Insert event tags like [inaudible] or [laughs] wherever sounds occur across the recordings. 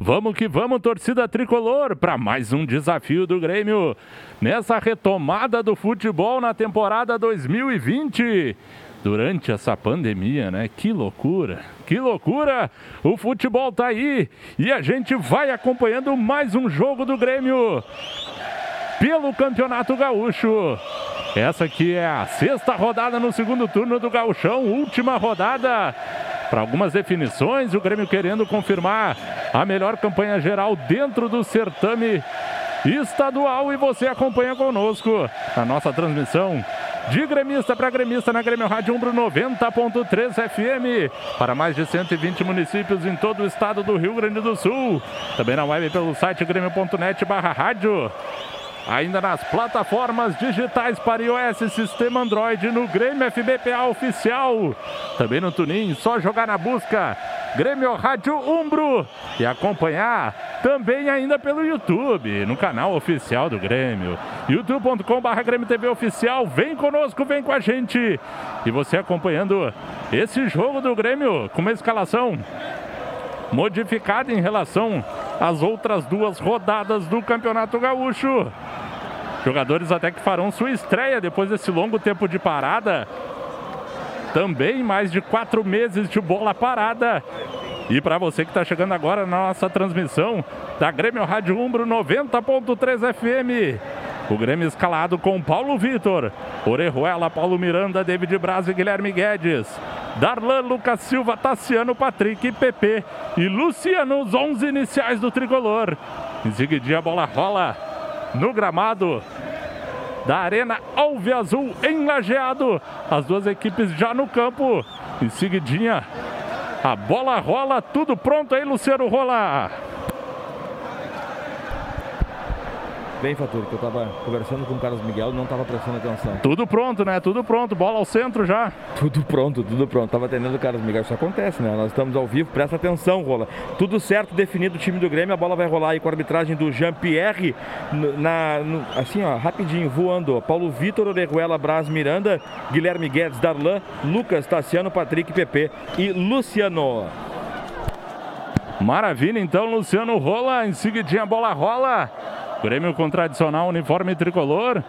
Vamos que vamos, torcida tricolor, para mais um desafio do Grêmio nessa retomada do futebol na temporada 2020. Durante essa pandemia, né? Que loucura, que loucura! O futebol tá aí e a gente vai acompanhando mais um jogo do Grêmio pelo Campeonato Gaúcho. Essa aqui é a sexta rodada no segundo turno do Gauchão, última rodada para algumas definições. O Grêmio querendo confirmar a melhor campanha geral dentro do certame estadual. E você acompanha conosco a nossa transmissão de gremista para gremista na Grêmio Rádio Umbro 90.3 FM para mais de 120 municípios em todo o estado do Rio Grande do Sul. Também na web pelo site grêmio.net barra rádio ainda nas plataformas digitais para iOS, sistema Android, no Grêmio FBPA oficial. Também no Tunin, só jogar na busca. Grêmio Rádio Umbro e acompanhar também ainda pelo YouTube, no canal oficial do Grêmio. youtube.com.br Grêmio TV Oficial. Vem conosco, vem com a gente. E você acompanhando esse jogo do Grêmio com uma escalação modificada em relação às outras duas rodadas do Campeonato Gaúcho. Jogadores até que farão sua estreia depois desse longo tempo de parada. Também mais de quatro meses de bola parada. E para você que está chegando agora na nossa transmissão da Grêmio Rádio Umbro 90.3 FM. O Grêmio escalado com Paulo Vitor, Orejuela, Paulo Miranda, David Braz e Guilherme Guedes. Darlan, Lucas Silva, Tassiano, Patrick, PP e Luciano, os 11 iniciais do tricolor. Em seguida, a bola rola no gramado da Arena Alve Azul em Lajeado. As duas equipes já no campo. Em seguidinha, a bola rola, tudo pronto aí, Luciano Rola. Bem, Faturi, que eu estava conversando com o Carlos Miguel não estava prestando atenção. Tudo pronto, né? Tudo pronto. Bola ao centro já. Tudo pronto, tudo pronto. Estava atendendo o Carlos Miguel. Isso acontece, né? Nós estamos ao vivo. Presta atenção, Rola. Tudo certo, definido o time do Grêmio. A bola vai rolar aí com a arbitragem do Jean-Pierre. Na, no, assim, ó, rapidinho, voando. Paulo Vitor, Orejuela, Braz, Miranda, Guilherme Guedes, Darlan, Lucas, Tassiano, Patrick, PP e Luciano. Maravilha, então, Luciano rola. Em seguidinha a bola rola. Grêmio com tradicional uniforme tricolor.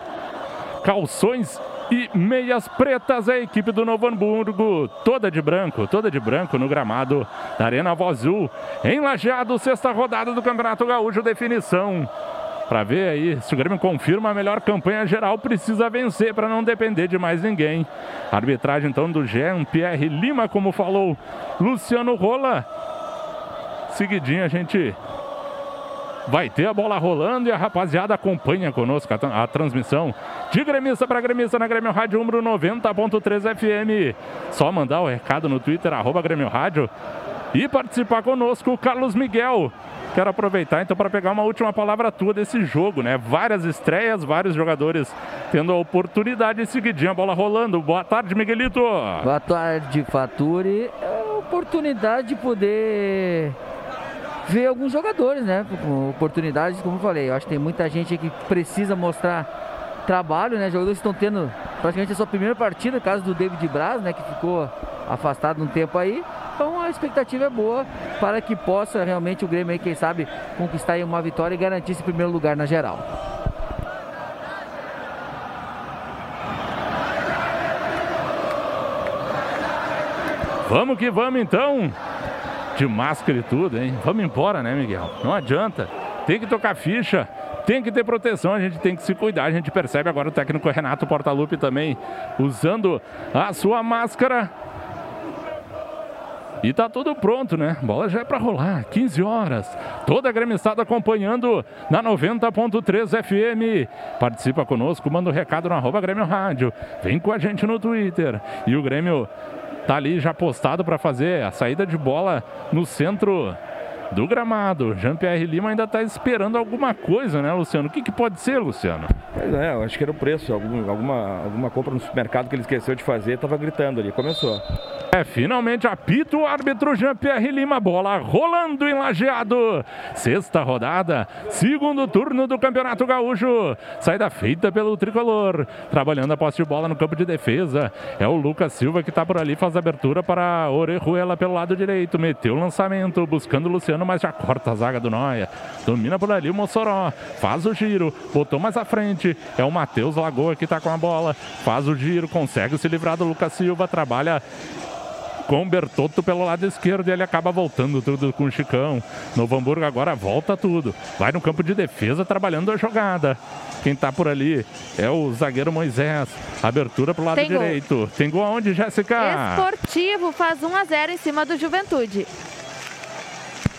Calções e meias pretas. A equipe do Novo Hamburgo, toda de branco, toda de branco no gramado da Arena Vozul. Em Lajeado, sexta rodada do Campeonato Gaúcho, definição. Para ver aí se o Grêmio confirma a melhor campanha geral, precisa vencer para não depender de mais ninguém. Arbitragem então do Jean-Pierre Lima, como falou Luciano Rola. Seguidinho a gente vai ter a bola rolando e a rapaziada acompanha conosco a, a transmissão de gremista para gremista na Grêmio Rádio número 90.3 FM. Só mandar o recado no Twitter, arroba Grêmio Rádio e participar conosco, Carlos Miguel. Quero aproveitar então para pegar uma última palavra tua desse jogo, né? Várias estreias, vários jogadores tendo a oportunidade de seguidinha, a bola rolando. Boa tarde, Miguelito. Boa tarde, Faturi. É oportunidade de poder ver alguns jogadores, né? Com oportunidades, como eu falei. Eu acho que tem muita gente que precisa mostrar trabalho, né? Jogadores estão tendo praticamente a sua primeira partida, caso do David Braz, né? Que ficou afastado um tempo aí. Então a expectativa é boa para que possa realmente o Grêmio aí, quem sabe, conquistar aí uma vitória e garantir esse primeiro lugar na geral. Vamos que vamos então de máscara e tudo, hein? Vamos embora, né, Miguel? Não adianta. Tem que tocar ficha, tem que ter proteção, a gente tem que se cuidar. A gente percebe agora o técnico Renato Portaluppi também usando a sua máscara. E tá tudo pronto, né? Bola já é para rolar. 15 horas. Toda a gremissada acompanhando na 90.3 FM. Participa conosco, manda o um recado no arroba Grêmio Rádio. Vem com a gente no Twitter. E o Grêmio Tá ali já postado para fazer a saída de bola no centro do gramado. Jean-Pierre Lima ainda está esperando alguma coisa, né, Luciano? O que, que pode ser, Luciano? Pois é, eu acho que era o preço. Algum, alguma, alguma compra no supermercado que ele esqueceu de fazer, estava gritando ali. Começou. É, finalmente apita o árbitro Jean-Pierre Lima. Bola rolando em lajeado. Sexta rodada, segundo turno do Campeonato Gaúcho. Saída feita pelo tricolor. Trabalhando a posse de bola no campo de defesa. É o Lucas Silva que está por ali, faz a abertura para Orejuela pelo lado direito. Meteu o lançamento, buscando o Luciano trabalhando, mas já corta a zaga do Noia. Domina por ali o Mossoró. Faz o giro. Botou mais à frente. É o Matheus Lagoa que tá com a bola. Faz o giro. Consegue se livrar do Lucas Silva. Trabalha com o Bertotto pelo lado esquerdo e ele acaba voltando tudo com o Chicão. Novo Hamburgo agora volta tudo. Vai no campo de defesa trabalhando a jogada. Quem tá por ali é o zagueiro Moisés. Abertura pro lado Tem gol. direito. Tem gol aonde, Jéssica? Esportivo faz 1 a 0 em cima do Juventude.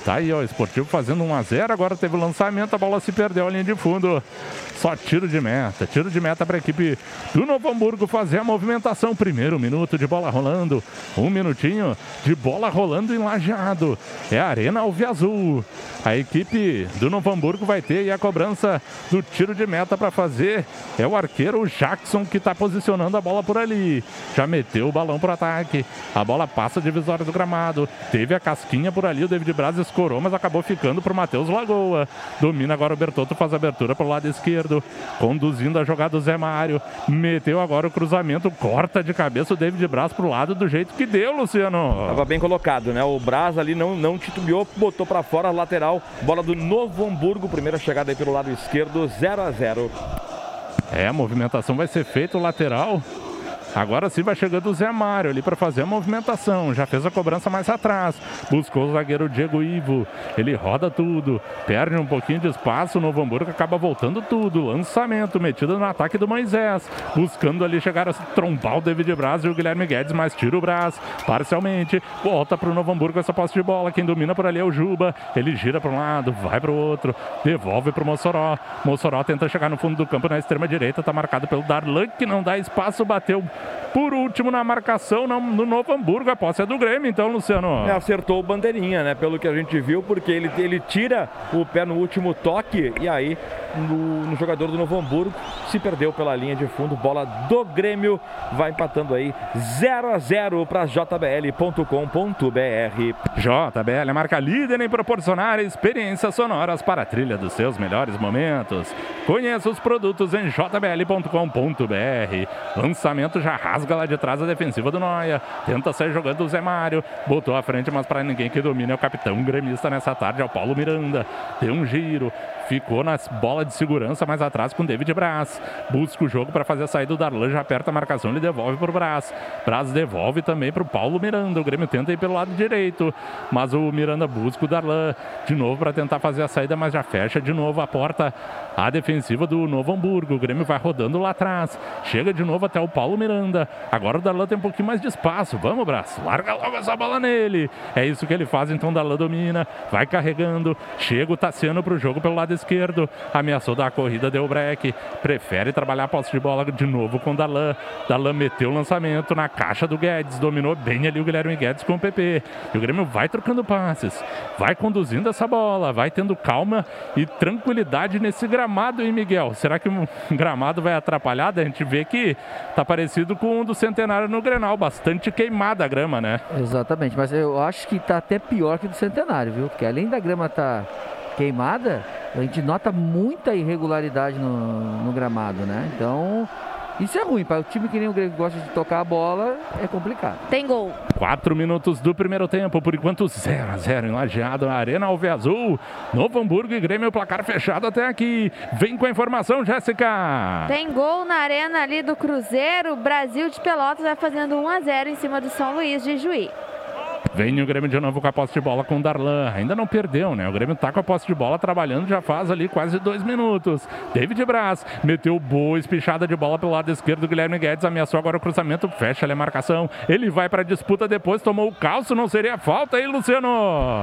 Tá aí, ó, o Esportivo fazendo 1 a 0 agora teve o lançamento, a bola se perdeu a linha de fundo. Só tiro de meta, tiro de meta para a equipe do Novo Hamburgo fazer a movimentação. Primeiro minuto de bola rolando, um minutinho de bola rolando em lajeado. É a Arena Alviazul. A equipe do Novo Hamburgo vai ter a cobrança do tiro de meta para fazer. É o arqueiro Jackson que está posicionando a bola por ali. Já meteu o balão para ataque. A bola passa a divisória do gramado. Teve a casquinha por ali, o David Braz escorou, mas acabou ficando para o Matheus Lagoa. Domina agora o Bertotto, faz abertura para o lado esquerdo. Conduzindo a jogada o Zé Mário. Meteu agora o cruzamento, corta de cabeça o David Braz pro lado do jeito que deu, Luciano. Tava bem colocado, né? O Braz ali não, não titubeou, botou para fora a lateral. Bola do Novo Hamburgo, primeira chegada aí pelo lado esquerdo, 0 a 0 É, a movimentação vai ser feita o lateral. Agora sim vai chegando o Zé Mário ali para fazer a movimentação. Já fez a cobrança mais atrás. Buscou o zagueiro Diego Ivo. Ele roda tudo. Perde um pouquinho de espaço. O Novo Hamburgo acaba voltando tudo. Lançamento metido no ataque do Moisés. Buscando ali chegar a trombar o David Braz e o Guilherme Guedes, mas tira o Braz parcialmente. Volta para o Novo Hamburgo essa posse de bola. Quem domina por ali é o Juba. Ele gira para um lado, vai para o outro. Devolve para o Mossoró. Mossoró tenta chegar no fundo do campo na extrema direita. Está marcado pelo Darlan que não dá espaço. Bateu por último na marcação no, no Novo Hamburgo. A posse é do Grêmio, então, Luciano. É, acertou o bandeirinha, né? Pelo que a gente viu, porque ele, ele tira o pé no último toque e aí no, no jogador do Novo Hamburgo se perdeu pela linha de fundo. Bola do Grêmio vai empatando aí 0 a 0 para jbl.com.br. JBL, marca líder em proporcionar experiências sonoras para a trilha dos seus melhores momentos. Conheça os produtos em jbl.com.br. Lançamento já [laughs] rasga lá de trás a defensiva do Noia. Tenta sair jogando o Zé Mário. Botou à frente, mas para ninguém que domina é o capitão gremista nessa tarde, é o Paulo Miranda. Deu um giro, ficou nas bola de segurança mais atrás com David Braz. Busca o jogo para fazer a saída do Darlan, já aperta a marcação, ele devolve para o Braz. Braz devolve também para o Paulo Miranda. O Grêmio tenta ir pelo lado direito, mas o Miranda busca o Darlan de novo para tentar fazer a saída, mas já fecha de novo a porta. A defensiva do Novo Hamburgo. O Grêmio vai rodando lá atrás. Chega de novo até o Paulo Miranda. Agora o Darlan tem um pouquinho mais de espaço. Vamos, Braz. Larga logo essa bola nele. É isso que ele faz, então o Darlan domina. Vai carregando. Chega o Tassiano para o jogo pelo lado esquerdo. Ameaçou dar a corrida, deu break. Prefere trabalhar a posse de bola de novo com o Darlan. Darlan meteu o lançamento na caixa do Guedes. Dominou bem ali o Guilherme Guedes com o PP. E o Grêmio vai trocando passes. Vai conduzindo essa bola. Vai tendo calma e tranquilidade nesse gramado, hein, Miguel? Será que o [laughs] gramado vai atrapalhar? A gente vê que tá parecido com o do Centenário no Grenal. Bastante queimada a grama, né? Exatamente, mas eu acho que tá até pior que o do Centenário, viu? Porque além da grama tá queimada, a gente nota muita irregularidade no, no gramado, né? Então, isso é ruim. Para o time que nem o Grêmio gosta de tocar a bola, é complicado. Tem gol. Quatro minutos do primeiro tempo, por enquanto 0 a 0 em Lajeado, na Arena Alveazul. Novo Hamburgo e Grêmio, placar fechado até aqui. Vem com a informação, Jéssica. Tem gol na arena ali do Cruzeiro. Brasil de Pelotas vai fazendo 1 a 0 em cima do São Luís de Juí. Vem o Grêmio de novo com a posse de bola com o Darlan. Ainda não perdeu, né? O Grêmio tá com a posse de bola trabalhando já faz ali quase dois minutos. David Braz meteu boa espichada de bola pelo lado esquerdo. Guilherme Guedes ameaçou agora o cruzamento. Fecha ali a marcação. Ele vai pra disputa depois. Tomou o calço. Não seria falta aí, Luciano?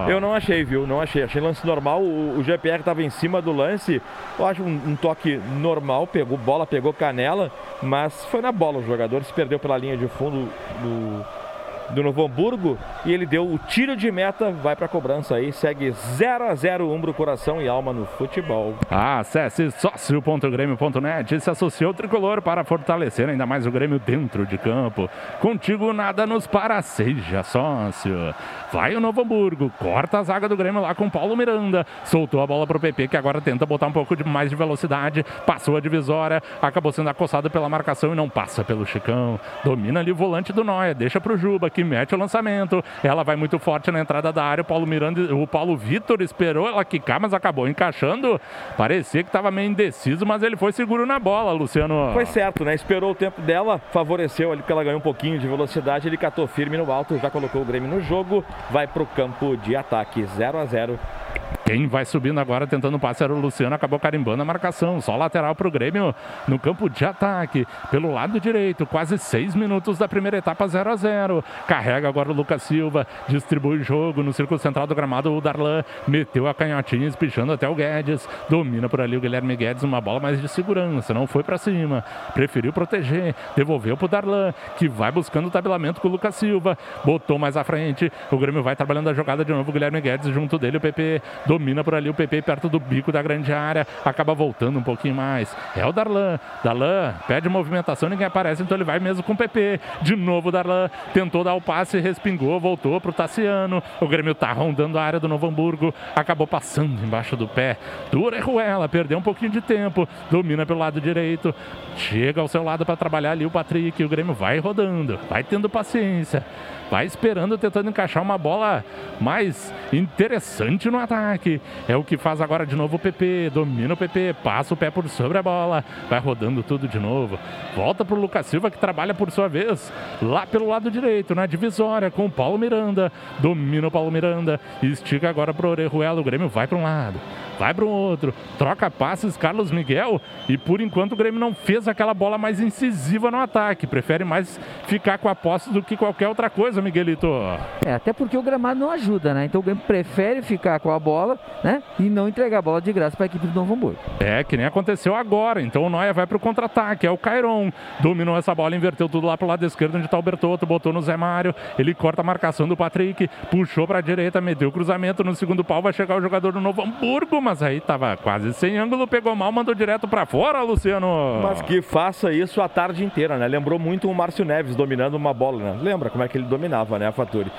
Eu não achei, viu? Não achei. Achei lance normal. O, o GPR tava em cima do lance. Eu acho um, um toque normal. Pegou bola, pegou canela. Mas foi na bola. O jogador se perdeu pela linha de fundo do do Novo Hamburgo e ele deu o tiro de meta, vai para a cobrança aí, segue 0 a 0 Umbro, coração e alma no futebol. Acesse sócio.grêmio.net e se associou ao tricolor para fortalecer ainda mais o Grêmio dentro de campo. Contigo nada nos para, seja sócio. Vai o Novo Hamburgo, corta a zaga do Grêmio lá com Paulo Miranda, soltou a bola pro PP que agora tenta botar um pouco de mais de velocidade, passou a divisória, acabou sendo acossado pela marcação e não passa pelo Chicão. Domina ali o volante do Noia, deixa pro Juba Patrick mete o lançamento. Ela vai muito forte na entrada da área. O Paulo Miranda, o Paulo Vitor esperou ela quicar, mas acabou encaixando. Parecia que estava meio indeciso, mas ele foi seguro na bola, Luciano. Foi certo, né? Esperou o tempo dela, favoreceu ali porque ela ganhou um pouquinho de velocidade. Ele catou firme no alto, já colocou o Grêmio no jogo. Vai para o campo de ataque 0 a 0 quem vai subindo agora tentando passe era o Luciano, acabou carimbando a marcação. Só lateral para o Grêmio no campo de ataque. Pelo lado direito, quase seis minutos da primeira etapa 0 a 0 Carrega agora o Lucas Silva, distribui o jogo no círculo central do gramado. O Darlan meteu a canhotinha, espichando até o Guedes. Domina por ali o Guilherme Guedes, uma bola mais de segurança, não foi para cima. Preferiu proteger, devolveu para o Darlan, que vai buscando o tabelamento com o Lucas Silva. Botou mais à frente. O Grêmio vai trabalhando a jogada de novo. O Guilherme Guedes junto dele, o PP domina por ali o PP perto do bico da grande área, acaba voltando um pouquinho mais. É o Darlan. Darlan pede movimentação, ninguém aparece, então ele vai mesmo com o PP. De novo o Darlan tentou dar o passe, respingou, voltou pro Tassiano. O Grêmio tá rondando a área do Novo Hamburgo, acabou passando embaixo do pé do Orejuela, perdeu um pouquinho de tempo, domina pelo lado direito, chega ao seu lado para trabalhar ali o Patrick. O Grêmio vai rodando, vai tendo paciência vai esperando, tentando encaixar uma bola mais interessante no ataque. É o que faz agora de novo o PP, domina o PP, passa o pé por sobre a bola, vai rodando tudo de novo. Volta para o Lucas Silva que trabalha por sua vez lá pelo lado direito, na divisória, com o Paulo Miranda. Domina o Paulo Miranda, estica agora para o Orejuela, o Grêmio vai para um lado vai para o outro, troca passes Carlos Miguel e por enquanto o Grêmio não fez aquela bola mais incisiva no ataque, prefere mais ficar com a posse do que qualquer outra coisa, Miguelito. É, até porque o gramado não ajuda, né? Então o Grêmio prefere ficar com a bola, né? E não entregar a bola de graça para a equipe do Novo Hamburgo. É, que nem aconteceu agora. Então o Noia vai para o contra-ataque, é o Cairon. Dominou essa bola, inverteu tudo lá para o lado esquerdo, onde está o Bertotto, botou no Zé Mário. Ele corta a marcação do Patrick, puxou para a direita, meteu o cruzamento no segundo pau, vai chegar o jogador do Novo Hamburgo, mas aí tava quase sem ângulo, pegou mal, mandou direto para fora, Luciano. Mas que faça isso a tarde inteira, né? Lembrou muito o Márcio Neves dominando uma bola, né? Lembra como é que ele dominava, né, a Faturi?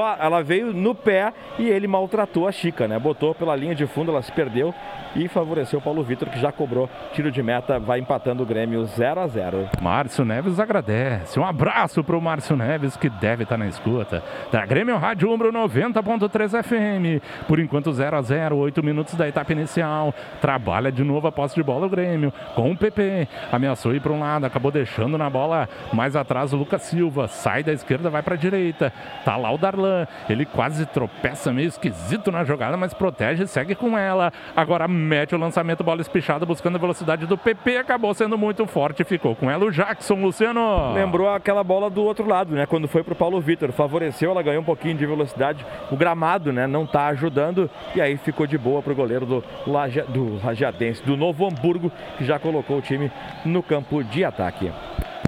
Ela veio no pé e ele maltratou a Chica, né? Botou pela linha de fundo, ela se perdeu e favoreceu o Paulo Vitor, que já cobrou tiro de meta, vai empatando o Grêmio 0 a 0 Márcio Neves agradece. Um abraço para o Márcio Neves, que deve estar tá na escuta. Da Grêmio Rádio Umbro 90.3 FM. Por enquanto 0 a 0 8 minutos da etapa inicial. Trabalha de novo a posse de bola o Grêmio, com o PP. Ameaçou ir para um lado, acabou deixando na bola mais atrás o Lucas Silva. Sai da esquerda, vai para a direita. Tá lá o Darlan. Ele quase tropeça meio esquisito na jogada, mas protege e segue com ela. Agora mete o lançamento, bola espichada, buscando a velocidade do PP, acabou sendo muito forte, ficou com ela o Jackson, Luciano. Lembrou aquela bola do outro lado, né? Quando foi pro Paulo Vitor, favoreceu, ela ganhou um pouquinho de velocidade, o gramado, né? Não tá ajudando, e aí ficou de boa pro goleiro do, Laje, do Lajadense, do Novo Hamburgo, que já colocou o time no campo de ataque.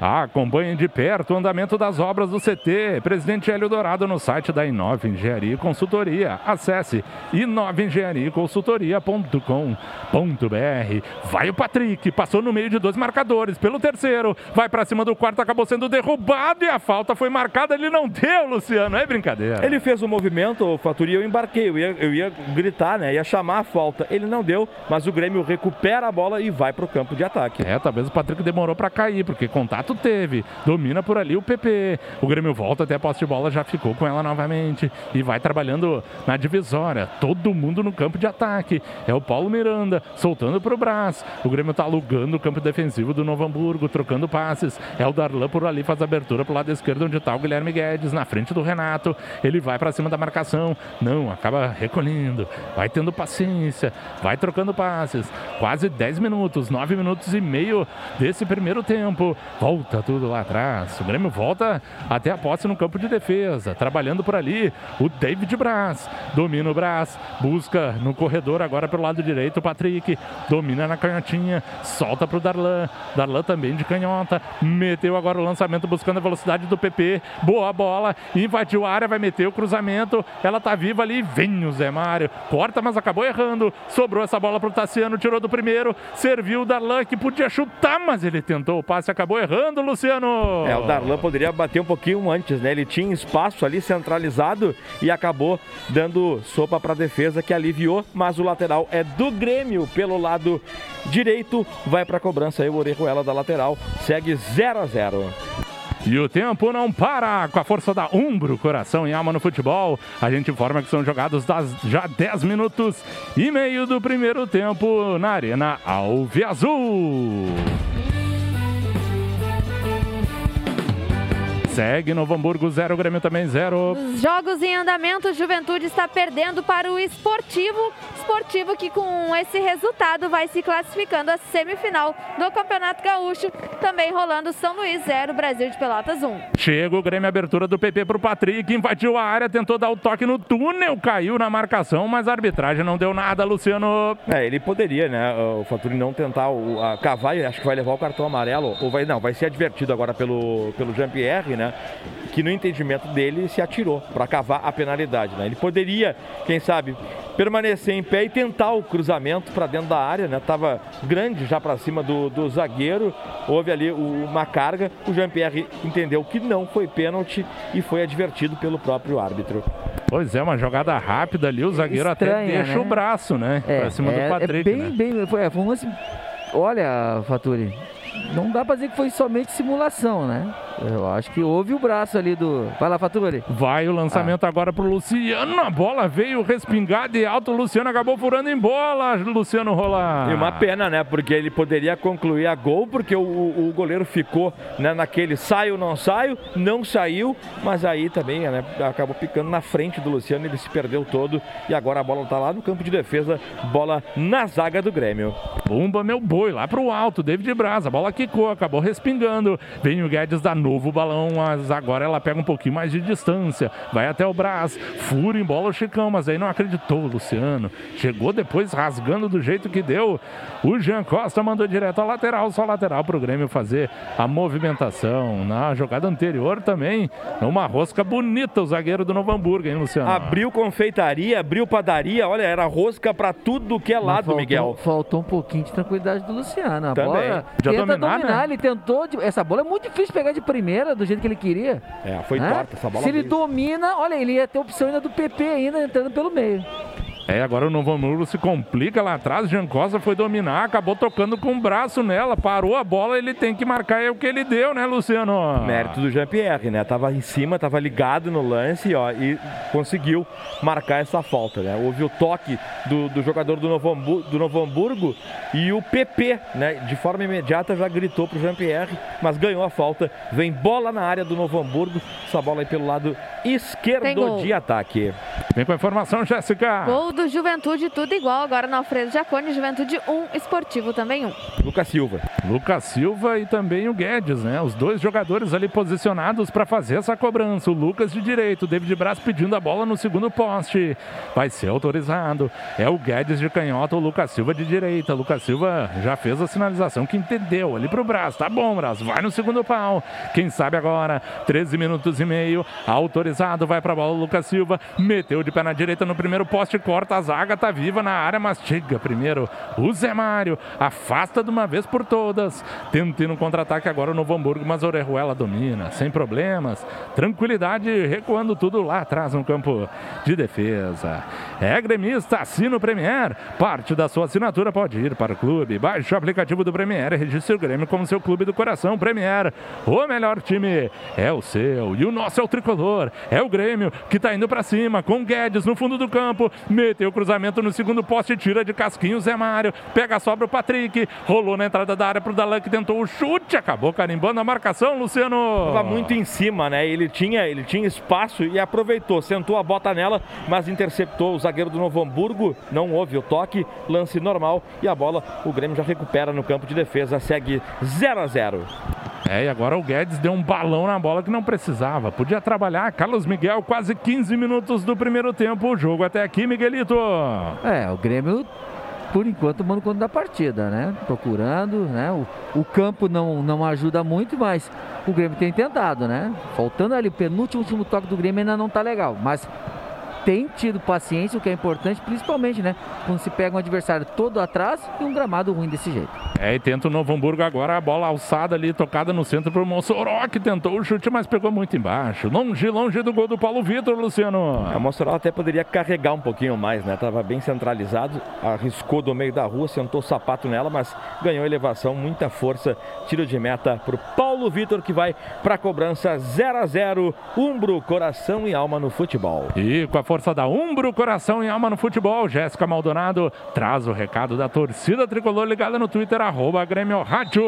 Acompanhe de perto o andamento das obras do CT. Presidente Hélio Dourado no site da Inova Engenharia e Consultoria. Acesse inovaengenhariaconsultoria.com.br. Vai o Patrick, passou no meio de dois marcadores. Pelo terceiro, vai para cima do quarto, acabou sendo derrubado e a falta foi marcada. Ele não deu, Luciano. É brincadeira. Ele fez o um movimento, o Faturi, eu embarquei. Eu ia, eu ia gritar, né? Ia chamar a falta. Ele não deu, mas o Grêmio recupera a bola e vai para o campo de ataque. É, talvez o Patrick demorou para cair, porque contato teve. Domina por ali o PP. O Grêmio volta até a posse de bola, já ficou com ela novamente. E vai trabalhando na divisória. Todo mundo no campo de ataque. É o Paulo Miranda soltando para o Brás. O Grêmio está alugando o campo defensivo do Novo Hamburgo, trocando passes. É o Darlan por ali, faz abertura para o lado esquerdo, onde está o Guilherme Guedes, na frente do Renato. Ele vai para cima da marcação. Não, acaba recolhendo. Vai tendo paciência. Vai trocando passes. Quase 10 minutos, 9 minutos e meio desse primeiro tempo. Volta volta tudo lá atrás. O Grêmio volta até a posse no campo de defesa. Trabalhando por ali o David Braz. Domina o Braz. Busca no corredor agora pelo lado direito o Patrick. Domina na canhotinha. Solta para o Darlan. Darlan também de canhota. Meteu agora o lançamento buscando a velocidade do PP. Boa bola. Invadiu a área. Vai meter o cruzamento. Ela tá viva ali. Vem o Zé Mário. Corta, mas acabou errando. Sobrou essa bola para o Tassiano. Tirou do primeiro. Serviu o Darlan que podia chutar, mas ele tentou o passe. Acabou errando. Luciano. É, o Darlan poderia bater um pouquinho antes, né? Ele tinha espaço ali centralizado e acabou dando sopa para a defesa que aliviou, mas o lateral é do Grêmio pelo lado direito. Vai para a cobrança aí o Orejuela da lateral. Segue 0 a 0. E o tempo não para com a força da Umbro, coração e alma no futebol. A gente informa que são jogados das, já 10 minutos e meio do primeiro tempo na Arena Alve Azul. Segue Novo Hamburgo 0, Grêmio também 0. Jogos em andamento, Juventude está perdendo para o Esportivo. Esportivo que com esse resultado vai se classificando à semifinal do Campeonato Gaúcho. Também rolando São Luís 0, Brasil de Pelotas 1. Chega o Grêmio, abertura do PP para o Patrick, invadiu a área, tentou dar o toque no túnel, caiu na marcação, mas a arbitragem não deu nada, Luciano. É, ele poderia, né, o Faturi não tentar o, a, cavar, acho que vai levar o cartão amarelo, ou vai, não, vai ser advertido agora pelo, pelo Jean-Pierre, né, que no entendimento dele se atirou para cavar a penalidade, né. Ele poderia, quem sabe, permanecer em pé e tentar o cruzamento para dentro da área, né? Tava grande já para cima do, do zagueiro, houve ali o, uma carga, o Jean-Pierre entendeu que não foi pênalti e foi advertido pelo próprio árbitro. Pois é, uma jogada rápida ali, o zagueiro Estranha, até deixa né? o braço, né? É, pra cima é, do Patrick. É bem, né? bem, foi, foi um lance... Olha, Faturi, não dá para dizer que foi somente simulação, né? Eu acho que houve o braço ali do. Vai lá, Faturi. Vai o lançamento ah. agora pro Luciano. A bola veio respingar de alto. O Luciano acabou furando em bola. Luciano rolar. E uma pena, né? Porque ele poderia concluir a gol, porque o, o goleiro ficou né, naquele saio, não saio, não saiu. Mas aí também né, acabou ficando na frente do Luciano. Ele se perdeu todo. E agora a bola tá lá no campo de defesa. Bola na zaga do Grêmio. Pumba, meu boi, lá pro alto. David Braz. A bola quicou, acabou respingando. Vem o Guedes da novo balão, mas agora ela pega um pouquinho mais de distância, vai até o Brás, fura em bola o Chicão, mas aí não acreditou o Luciano. Chegou depois rasgando do jeito que deu. O Jean Costa mandou direto a lateral, só lateral para o Grêmio fazer a movimentação. Na jogada anterior também, uma rosca bonita o zagueiro do Novo Hamburgo, hein, Luciano? Abriu confeitaria, abriu padaria, olha, era rosca para tudo que é lado, faltou, Miguel. Faltou um pouquinho de tranquilidade do Luciano. A também. bola Já tenta dominar, dominar ele tentou. Essa bola é muito difícil pegar de primeira, do jeito que ele queria. É, foi né? torta essa bola. Se ele domina, olha, ele ia ter opção ainda do PP ainda entrando pelo meio. É, agora o Novo Hamburgo se complica lá atrás. Jean Costa foi dominar, acabou tocando com o braço nela, parou a bola, ele tem que marcar é o que ele deu, né, Luciano? Mérito do Jean-Pierre, né? Tava em cima, tava ligado no lance, ó, e conseguiu marcar essa falta, né? Houve o toque do, do jogador do Novo, Hamburgo, do Novo Hamburgo e o PP, né, de forma imediata já gritou pro Jean-Pierre, mas ganhou a falta. Vem bola na área do Novo Hamburgo, essa bola aí pelo lado esquerdo de ataque. Vem com a informação, Jéssica. Gol do Juventude, tudo igual. Agora no Alfredo Jacone, Juventude 1, Esportivo também 1. Lucas Silva. Lucas Silva e também o Guedes, né? Os dois jogadores ali posicionados para fazer essa cobrança. O Lucas de direito, o David Braz pedindo a bola no segundo poste. Vai ser autorizado. É o Guedes de canhota, o Lucas Silva de direita. Lucas Silva já fez a sinalização que entendeu ali pro Braz. Tá bom, Braz. Vai no segundo pau. Quem sabe agora? 13 minutos e meio. Autorizado. Vai pra bola o Lucas Silva. Meteu de pé na direita no primeiro poste. Corta a zaga, tá viva na área, mas chega primeiro o Zé Mário, afasta de uma vez por todas, tentando um contra-ataque agora no Novo Hamburgo, mas Orejuela domina, sem problemas, tranquilidade, recuando tudo lá atrás no campo de defesa. É gremista, assina o Premier, parte da sua assinatura pode ir para o clube, baixe o aplicativo do Premier e registre o Grêmio como seu clube do coração, Premier, o melhor time é o seu, e o nosso é o tricolor, é o Grêmio, que tá indo para cima, com Guedes no fundo do campo, o cruzamento no segundo poste, tira de casquinho Zé Mário, pega a sobra o Patrick, rolou na entrada da área pro Dalan que tentou o chute, acabou carimbando a marcação, Luciano. Tava muito em cima, né? Ele tinha, ele tinha espaço e aproveitou, sentou a bota nela, mas interceptou o zagueiro do Novo Hamburgo, não houve o toque, lance normal e a bola o Grêmio já recupera no campo de defesa, segue 0 a 0. É, e agora o Guedes deu um balão na bola que não precisava. Podia trabalhar. Carlos Miguel, quase 15 minutos do primeiro tempo. O jogo até aqui, Miguelito. É, o Grêmio, por enquanto, manda conta da partida, né? Procurando, né? O, o campo não, não ajuda muito, mas o Grêmio tem tentado, né? Faltando ali o penúltimo último toque do Grêmio ainda não tá legal. Mas tem tido paciência, o que é importante, principalmente, né? Quando se pega um adversário todo atrás e um gramado ruim desse jeito. É, e tenta o Novo Hamburgo agora, a bola alçada ali, tocada no centro pro Mossoró, que tentou o chute, mas pegou muito embaixo. Longe, longe do gol do Paulo Vitor, Luciano. É, o Mossoró até poderia carregar um pouquinho mais, né? Tava bem centralizado, arriscou do meio da rua, sentou o sapato nela, mas ganhou elevação, muita força, tiro de meta pro Paulo Paulo Vitor que vai para a cobrança 0 a 0 Umbro, coração e alma no futebol. E com a força da Umbro, coração e alma no futebol, Jéssica Maldonado traz o recado da torcida tricolor ligada no Twitter, arroba Grêmio Rádio.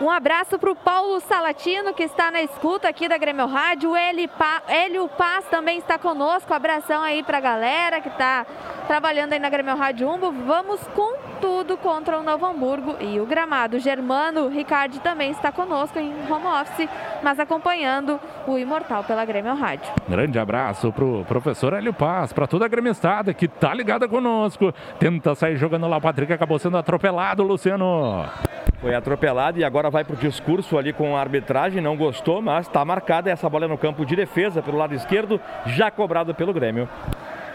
Um abraço para o Paulo Salatino, que está na escuta aqui da Grêmio Rádio. Pa, Hélio Paz também está conosco. Abração aí para a galera que está trabalhando aí na Grêmio Rádio Umbo. Vamos com tudo contra o Novo Hamburgo e o gramado. Germano Ricardo também está conosco em home office, mas acompanhando o Imortal pela Grêmio Rádio. Grande abraço para o professor Hélio Paz, para toda a gremistada que está ligada conosco. Tenta sair jogando lá. O Patrick acabou sendo atropelado, Luciano. Foi atropelado e agora vai para o discurso ali com a arbitragem. Não gostou, mas está marcada essa bola no campo de defesa pelo lado esquerdo, já cobrado pelo Grêmio.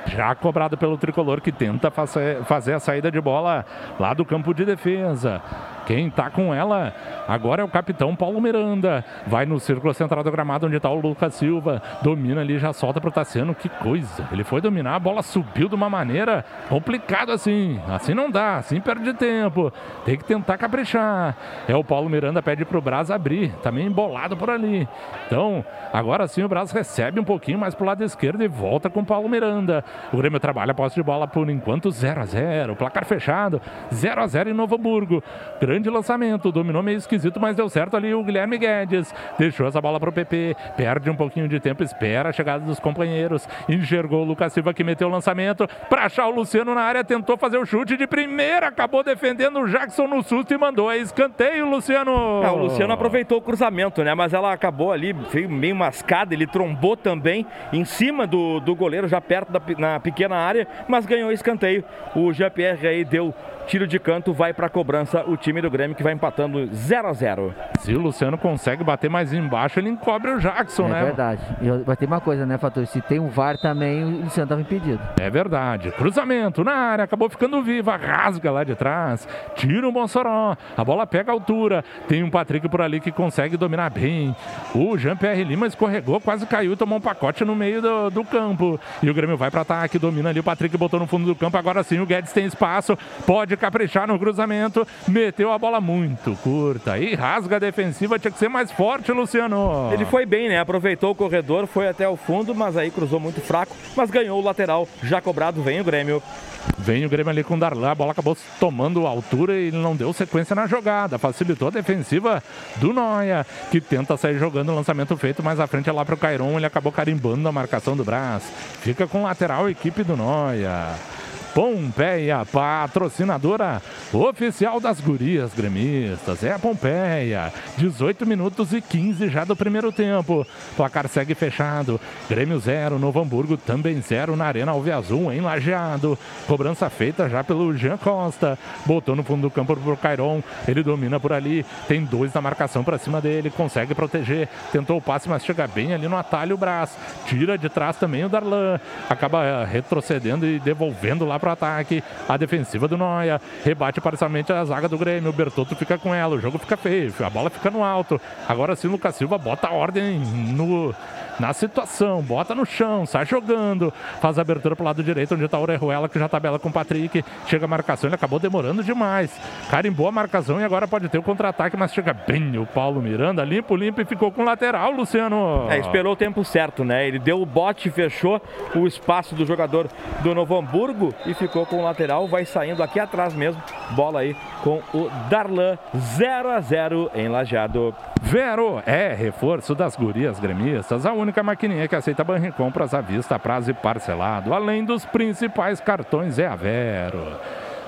Já cobrado pelo tricolor que tenta fazer a saída de bola lá do campo de defesa. Quem está com ela agora é o capitão Paulo Miranda. Vai no círculo central do gramado onde está o Lucas Silva. Domina ali, já solta para o Tassiano. Que coisa! Ele foi dominar, a bola subiu de uma maneira complicada assim. Assim não dá, assim perde tempo. Tem que tentar caprichar. É o Paulo Miranda, pede para o Braz abrir. Também embolado por ali. Então, agora sim o Braz recebe um pouquinho mais para o lado esquerdo e volta com o Paulo Miranda. O Grêmio trabalha a posse de bola por enquanto 0 a 0 Placar fechado, 0 a 0 em Novo Hamburgo. Grande lançamento, dominou meio esquisito, mas deu certo ali o Guilherme Guedes. Deixou essa bola para o PP, perde um pouquinho de tempo, espera a chegada dos companheiros. Enxergou o Lucas Silva que meteu o lançamento para achar o Luciano na área, tentou fazer o chute de primeira, acabou defendendo o Jackson no susto e mandou a escanteio, Luciano. É, o Luciano aproveitou o cruzamento, né? Mas ela acabou ali, veio meio mascada, ele trombou também em cima do, do goleiro, já perto da na pequena área, mas ganhou escanteio. O Jean-Pierre aí deu Tiro de canto, vai para a cobrança o time do Grêmio que vai empatando 0 a 0 Se o Luciano consegue bater mais embaixo, ele encobre o Jackson, é né? É verdade. E vai ter uma coisa, né, Fator? Se tem um VAR também, o Luciano estava impedido. É verdade. Cruzamento na área, acabou ficando viva, rasga lá de trás, tira o Mossoró, a bola pega a altura. Tem um Patrick por ali que consegue dominar bem. O Jean-Pierre Lima escorregou, quase caiu, tomou um pacote no meio do, do campo. E o Grêmio vai para ataque, domina ali. O Patrick botou no fundo do campo. Agora sim, o Guedes tem espaço, pode pode caprichar no cruzamento, meteu a bola muito curta e rasga a defensiva, tinha que ser mais forte, Luciano. Ele foi bem, né? Aproveitou o corredor, foi até o fundo, mas aí cruzou muito fraco, mas ganhou o lateral, já cobrado, vem o Grêmio. Vem o Grêmio ali com o Darlan, a bola acabou tomando altura e não deu sequência na jogada. Facilitou a defensiva do Noia, que tenta sair jogando o lançamento feito mais à frente é lá para o Cairon. Ele acabou carimbando a marcação do Brás. Fica com lateral a equipe do Noia. Pompeia, patrocinadora oficial das gurias gremistas. É a Pompeia. 18 minutos e 15 já do primeiro tempo. Placar segue fechado. Grêmio 0, Novo Hamburgo também 0 na Arena Alveazul, em Lajeado. Cobrança feita já pelo Jean Costa. Botou no fundo do campo pro Cairon. Ele domina por ali. Tem dois na marcação para cima dele. Consegue proteger. Tentou o passe, mas chega bem ali no atalho o braço. Tira de trás também o Darlan. Acaba retrocedendo e devolvendo lá para o ataque. A defensiva do Noia rebate parcialmente a zaga do Grêmio. O Bertotto fica com ela. O jogo fica feio. A bola fica no alto. Agora sim, o Lucas Silva bota ordem no, na situação, bota no chão, sai jogando, faz a abertura pro lado direito, onde está o Orejuela, que já tabela com o Patrick. Chega a marcação, ele acabou demorando demais. Carimbou a marcação e agora pode ter o contra-ataque, mas chega bem o Paulo Miranda, limpo, limpo e ficou com lateral, Luciano. É, esperou o tempo certo, né? Ele deu o bote, fechou o espaço do jogador do Novo Hamburgo e ficou com o lateral, vai saindo aqui atrás mesmo. Bola aí com o Darlan 0 a 0 em Lajeado. Vero é reforço das gurias gremistas, a única maquininha que aceita compras à vista, prazo e parcelado, além dos principais cartões é a Vero.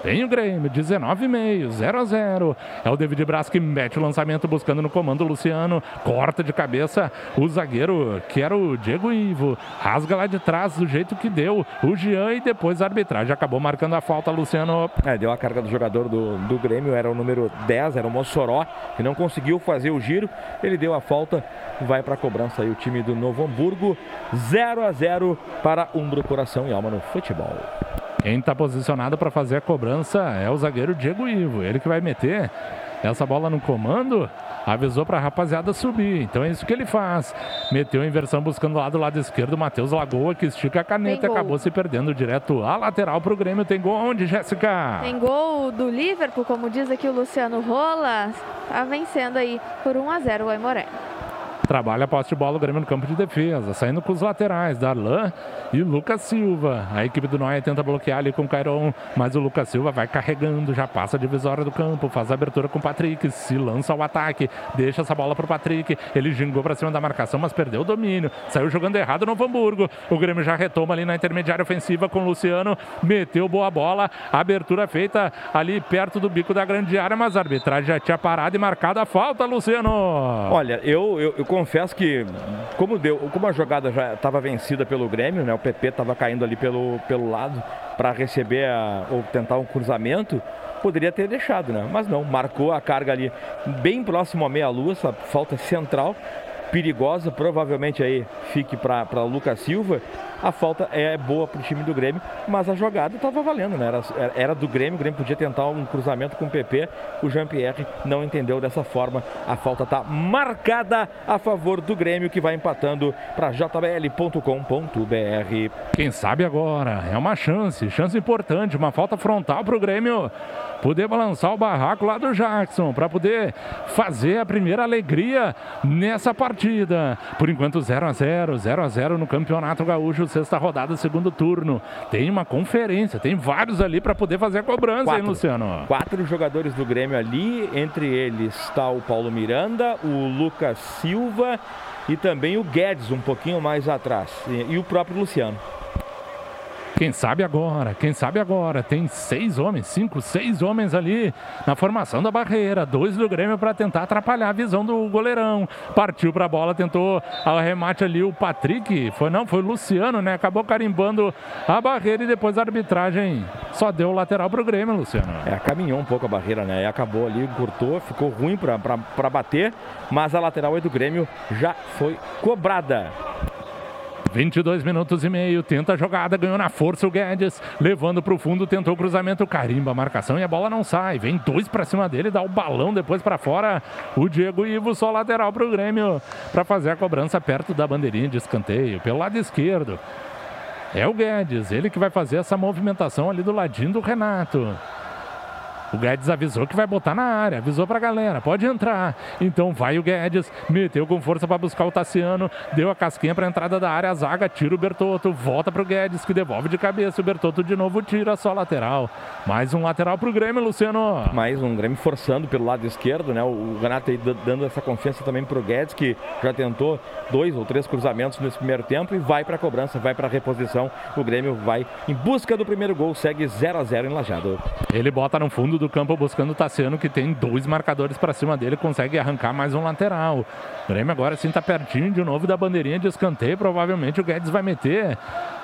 Tem o Grêmio, 19,5, 0 a 0. É o David Braz que mete o lançamento buscando no comando o Luciano. Corta de cabeça o zagueiro, que era o Diego Ivo. Rasga lá de trás do jeito que deu o Jean e depois a arbitragem acabou marcando a falta, Luciano. É, deu a carga do jogador do, do Grêmio, era o número 10, era o Mossoró, que não conseguiu fazer o giro. Ele deu a falta, vai para a cobrança aí o time do Novo Hamburgo. 0 a 0 para Umbro Coração e Alma no futebol. Quem está posicionado para fazer a cobrança é o zagueiro Diego Ivo. Ele que vai meter essa bola no comando, avisou para a rapaziada subir. Então é isso que ele faz. Meteu a inversão buscando lá do lado esquerdo, Matheus Lagoa, que estica a caneta e acabou se perdendo direto à lateral para o Grêmio. Tem gol onde, Jéssica? Tem gol do Liverpool, como diz aqui o Luciano Rola. Tá vencendo aí por 1 a 0 o Aimoré. Trabalha a posse de bola o Grêmio no campo de defesa, saindo com os laterais, Darlan e Lucas Silva. A equipe do Noia tenta bloquear ali com o Cairon, mas o Lucas Silva vai carregando, já passa a divisória do campo, faz a abertura com o Patrick, se lança ao ataque, deixa essa bola pro Patrick. Ele gingou para cima da marcação, mas perdeu o domínio. Saiu jogando errado no Hamburgo. O Grêmio já retoma ali na intermediária ofensiva com o Luciano, meteu boa bola, abertura feita ali perto do bico da grande área, mas a arbitragem já tinha parado e marcado a falta, Luciano. Olha, eu, eu, eu confesso que, como, deu, como a jogada já estava vencida pelo Grêmio, né, o PP estava caindo ali pelo, pelo lado para receber a, ou tentar um cruzamento, poderia ter deixado, né? Mas não, marcou a carga ali bem próximo à meia-lua, essa falta central, perigosa, provavelmente aí fique para Lucas Silva a falta é boa para o time do Grêmio, mas a jogada estava valendo, né? Era, era, do Grêmio, o Grêmio podia tentar um cruzamento com o PP, o Jean-Pierre não entendeu dessa forma. A falta está marcada a favor do Grêmio, que vai empatando para jbl.com.br. Quem sabe agora? É uma chance, chance importante, uma falta frontal para o Grêmio poder balançar o barraco lá do Jackson, para poder fazer a primeira alegria nessa partida. Por enquanto 0 a 0 0 a 0 no Campeonato Gaúcho sexta rodada, segundo turno. Tem uma conferência, tem vários ali para poder fazer a cobrança, quatro, hein, Luciano? Quatro jogadores do Grêmio ali, entre eles está o Paulo Miranda, o Lucas Silva e também o Guedes, um pouquinho mais atrás, e, e o próprio Luciano. Quem sabe agora, quem sabe agora. Tem seis homens, cinco, seis homens ali na formação da barreira. Dois do Grêmio para tentar atrapalhar a visão do goleirão. Partiu para a bola, tentou arremate ali o Patrick. Foi não, foi o Luciano, né? Acabou carimbando a barreira e depois a arbitragem só deu o lateral para o Grêmio, Luciano. É, caminhou um pouco a barreira, né? E acabou ali, cortou, ficou ruim para bater, mas a lateral aí do Grêmio já foi cobrada. 22 minutos e meio, tenta a jogada, ganhou na força o Guedes, levando para o fundo, tentou o cruzamento, carimba a marcação e a bola não sai. Vem dois para cima dele, dá o balão depois para fora. O Diego Ivo só lateral para o Grêmio para fazer a cobrança perto da bandeirinha de escanteio, pelo lado esquerdo. É o Guedes, ele que vai fazer essa movimentação ali do ladinho do Renato. O Guedes avisou que vai botar na área, avisou pra galera, pode entrar. Então vai o Guedes, meteu com força para buscar o Tassiano, deu a casquinha pra entrada da área, a zaga tira o Bertotto, volta pro Guedes que devolve de cabeça. O Bertotto de novo tira só lateral. Mais um lateral pro Grêmio, Luciano. Mais um Grêmio forçando pelo lado esquerdo, né? O Renato aí dando essa confiança também pro Guedes que já tentou dois ou três cruzamentos nesse primeiro tempo e vai pra cobrança, vai pra reposição. O Grêmio vai em busca do primeiro gol, segue 0 a 0 em Lajado. Ele bota no fundo do do campo buscando o Tassiano, que tem dois marcadores para cima dele, consegue arrancar mais um lateral. O Grêmio agora sim está pertinho de novo da bandeirinha de escanteio. Provavelmente o Guedes vai meter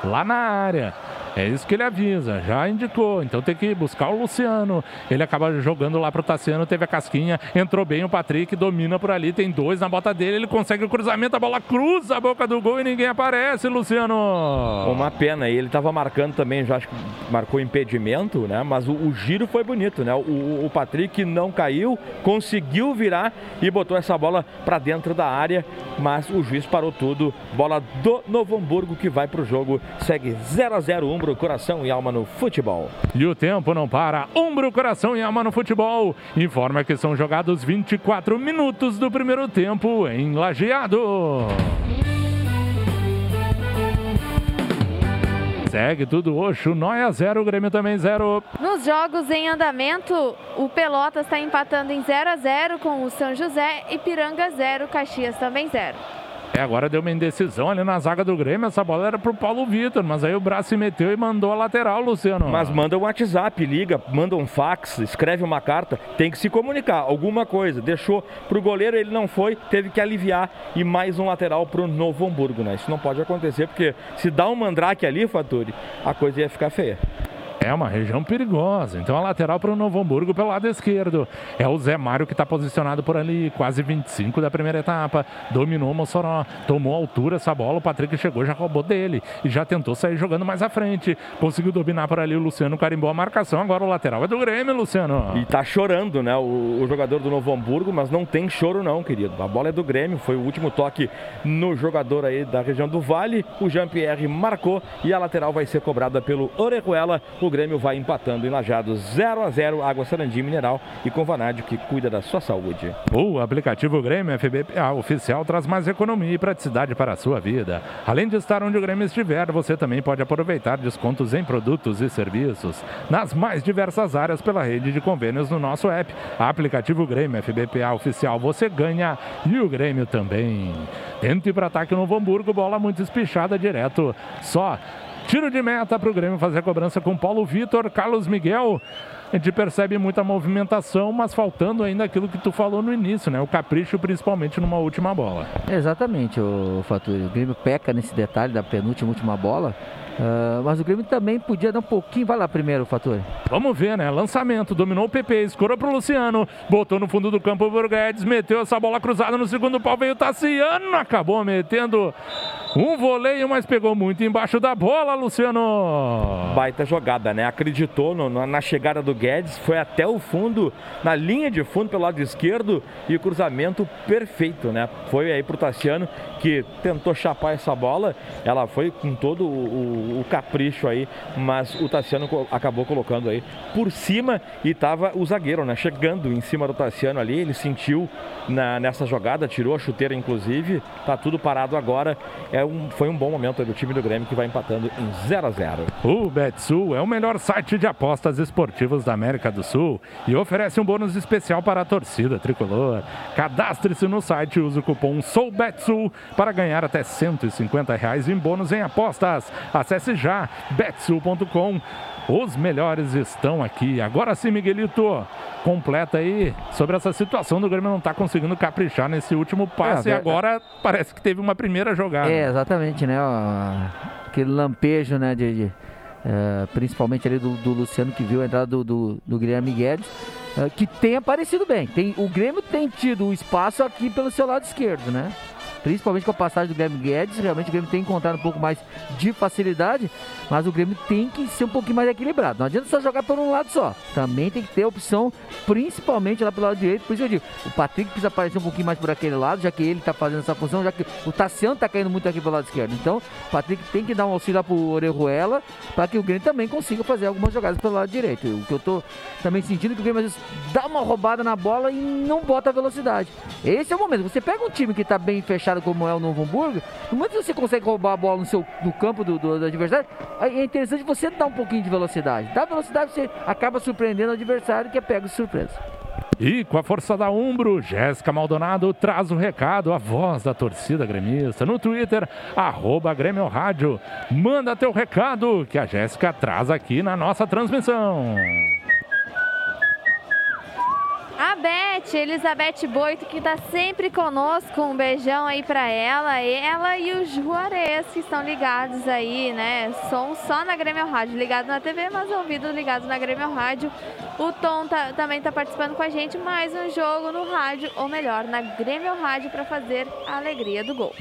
lá na área. É isso que ele avisa, já indicou. Então tem que buscar o Luciano. Ele acaba jogando lá pro Tassiano, teve a casquinha, entrou bem o Patrick, domina por ali, tem dois na bota dele, ele consegue o cruzamento, a bola cruza a boca do gol e ninguém aparece, Luciano. Uma pena, ele estava marcando também, já acho que marcou impedimento, né? Mas o, o giro foi bonito, né? O, o, Patrick não caiu, conseguiu virar e botou essa bola para dentro da área, mas o juiz parou tudo. Bola do Novo Hamburgo que vai pro jogo, segue 0 a 0 1 Umbro, coração e alma no futebol. E o tempo não para. Umbro, coração e alma no futebol. Informa que são jogados 24 minutos do primeiro tempo em Lajeado. Segue tudo Oxo, Noia 0, Grêmio também 0. Nos jogos em andamento, o Pelotas está empatando em 0 a 0 com o São José e Piranga 0, Caxias também 0. É, agora deu uma indecisão ali na zaga do Grêmio. Essa bola era pro Paulo Vitor, mas aí o braço se meteu e mandou a lateral, Luciano. Mas manda um WhatsApp, liga, manda um fax, escreve uma carta, tem que se comunicar, alguma coisa. Deixou pro goleiro, ele não foi, teve que aliviar e mais um lateral pro Novo Hamburgo, né? Isso não pode acontecer, porque se dá um mandrake ali, Faturi, a coisa ia ficar feia. É uma região perigosa. Então a lateral para o Novo Hamburgo pelo lado esquerdo. É o Zé Mário que está posicionado por ali, quase 25 da primeira etapa. Dominou o Mossoró, tomou altura essa bola. O Patrick chegou, já roubou dele e já tentou sair jogando mais à frente. Conseguiu dominar por ali o Luciano, carimbou a marcação. Agora o lateral é do Grêmio, Luciano. E tá chorando, né? O, o jogador do Novo Hamburgo, mas não tem choro, não, querido. A bola é do Grêmio. Foi o último toque no jogador aí da região do Vale. O Jean-Pierre marcou e a lateral vai ser cobrada pelo Orejuela. O Grêmio vai empatando em Lajados 0 a 0 Água Sarandim Mineral e com Vanádio que cuida da sua saúde. O aplicativo Grêmio FBPA oficial traz mais economia e praticidade para a sua vida. Além de estar onde o Grêmio estiver, você também pode aproveitar descontos em produtos e serviços nas mais diversas áreas pela rede de convênios no nosso app. Aplicativo Grêmio FBPA oficial, você ganha e o Grêmio também. Tente para ataque no Novo Hamburgo, bola muito espichada direto. Só Tiro de meta para o Grêmio fazer a cobrança com Paulo Vitor, Carlos Miguel. A gente percebe muita movimentação, mas faltando ainda aquilo que tu falou no início, né? O capricho, principalmente numa última bola. Exatamente, o Faturi. O Grêmio peca nesse detalhe da penúltima última bola. Uh, mas o Grêmio também podia dar um pouquinho. Vai lá primeiro, Fator. Vamos ver, né? Lançamento, dominou o PP, escorou pro Luciano, botou no fundo do campo o Burguedes, meteu essa bola cruzada no segundo pau, veio o Tassiano, acabou metendo um voleio, mas pegou muito embaixo da bola, Luciano. Baita jogada, né? Acreditou no, na chegada do Guedes, foi até o fundo, na linha de fundo pelo lado esquerdo e o cruzamento perfeito, né? Foi aí pro Tassiano que tentou chapar essa bola, ela foi com todo o, o o, capricho aí, mas o Tassiano acabou colocando aí por cima e tava o zagueiro, né? Chegando em cima do Tassiano ali, ele sentiu na, nessa jogada, tirou a chuteira inclusive, tá tudo parado agora. É um, foi um bom momento do time do Grêmio que vai empatando em 0 a 0 O Betsul é o melhor site de apostas esportivas da América do Sul e oferece um bônus especial para a torcida tricolor. Cadastre-se no site e use o cupom SOUBETSUL para ganhar até 150 reais em bônus em apostas. Acesse já betsul.com. Os melhores estão aqui. Agora sim, Miguelito, completa aí sobre essa situação do Grêmio não tá conseguindo caprichar nesse último passe. É, e agora parece que teve uma primeira jogada. É, exatamente, né? Aquele lampejo, né? De, de uh, principalmente ali do, do, Luciano que viu a entrada do, do, do Guilherme Guedes. Uh, que tem aparecido bem. Tem, o Grêmio tem tido o espaço aqui pelo seu lado esquerdo, né? Principalmente com a passagem do Guilherme Guedes. Realmente o Grêmio tem encontrado um pouco mais de facilidade, mas o Grêmio tem que ser um pouquinho mais equilibrado. Não adianta só jogar por um lado só. Também tem que ter opção, principalmente lá pelo lado direito. Por isso eu digo, o Patrick precisa aparecer um pouquinho mais por aquele lado, já que ele está fazendo essa função, já que o Tassiano está caindo muito aqui pelo lado esquerdo. Então, o Patrick tem que dar um auxílio lá pro Orejuela para que o Grêmio também consiga fazer algumas jogadas pelo lado direito. O que eu tô também sentindo é que o Grêmio às vezes dá uma roubada na bola e não bota velocidade. Esse é o momento. Você pega um time que está bem fechado fechado como é o Novo Hamburgo, no momento que você consegue roubar a bola no, seu, no campo do, do, do adversário, é interessante você dar um pouquinho de velocidade. Dá velocidade, você acaba surpreendendo o adversário que é pego de surpresa. E com a força da Umbro, Jéssica Maldonado traz o recado, a voz da torcida gremista. No Twitter, arroba Grêmio Rádio. Manda teu recado que a Jéssica traz aqui na nossa transmissão. A Beth, Elizabeth Boito, que está sempre conosco, um beijão aí para ela. Ela e o Juarez, que estão ligados aí, né? Som só na Grêmio Rádio, ligado na TV, mas ouvido ligado na Grêmio Rádio. O Tom tá, também está participando com a gente, mais um jogo no rádio, ou melhor, na Grêmio Rádio, para fazer a alegria do gol.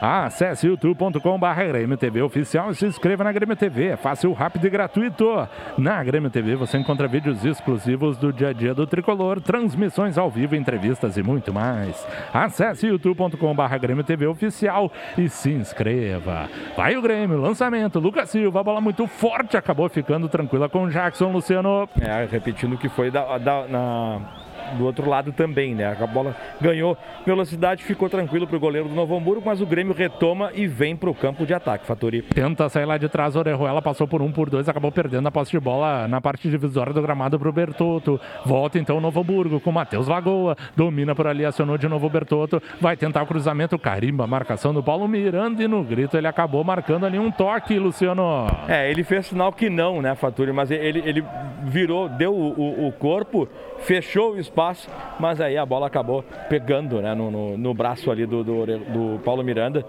Acesse youtube.com.br Grêmio TV Oficial e se inscreva na Grêmio TV. É fácil, rápido e gratuito. Na Grêmio TV você encontra vídeos exclusivos do dia a dia do tricolor, transmissões ao vivo, entrevistas e muito mais. Acesse youtube.com.br Grêmio TV Oficial e se inscreva. Vai o Grêmio, lançamento, Lucas Silva, bola muito forte, acabou ficando tranquila com Jackson Luciano. É, repetindo o que foi da, da, na do outro lado também, né? A bola ganhou velocidade, ficou tranquilo para o goleiro do Novo Hamburgo, mas o Grêmio retoma e vem para o campo de ataque, Faturi. Tenta sair lá de trás, Orejuela passou por um, por dois, acabou perdendo a posse de bola na parte divisória do gramado para o Bertotto. Volta então o Novo Hamburgo com Matheus Lagoa, domina por ali, acionou de novo o Bertotto, vai tentar o cruzamento, carimba, marcação do Paulo Miranda e no grito ele acabou marcando ali um toque, Luciano. É, ele fez sinal que não, né, Faturi, mas ele, ele virou, deu o, o, o corpo, fechou o espaço espaço, mas aí a bola acabou pegando né, no, no, no braço ali do, do, do, Paulo Miranda,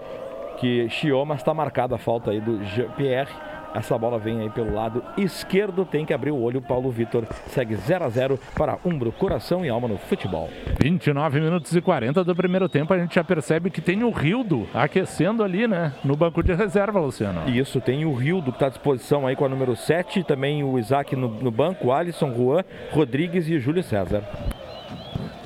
que chiou, mas está marcada a falta aí do Jean-Pierre Essa bola vem aí pelo lado esquerdo, tem que abrir o olho. Paulo Vitor segue 0 a 0 para Umbro, coração e alma no futebol. 29 minutos e 40 do primeiro tempo, a gente já percebe que tem o Rildo aquecendo ali, né? No banco de reserva, Luciano. Isso, tem o Rildo que está à disposição aí com a número 7, também o Isaac no, no banco, Alisson, Juan, Rodrigues e Júlio César.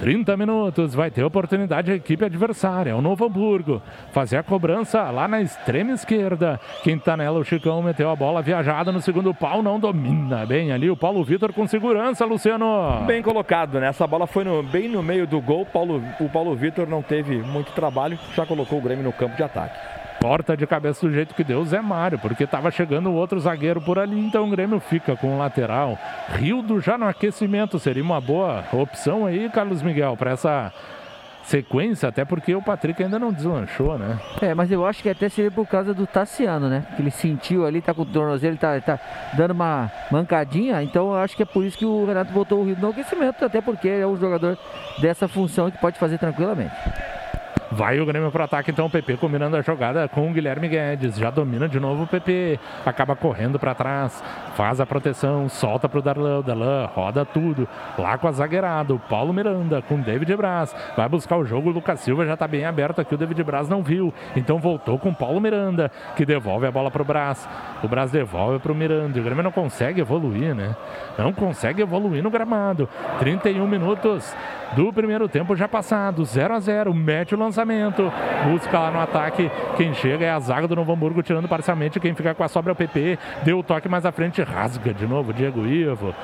30 minutos, vai ter oportunidade a equipe adversária, o Novo Hamburgo. Fazer a cobrança lá na extrema esquerda. Quem nela, o Chicão, meteu a bola viajada no segundo pau, não domina bem ali. O Paulo Vitor com segurança, Luciano. Bem colocado, né? Essa bola foi no, bem no meio do gol. Paulo, o Paulo Vitor não teve muito trabalho, já colocou o Grêmio no campo de ataque. Corta de cabeça do jeito que deu Zé Mário, porque estava chegando outro zagueiro por ali, então o Grêmio fica com o lateral. Rildo já no aquecimento, seria uma boa opção aí, Carlos Miguel, para essa sequência, até porque o Patrick ainda não deslanchou, né? É, mas eu acho que até seria por causa do Tassiano, né? Que ele sentiu ali, tá com o tornozelo, tá, tá dando uma mancadinha, então eu acho que é por isso que o Renato botou o Rildo no aquecimento, até porque é um jogador dessa função que pode fazer tranquilamente. Vai o Grêmio para ataque, então o PP combinando a jogada com o Guilherme Guedes. Já domina de novo o PP. Acaba correndo para trás, faz a proteção, solta para o Darlan. O Darlan roda tudo. Lá com a zagueirada, o Paulo Miranda com o David Braz. Vai buscar o jogo. O Lucas Silva já está bem aberto aqui. O David Braz não viu. Então voltou com o Paulo Miranda, que devolve a bola para o Braz. O Braz devolve para o Miranda. O Grêmio não consegue evoluir, né? Não consegue evoluir no gramado. 31 minutos do primeiro tempo já passado. 0 a 0 Mete o lançamento. Busca lá no ataque. Quem chega é a zaga do Novo Hamburgo, tirando parcialmente. Quem fica com a sobra é o PP. Deu o toque mais à frente. Rasga de novo. Diego Ivo.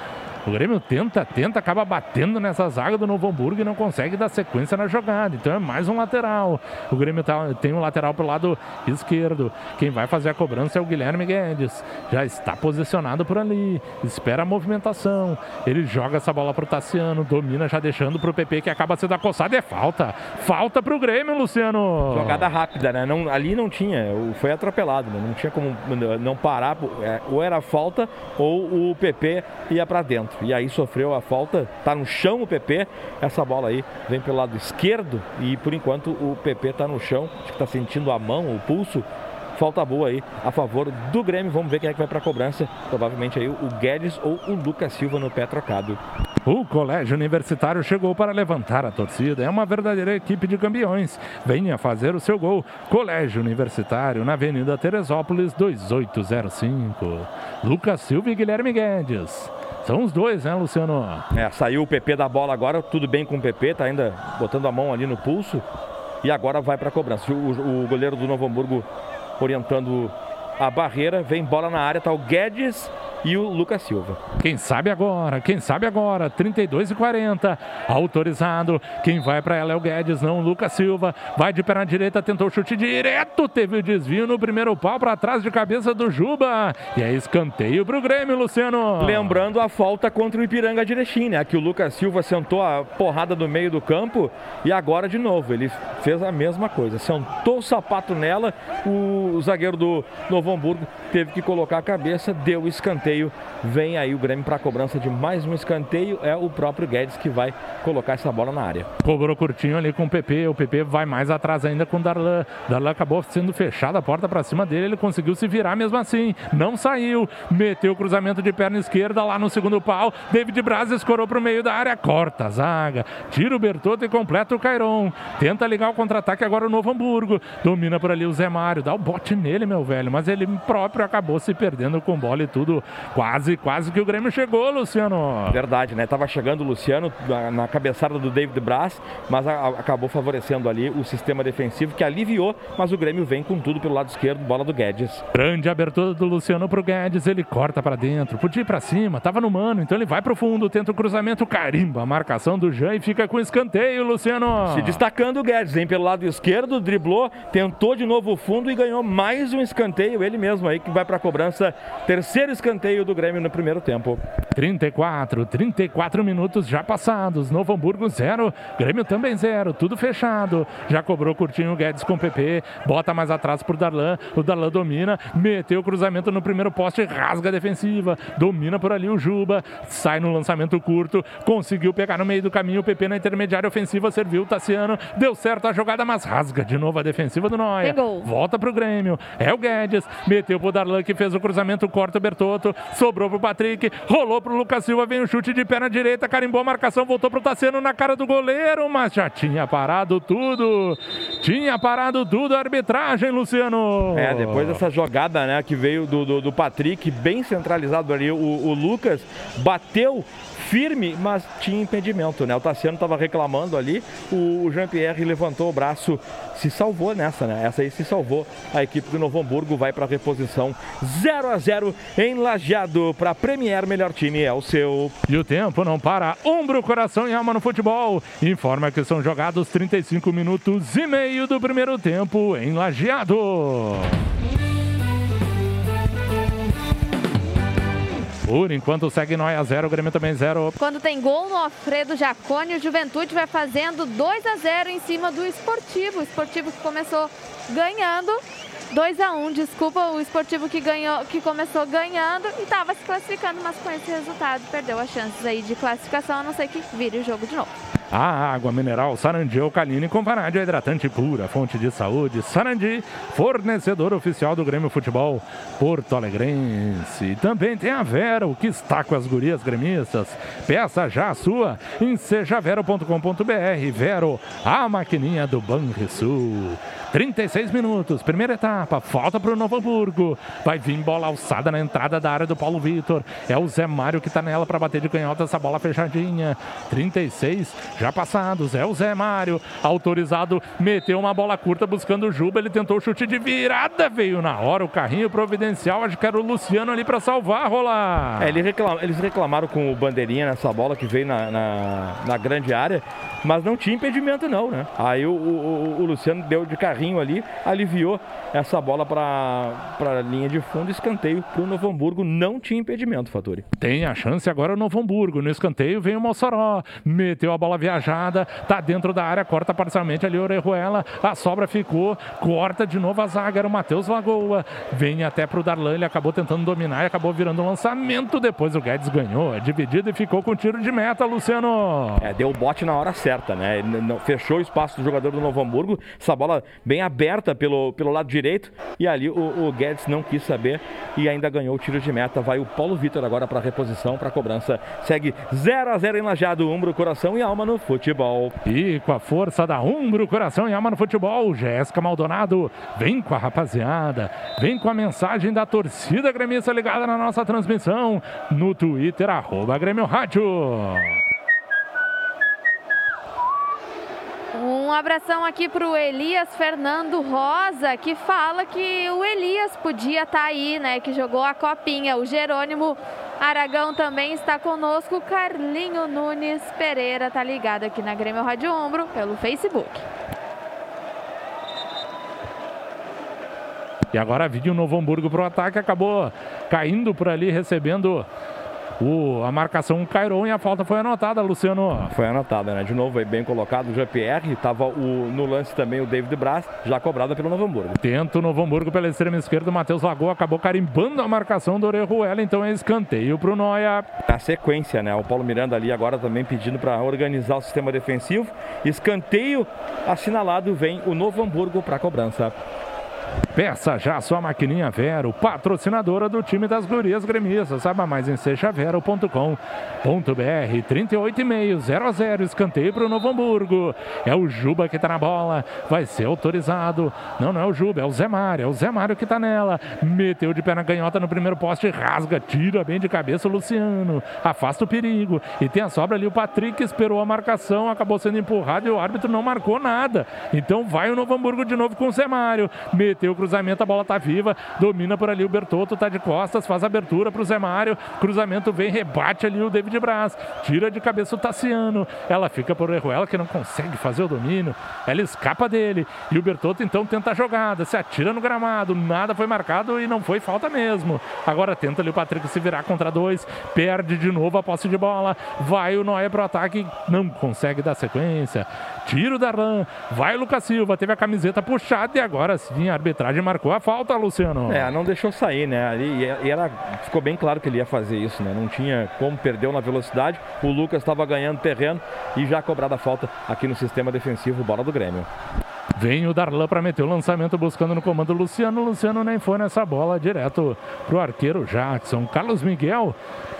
O Grêmio tenta, tenta, acaba batendo nessa zaga do Novo Hamburgo e não consegue dar sequência na jogada. Então é mais um lateral. O Grêmio tá, tem um lateral para o lado esquerdo. Quem vai fazer a cobrança é o Guilherme Guedes. Já está posicionado por ali. Espera a movimentação. Ele joga essa bola para o Tassiano. Domina já deixando para o PP que acaba sendo acossado. É falta. Falta para o Grêmio, Luciano. Jogada rápida, né? Não, ali não tinha. Foi atropelado. Né? Não tinha como não parar. É, ou era falta ou o PP ia para dentro e aí sofreu a falta. Tá no chão o PP. Essa bola aí vem pelo lado esquerdo e por enquanto o PP tá no chão. Acho que tá sentindo a mão, o pulso. Falta boa aí a favor do Grêmio. Vamos ver quem é que vai para a cobrança. Provavelmente aí o Guedes ou o Lucas Silva no pé trocado. O Colégio Universitário chegou para levantar a torcida. É uma verdadeira equipe de campeões. Venha fazer o seu gol. Colégio Universitário, na Avenida Teresópolis, 2805. Lucas Silva e Guilherme Guedes. São os dois, né, Luciano? É, saiu o PP da bola agora, tudo bem com o PP, tá ainda botando a mão ali no pulso. E agora vai para a cobrança. O, o goleiro do Novo Hamburgo orientando a barreira, vem bola na área, tá o Guedes e o Lucas Silva. Quem sabe agora, quem sabe agora, 32 e 40, autorizado. Quem vai para ela é o Guedes, não o Lucas Silva. Vai de perna direita, tentou chute direto, teve o desvio no primeiro pau para trás de cabeça do Juba. E é escanteio para o Grêmio, Luciano. Lembrando a falta contra o Ipiranga Erechim, né? Que o Lucas Silva sentou a porrada do meio do campo e agora de novo ele fez a mesma coisa. Sentou o sapato nela, o zagueiro do Novo Hamburgo teve que colocar a cabeça, deu o escanteio escanteio. Vem aí o Grêmio para a cobrança de mais um escanteio. É o próprio Guedes que vai colocar essa bola na área. Cobrou curtinho ali com o PP. O PP vai mais atrás ainda com o Darlan. Darlan acabou sendo fechada a porta para cima dele. Ele conseguiu se virar mesmo assim. Não saiu. Meteu o cruzamento de perna esquerda lá no segundo pau. David Braz escorou para o meio da área. Corta a zaga. Tira o Bertotto e completa o Cairon. Tenta ligar o contra-ataque agora o Novo Hamburgo. Domina por ali o Zé Mário. Dá o bote nele, meu velho. Mas ele próprio acabou se perdendo com bola e tudo. Quase, quase que o Grêmio chegou, Luciano. Verdade, né? Tava chegando o Luciano na, na cabeçada do David Braz, mas a, a, acabou favorecendo ali o sistema defensivo que aliviou, mas o Grêmio vem com tudo pelo lado esquerdo, bola do Guedes. Grande abertura do Luciano pro Guedes, ele corta para dentro, podia ir para cima, tava no mano, então ele vai pro fundo, tenta o cruzamento, carimba a marcação do Jean e fica com escanteio, Luciano. Se destacando o Guedes, vem pelo lado esquerdo, driblou, tentou de novo o fundo e ganhou mais um escanteio, ele mesmo aí que vai para a cobrança, terceiro escanteio do Grêmio no primeiro tempo. 34, 34 minutos já passados. Novo Hamburgo 0, Grêmio também 0, tudo fechado. Já cobrou curtinho Guedes com o PP, bota mais atrás pro Darlan. O Darlan domina, meteu o cruzamento no primeiro poste, rasga a defensiva, domina por ali o Juba, sai no lançamento curto, conseguiu pegar no meio do caminho o PP na intermediária ofensiva, serviu o Tassiano, deu certo a jogada, mas rasga de novo a defensiva do Noia. Volta pro Grêmio, é o Guedes, meteu pro Darlan que fez o cruzamento, corta o Bertotto, sobrou pro Patrick, rolou pro Lucas Silva, vem o chute de perna direita, carimbou a marcação, voltou pro Tassiano na cara do goleiro, mas já tinha parado tudo. Tinha parado tudo a arbitragem, Luciano. É, depois dessa jogada, né, que veio do, do, do Patrick, bem centralizado ali, o, o Lucas bateu firme, mas tinha impedimento, né? O Tassiano estava reclamando ali, o Jean-Pierre levantou o braço, se salvou nessa, né? Essa aí se salvou. A equipe do Novo Hamburgo vai para a reposição 0 a 0 em Lajeado para Premier, melhor time é o seu. E o tempo não para. Ombro, coração e alma no futebol. Informa que são jogados 35 minutos e meio do primeiro tempo em Lajeado. Por enquanto segue Noia 0, Grêmio também 0. Quando tem gol no Alfredo Jaconi, o Juventude vai fazendo 2 a 0 em cima do Esportivo. O Esportivo que começou ganhando 2 a 1 desculpa, o esportivo que ganhou, que começou ganhando e estava se classificando, mas com esse resultado perdeu as chances aí de classificação, a não ser que vire o jogo de novo. A água mineral Sarandi alcalina com vanádio hidratante pura, fonte de saúde. Sarandi, fornecedor oficial do Grêmio Futebol Porto Alegrense. E também tem a Vero, que está com as gurias gremistas. Peça já a sua em sejavero.com.br. Vero, a maquininha do Banrisul. 36 minutos, primeira etapa, falta para o Novo Hamburgo. Vai vir bola alçada na entrada da área do Paulo Vitor. É o Zé Mário que está nela para bater de canhota essa bola fechadinha. 36 já passados, é o Zé Mário. Autorizado, meteu uma bola curta buscando o Juba. Ele tentou o chute de virada, veio na hora o carrinho providencial. Acho que era o Luciano ali para salvar, rolar. É, ele eles reclamaram com o Bandeirinha nessa bola que veio na, na, na grande área, mas não tinha impedimento, não, né? Aí o, o, o Luciano deu de carrinho ali, aliviou essa bola para a linha de fundo, escanteio para o Novo Hamburgo, não tinha impedimento, Faturi. Tem a chance agora o Novo Hamburgo, no escanteio vem o Mossoró, meteu a bola viajada, tá dentro da área, corta parcialmente ali o Orejuela, a sobra ficou, corta de novo a zaga, era o Matheus Lagoa, vem até para o Darlan, ele acabou tentando dominar e acabou virando um lançamento, depois o Guedes ganhou, é dividido e ficou com tiro de meta, Luciano. É, deu o bote na hora certa, né, fechou o espaço do jogador do Novo Hamburgo, essa bola bem aberta pelo, pelo lado direito e ali o, o Guedes não quis saber e ainda ganhou o tiro de meta. Vai o Paulo Vitor agora para a reposição, para a cobrança. Segue 0 a 0 em Lajado, Umbro, coração e alma no futebol. E com a força da Umbro, coração e alma no futebol, Jéssica Maldonado vem com a rapaziada, vem com a mensagem da torcida gremista ligada na nossa transmissão no Twitter, arroba Grêmio Rádio. Um abração aqui para o Elias Fernando Rosa, que fala que o Elias podia estar tá aí, né? Que jogou a copinha. O Jerônimo Aragão também está conosco. Carlinho Nunes Pereira tá ligado aqui na Grêmio Rádio Ombro pelo Facebook. E agora vídeo Novo Hamburgo para o ataque, acabou caindo por ali, recebendo o, a marcação Cairon e a falta foi anotada, Luciano. Foi anotada, né? De novo, aí bem colocado o GPR. Estava no lance também o David Braz, já cobrada pelo Novo Hamburgo. Tenta o Novo Hamburgo pela extrema esquerda. O Matheus Lagoa acabou carimbando a marcação do Orejuela. Então é escanteio para o Noia. A sequência, né? O Paulo Miranda ali agora também pedindo para organizar o sistema defensivo. Escanteio assinalado, vem o Novo Hamburgo para a cobrança. Peça já sua maquininha Vero, patrocinadora do time das gurias gremistas. Saiba mais em sejavero.com.br. 38,5, 0 a 0 escanteio para o Novo Hamburgo. É o Juba que está na bola, vai ser autorizado. Não, não é o Juba, é o Zé Mário, é o Zé Mário que está nela. Meteu de pé na canhota no primeiro poste, rasga, tira bem de cabeça o Luciano. Afasta o perigo. E tem a sobra ali, o Patrick esperou a marcação, acabou sendo empurrado e o árbitro não marcou nada. Então vai o Novo Hamburgo de novo com o Zé Mário. Meteu o cruzamento, a bola tá viva, domina por ali o Bertotto, tá de costas, faz abertura pro Zé Mário, cruzamento vem, rebate ali o David Braz, tira de cabeça o Tassiano, ela fica por Erruela que não consegue fazer o domínio, ela escapa dele e o Bertotto então tenta a jogada, se atira no gramado, nada foi marcado e não foi falta mesmo. Agora tenta ali o Patrick se virar contra dois, perde de novo a posse de bola, vai o Noé pro ataque, não consegue dar sequência. Tiro da Ram, vai o Lucas Silva, teve a camiseta puxada e agora sim a arbitragem marcou a falta, Luciano. É, não deixou sair, né? E, e ela ficou bem claro que ele ia fazer isso, né? Não tinha como, perdeu na velocidade. O Lucas estava ganhando terreno e já cobrada a falta aqui no sistema defensivo, bola do Grêmio. Vem o Darlan para meter o lançamento buscando no comando Luciano. O Luciano nem foi nessa bola direto pro arqueiro Jackson. Carlos Miguel,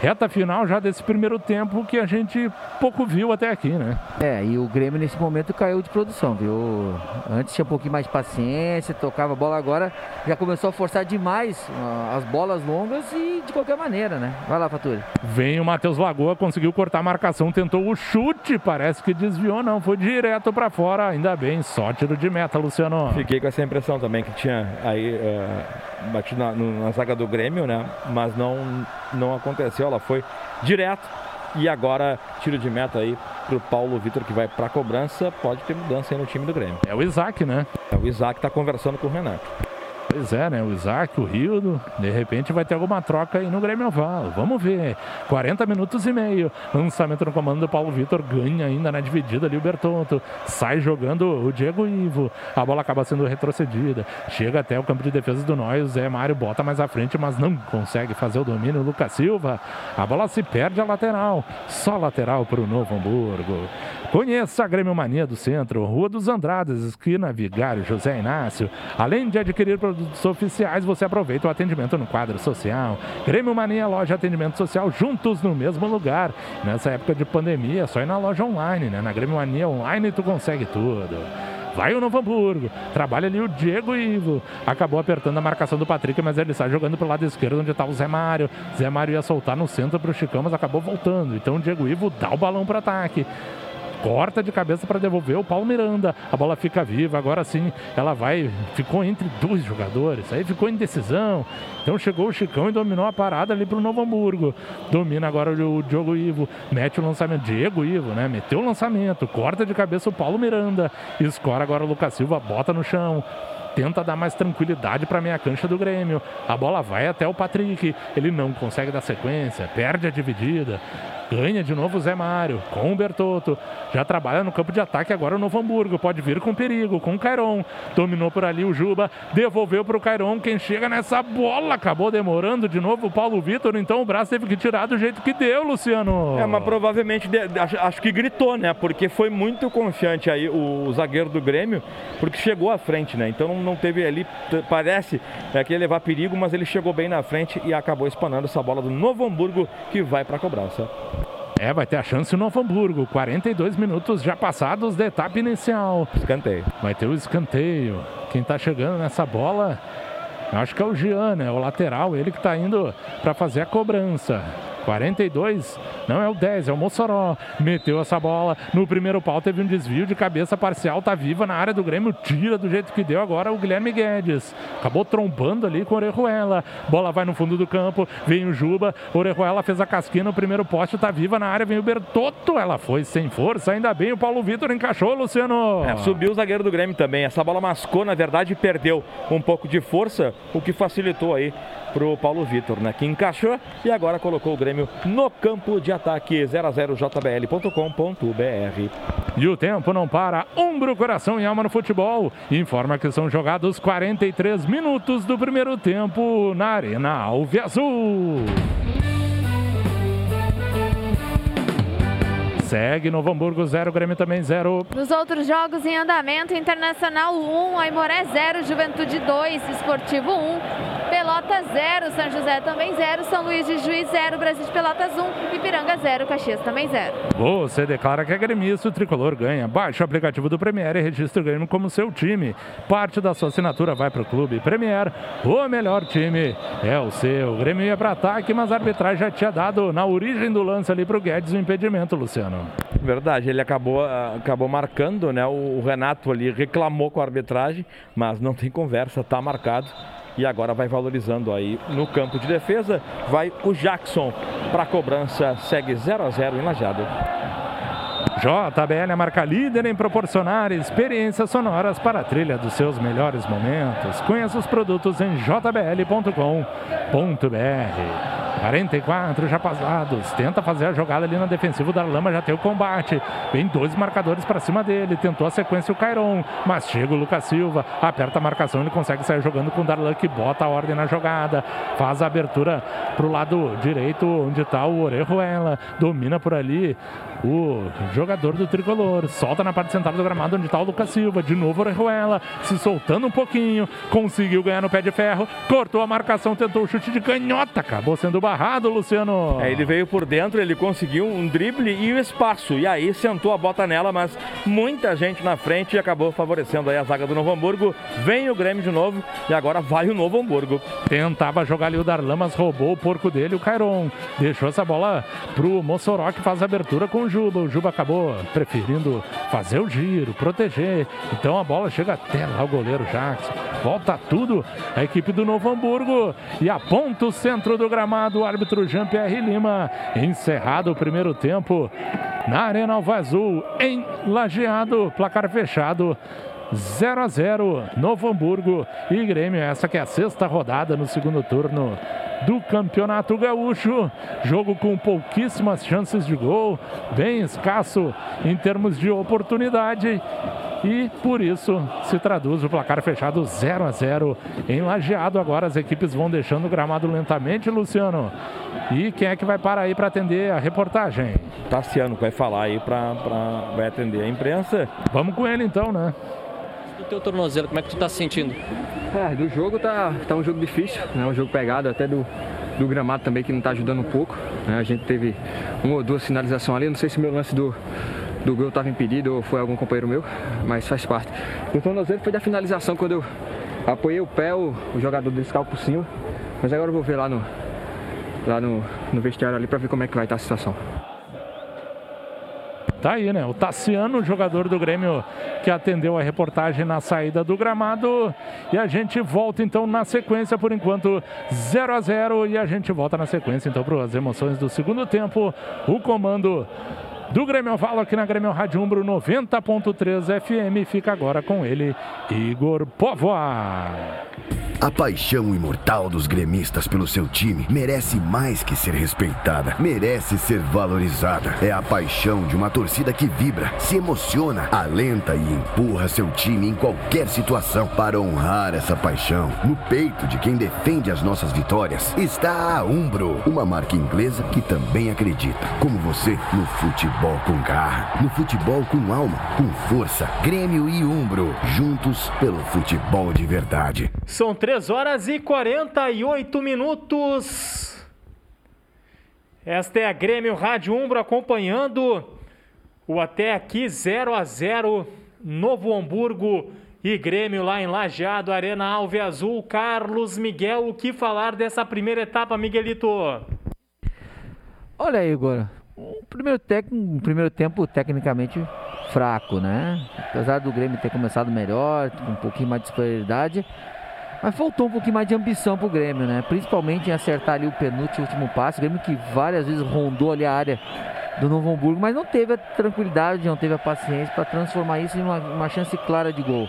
reta final já desse primeiro tempo que a gente pouco viu até aqui, né? É, e o Grêmio nesse momento caiu de produção, viu? Antes tinha um pouquinho mais de paciência, tocava a bola agora, já começou a forçar demais uh, as bolas longas e de qualquer maneira, né? Vai lá, Faturi. Vem o Matheus Lagoa, conseguiu cortar a marcação, tentou o chute, parece que desviou, não, foi direto para fora, ainda bem, só tiro de meta, Luciano. Fiquei com essa impressão também que tinha aí uh, batido na, na zaga do Grêmio, né? Mas não, não aconteceu, ela foi direto e agora tiro de meta aí pro Paulo Vitor que vai para cobrança. Pode ter mudança aí no time do Grêmio. É o Isaac, né? É o Isaac que tá conversando com o Renato. Pois é, né? O Isaac, o Rildo, de repente vai ter alguma troca aí no Grêmio Oval. Vamos ver. 40 minutos e meio. Lançamento no comando do Paulo Vitor. Ganha ainda na dividida ali o Bertonto. Sai jogando o Diego Ivo. A bola acaba sendo retrocedida. Chega até o campo de defesa do Nós. O Zé Mário bota mais à frente, mas não consegue fazer o domínio. O Lucas Silva. A bola se perde a lateral. Só lateral para o Novo Hamburgo. Conheça a Grêmio Mania do Centro, Rua dos Andradas, esquina Vigário José Inácio. Além de adquirir produtos oficiais, você aproveita o atendimento no quadro social. Grêmio Mania, loja atendimento social, juntos no mesmo lugar. Nessa época de pandemia, é só ir na loja online, né? Na Grêmio Mania Online tu consegue tudo. Vai o Novo Hamburgo. Trabalha ali o Diego Ivo. Acabou apertando a marcação do Patrick, mas ele sai jogando pro lado esquerdo, onde está o Zé Mário. Zé Mário ia soltar no centro pro Chicão, mas acabou voltando. Então o Diego Ivo dá o balão para ataque corta de cabeça para devolver o Paulo Miranda. A bola fica viva, agora sim ela vai, ficou entre dois jogadores, aí ficou em decisão. Então chegou o Chicão e dominou a parada ali para o Novo Hamburgo. Domina agora o Diogo Ivo, mete o lançamento, Diego Ivo, né? Meteu o lançamento, corta de cabeça o Paulo Miranda, escora agora o Lucas Silva, bota no chão tenta dar mais tranquilidade para a meia cancha do Grêmio. A bola vai até o Patrick, ele não consegue dar sequência, perde a dividida. Ganha de novo o Zé Mário com o Bertotto. Já trabalha no campo de ataque agora o Novo Hamburgo. Pode vir com perigo, com o Cairon. Dominou por ali o Juba. Devolveu para o Cairon. Quem chega nessa bola acabou demorando de novo o Paulo Vitor. Então o braço teve que tirar do jeito que deu, Luciano. É, mas provavelmente acho, acho que gritou, né? Porque foi muito confiante aí o zagueiro do Grêmio, porque chegou à frente, né? Então não, não teve ali, parece é, que ia levar perigo, mas ele chegou bem na frente e acabou espanando essa bola do Novo Hamburgo que vai para a cobrança. É, vai ter a chance o Novo Hamburgo. 42 minutos já passados da etapa inicial. Escanteio. Vai ter o escanteio. Quem tá chegando nessa bola, acho que é o Jean, né? O lateral, ele que tá indo para fazer a cobrança. 42, não é o 10, é o Mossoró. Meteu essa bola no primeiro pau, teve um desvio de cabeça parcial, tá viva na área do Grêmio, tira do jeito que deu agora o Guilherme Guedes. Acabou trombando ali com o Orejuela. Bola vai no fundo do campo, vem o Juba, Orejuela fez a casquinha no primeiro poste, tá viva na área, vem o Bertotto, ela foi sem força, ainda bem o Paulo Vitor encaixou, Luciano. É, subiu o zagueiro do Grêmio também, essa bola mascou, na verdade, perdeu um pouco de força, o que facilitou aí pro Paulo Vitor, né? Que encaixou e agora colocou o Grêmio no campo de ataque 00jbl.com.br. E o tempo não para. Umbro, coração e alma no futebol. Informa que são jogados 43 minutos do primeiro tempo na Arena Alve Azul. Segue Novo Hamburgo 0, Grêmio também 0. Nos outros jogos em andamento, Internacional 1, Aimoré 0, Juventude 2, Esportivo 1. Pelotas 0, São José também 0, São Luís de Juiz 0, Brasil de Pelotas 1, Ipiranga 0, Caxias também 0. Você declara que é gremista, o tricolor ganha. Baixe o aplicativo do Premier e registre o Grêmio como seu time. Parte da sua assinatura vai para o clube Premier. O melhor time é o seu. O Grêmio ia para ataque, mas a arbitragem já tinha dado na origem do lance ali para o Guedes o impedimento, Luciano. Verdade, ele acabou, ah, acabou marcando, né? O Renato ali reclamou com a arbitragem, mas não tem conversa, tá marcado. E agora vai valorizando aí no campo de defesa. Vai o Jackson para a cobrança, segue 0 a 0 em Lajado. JBL é marca líder em proporcionar experiências sonoras para a trilha dos seus melhores momentos. Conheça os produtos em jbl.com.br. 44 já passados. Tenta fazer a jogada ali na defensiva. O Darlama já tem o combate. Vem dois marcadores para cima dele. Tentou a sequência o Cairon. Mas chega o Lucas Silva. Aperta a marcação. Ele consegue sair jogando com o Darlan que bota a ordem na jogada. Faz a abertura para o lado direito, onde está o Orejuela. Domina por ali o jogador do tricolor. Solta na parte central do gramado, onde está o Lucas Silva. De novo o Orejuela. Se soltando um pouquinho. Conseguiu ganhar no pé de ferro. Cortou a marcação. Tentou o chute de canhota. Acabou sendo barrado barrado, Luciano. É, ele veio por dentro, ele conseguiu um drible e o espaço. E aí sentou a bota nela, mas muita gente na frente e acabou favorecendo aí a zaga do Novo Hamburgo. Vem o Grêmio de novo e agora vai o Novo Hamburgo. Tentava jogar ali o Darlan, mas roubou o porco dele, o Cairon. Deixou essa bola pro Mossoró que faz a abertura com o Juba. O Juba acabou preferindo fazer o giro, proteger. Então a bola chega até lá o goleiro Jackson. Volta tudo a equipe do Novo Hamburgo e aponta o centro do gramado árbitro Jean-Pierre Lima. Encerrado o primeiro tempo na Arena Alva Azul, em Lajeado, placar fechado. 0 a 0 Novo Hamburgo e Grêmio. Essa que é a sexta rodada no segundo turno do Campeonato Gaúcho. Jogo com pouquíssimas chances de gol, bem escasso em termos de oportunidade e por isso se traduz o placar fechado 0 a 0 em Lajeado. Agora as equipes vão deixando o gramado lentamente, Luciano. E quem é que vai parar aí para atender a reportagem? Tassiano vai falar aí para vai atender a imprensa. Vamos com ele então, né? Teu tornozelo, como é que tu tá se sentindo? É, do jogo tá, tá um jogo difícil, né? Um jogo pegado até do, do gramado também que não tá ajudando um pouco. Né? A gente teve uma ou duas finalizações ali, não sei se meu lance do do gol estava impedido ou foi algum companheiro meu, mas faz parte. O tornozelo foi da finalização quando eu apoiei o pé, o, o jogador desse caiu por cima. Mas agora eu vou ver lá no, lá no, no vestiário ali para ver como é que vai estar a situação. Tá aí, né? O Tassiano, jogador do Grêmio, que atendeu a reportagem na saída do gramado. E a gente volta então na sequência, por enquanto 0 a 0 E a gente volta na sequência então para as emoções do segundo tempo. O comando do Grêmio Falo aqui na Grêmio Rádio Umbro 90.3 FM. Fica agora com ele, Igor Povoa. A paixão imortal dos gremistas pelo seu time merece mais que ser respeitada, merece ser valorizada. É a paixão de uma torcida que vibra, se emociona, alenta e empurra seu time em qualquer situação. Para honrar essa paixão, no peito de quem defende as nossas vitórias, está a Umbro, uma marca inglesa que também acredita, como você, no futebol com garra, no futebol com alma, com força. Grêmio e Umbro, juntos pelo futebol de verdade. São 3 horas e 48 minutos. Esta é a Grêmio Rádio Umbro acompanhando o até aqui 0 a 0 Novo Hamburgo e Grêmio lá em Lajeado, Arena Alve Azul. Carlos Miguel, o que falar dessa primeira etapa, Miguelito? Olha, Igor, um primeiro, tec... um primeiro tempo tecnicamente fraco, né? Apesar do Grêmio ter começado melhor, com um pouquinho mais de superioridade, mas faltou um pouquinho mais de ambição pro Grêmio, né? Principalmente em acertar ali o penúltimo último passe. O Grêmio que várias vezes rondou ali a área do Novo Hamburgo, mas não teve a tranquilidade, não teve a paciência para transformar isso em uma, uma, chance clara de gol.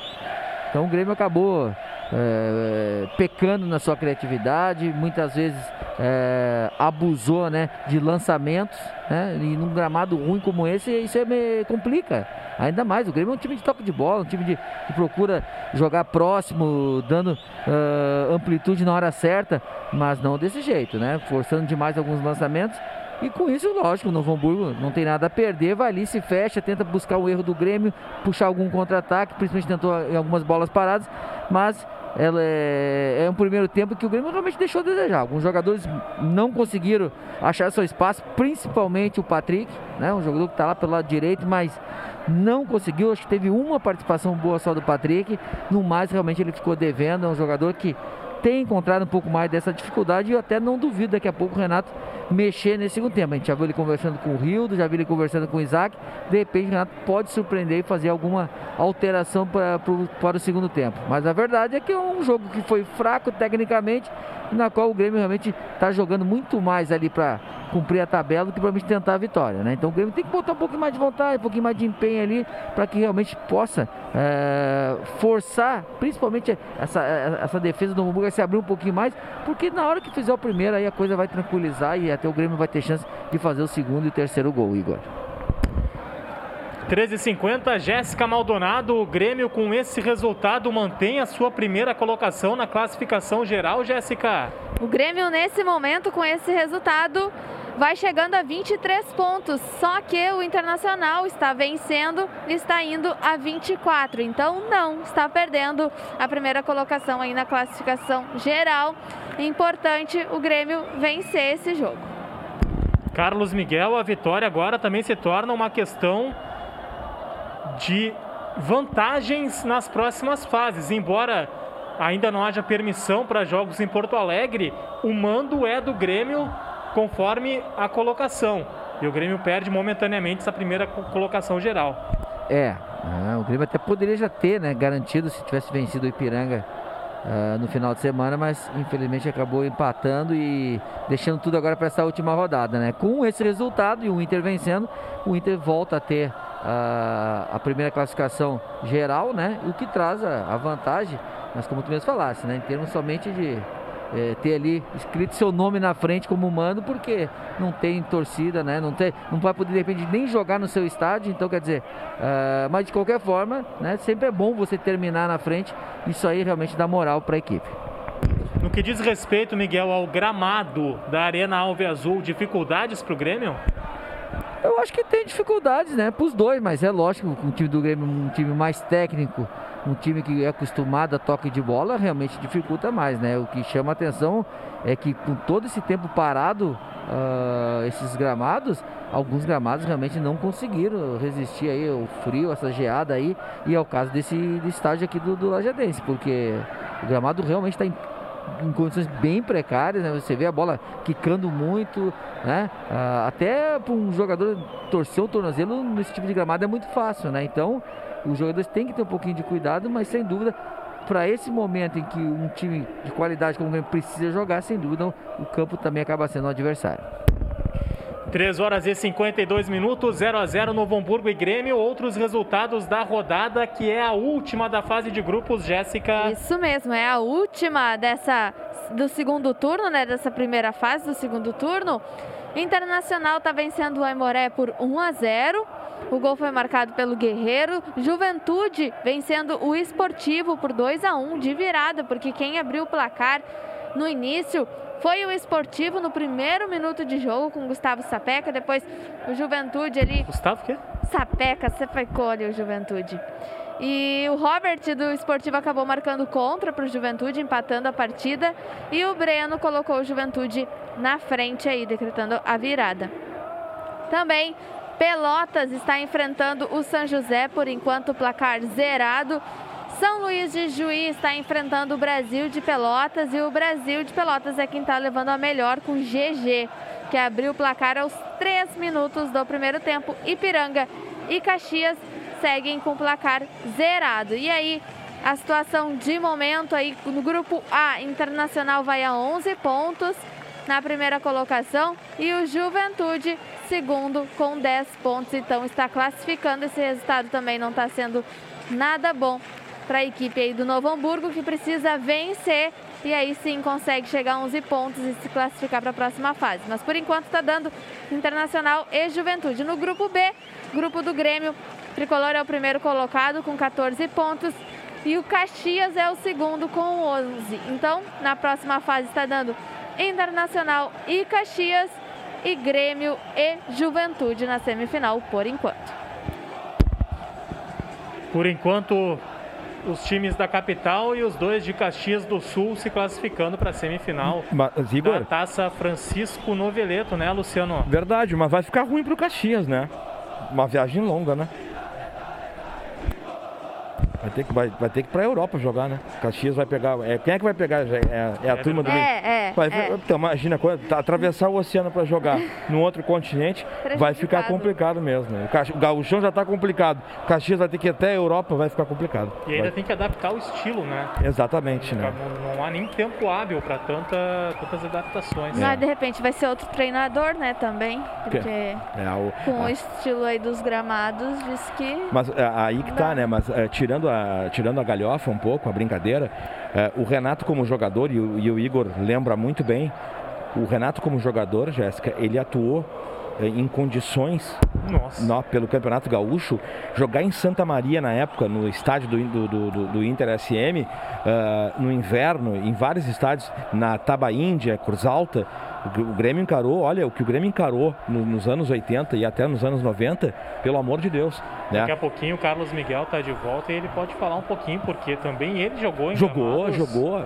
Então o Grêmio acabou é, pecando na sua criatividade, muitas vezes é, abusou né, de lançamentos, né, e num gramado ruim como esse, isso é, complica. Ainda mais, o Grêmio é um time de toque de bola, um time de, que procura jogar próximo, dando uh, amplitude na hora certa, mas não desse jeito, né? Forçando demais alguns lançamentos. E com isso, lógico, o Novo Hamburgo não tem nada a perder, vai ali, se fecha, tenta buscar o erro do Grêmio, puxar algum contra-ataque, principalmente tentou em algumas bolas paradas, mas ela é, é um primeiro tempo que o Grêmio realmente deixou a desejar. Alguns jogadores não conseguiram achar seu espaço, principalmente o Patrick, né? Um jogador que está lá pelo lado direito, mas não conseguiu. Acho que teve uma participação boa só do Patrick. No mais, realmente ele ficou devendo. É um jogador que tem encontrado um pouco mais dessa dificuldade e eu até não duvido daqui a pouco o Renato mexer nesse segundo tempo. A gente já viu ele conversando com o Rildo, já viu ele conversando com o Isaac. De repente o Renato pode surpreender e fazer alguma alteração para, para o segundo tempo. Mas a verdade é que é um jogo que foi fraco tecnicamente, na qual o Grêmio realmente está jogando muito mais ali para cumprir a tabela do que provavelmente tentar a vitória. Né? Então o Grêmio tem que botar um pouquinho mais de vontade, um pouquinho mais de empenho ali para que realmente possa é, forçar, principalmente essa, essa defesa do Hamburgo a se abrir um pouquinho mais, porque na hora que fizer o primeiro aí a coisa vai tranquilizar e até o Grêmio vai ter chance de fazer o segundo e o terceiro gol, Igor. 13h50, Jéssica Maldonado, o Grêmio com esse resultado mantém a sua primeira colocação na classificação geral, Jéssica. O Grêmio nesse momento com esse resultado vai chegando a 23 pontos, só que o Internacional está vencendo e está indo a 24, então não, está perdendo a primeira colocação aí na classificação geral. Importante o Grêmio vencer esse jogo. Carlos Miguel, a vitória agora também se torna uma questão de vantagens nas próximas fases. Embora ainda não haja permissão para jogos em Porto Alegre, o mando é do Grêmio conforme a colocação. E o Grêmio perde momentaneamente essa primeira colocação geral. É, o Grêmio até poderia já ter né, garantido se tivesse vencido o Ipiranga uh, no final de semana, mas infelizmente acabou empatando e deixando tudo agora para essa última rodada. Né? Com esse resultado e o Inter vencendo, o Inter volta a ter a, a primeira classificação geral, né? O que traz a, a vantagem, mas como tu mesmo falasse, né? Em termos somente de é, ter ali escrito seu nome na frente como mando, porque não tem torcida, né? Não, tem, não vai poder de repente nem jogar no seu estádio, então quer dizer, uh, mas de qualquer forma, né? Sempre é bom você terminar na frente, isso aí realmente dá moral para a equipe. No que diz respeito, Miguel, ao gramado da Arena Alve Azul, dificuldades para o Grêmio? Eu acho que tem dificuldades, né, para os dois, mas é lógico que o time do Grêmio é um time mais técnico, um time que é acostumado a toque de bola, realmente dificulta mais, né? O que chama atenção é que com todo esse tempo parado, uh, esses gramados, alguns gramados realmente não conseguiram resistir aí ao frio, essa geada aí, e é o caso desse, desse estádio aqui do, do Lajadense, porque o gramado realmente está em condições bem precárias, né? Você vê a bola quicando muito, né? Ah, até para um jogador torcer o tornozelo nesse tipo de gramado é muito fácil, né? Então, os jogadores têm que ter um pouquinho de cuidado, mas sem dúvida, para esse momento em que um time de qualidade como o Grêmio precisa jogar, sem dúvida, o campo também acaba sendo um adversário. 3 horas e 52 minutos, 0 a 0 Novo Hamburgo e Grêmio. Outros resultados da rodada, que é a última da fase de grupos, Jéssica. Isso mesmo, é a última dessa do segundo turno, né? Dessa primeira fase do segundo turno. Internacional está vencendo o Aimoré por 1 a 0. O gol foi marcado pelo Guerreiro. Juventude vencendo o Esportivo por 2 a 1 de virada, porque quem abriu o placar no início foi o esportivo no primeiro minuto de jogo com Gustavo Sapeca, depois o Juventude ali. Gustavo o quê? Sapeca, Sapecou ali o Juventude. E o Robert do Esportivo acabou marcando contra para o Juventude, empatando a partida. E o Breno colocou o Juventude na frente aí, decretando a virada. Também Pelotas está enfrentando o São José, por enquanto placar zerado. São Luís de Juí está enfrentando o Brasil de Pelotas e o Brasil de Pelotas é quem está levando a melhor com GG, que abriu o placar aos 3 minutos do primeiro tempo. Ipiranga e Caxias seguem com o placar zerado. E aí, a situação de momento aí no grupo A, Internacional vai a 11 pontos na primeira colocação e o Juventude segundo com 10 pontos. Então está classificando. Esse resultado também não está sendo nada bom para a equipe aí do Novo Hamburgo, que precisa vencer e aí sim consegue chegar a 11 pontos e se classificar para a próxima fase. Mas por enquanto está dando Internacional e Juventude. No grupo B, grupo do Grêmio, Tricolor é o primeiro colocado com 14 pontos e o Caxias é o segundo com 11. Então, na próxima fase está dando Internacional e Caxias e Grêmio e Juventude na semifinal por enquanto. Por enquanto, os times da capital e os dois de Caxias do Sul se classificando para a semifinal Mas, Igor, da Taça Francisco Noveleto, né, Luciano? verdade, mas vai ficar ruim pro Caxias, né? Uma viagem longa, né? Vai ter que, vai, vai ter que ir pra Europa jogar, né? Caxias vai pegar. É, quem é que vai pegar? já? É, é a É turma do. É, é, Vai, é. Então, imagina, quando- tá- atravessar o oceano para jogar num outro continente vai ficar complicado mesmo. né? O, o gauchão já está complicado. O Caxias vai ter que ir até a Europa, vai ficar complicado. E ainda Vai- tem que adaptar o estilo, né? Exatamente, né? Não, não há nem tempo hábil para tanta, tantas adaptações. Mas de repente vai ser outro treinador, né, também. Porque É, o- com o a- estilo aí dos gramados, diz que. Mas é, aí que tá, né? Mas é, tirando, a, tirando a galhofa um pouco, a brincadeira, é, o Renato como jogador, e o, e o Igor lembra muito bem, o Renato como jogador, Jéssica, ele atuou em condições nó- pelo Campeonato Gaúcho, jogar em Santa Maria na época, no estádio do, do, do- do- Inter SM, ah, no inverno, em vários estádios, na Taba Índia, Cruz Alta, o Gr- o Grêmio encarou, olha, o que o Grêmio encarou no- nos anos 80 e até nos anos 90, pelo amor de Deus. né? Daqui a pouquinho o Carlos Miguel tá de volta e ele pode falar um pouquinho, porque também ele jogou em Jogou, gramados jogou.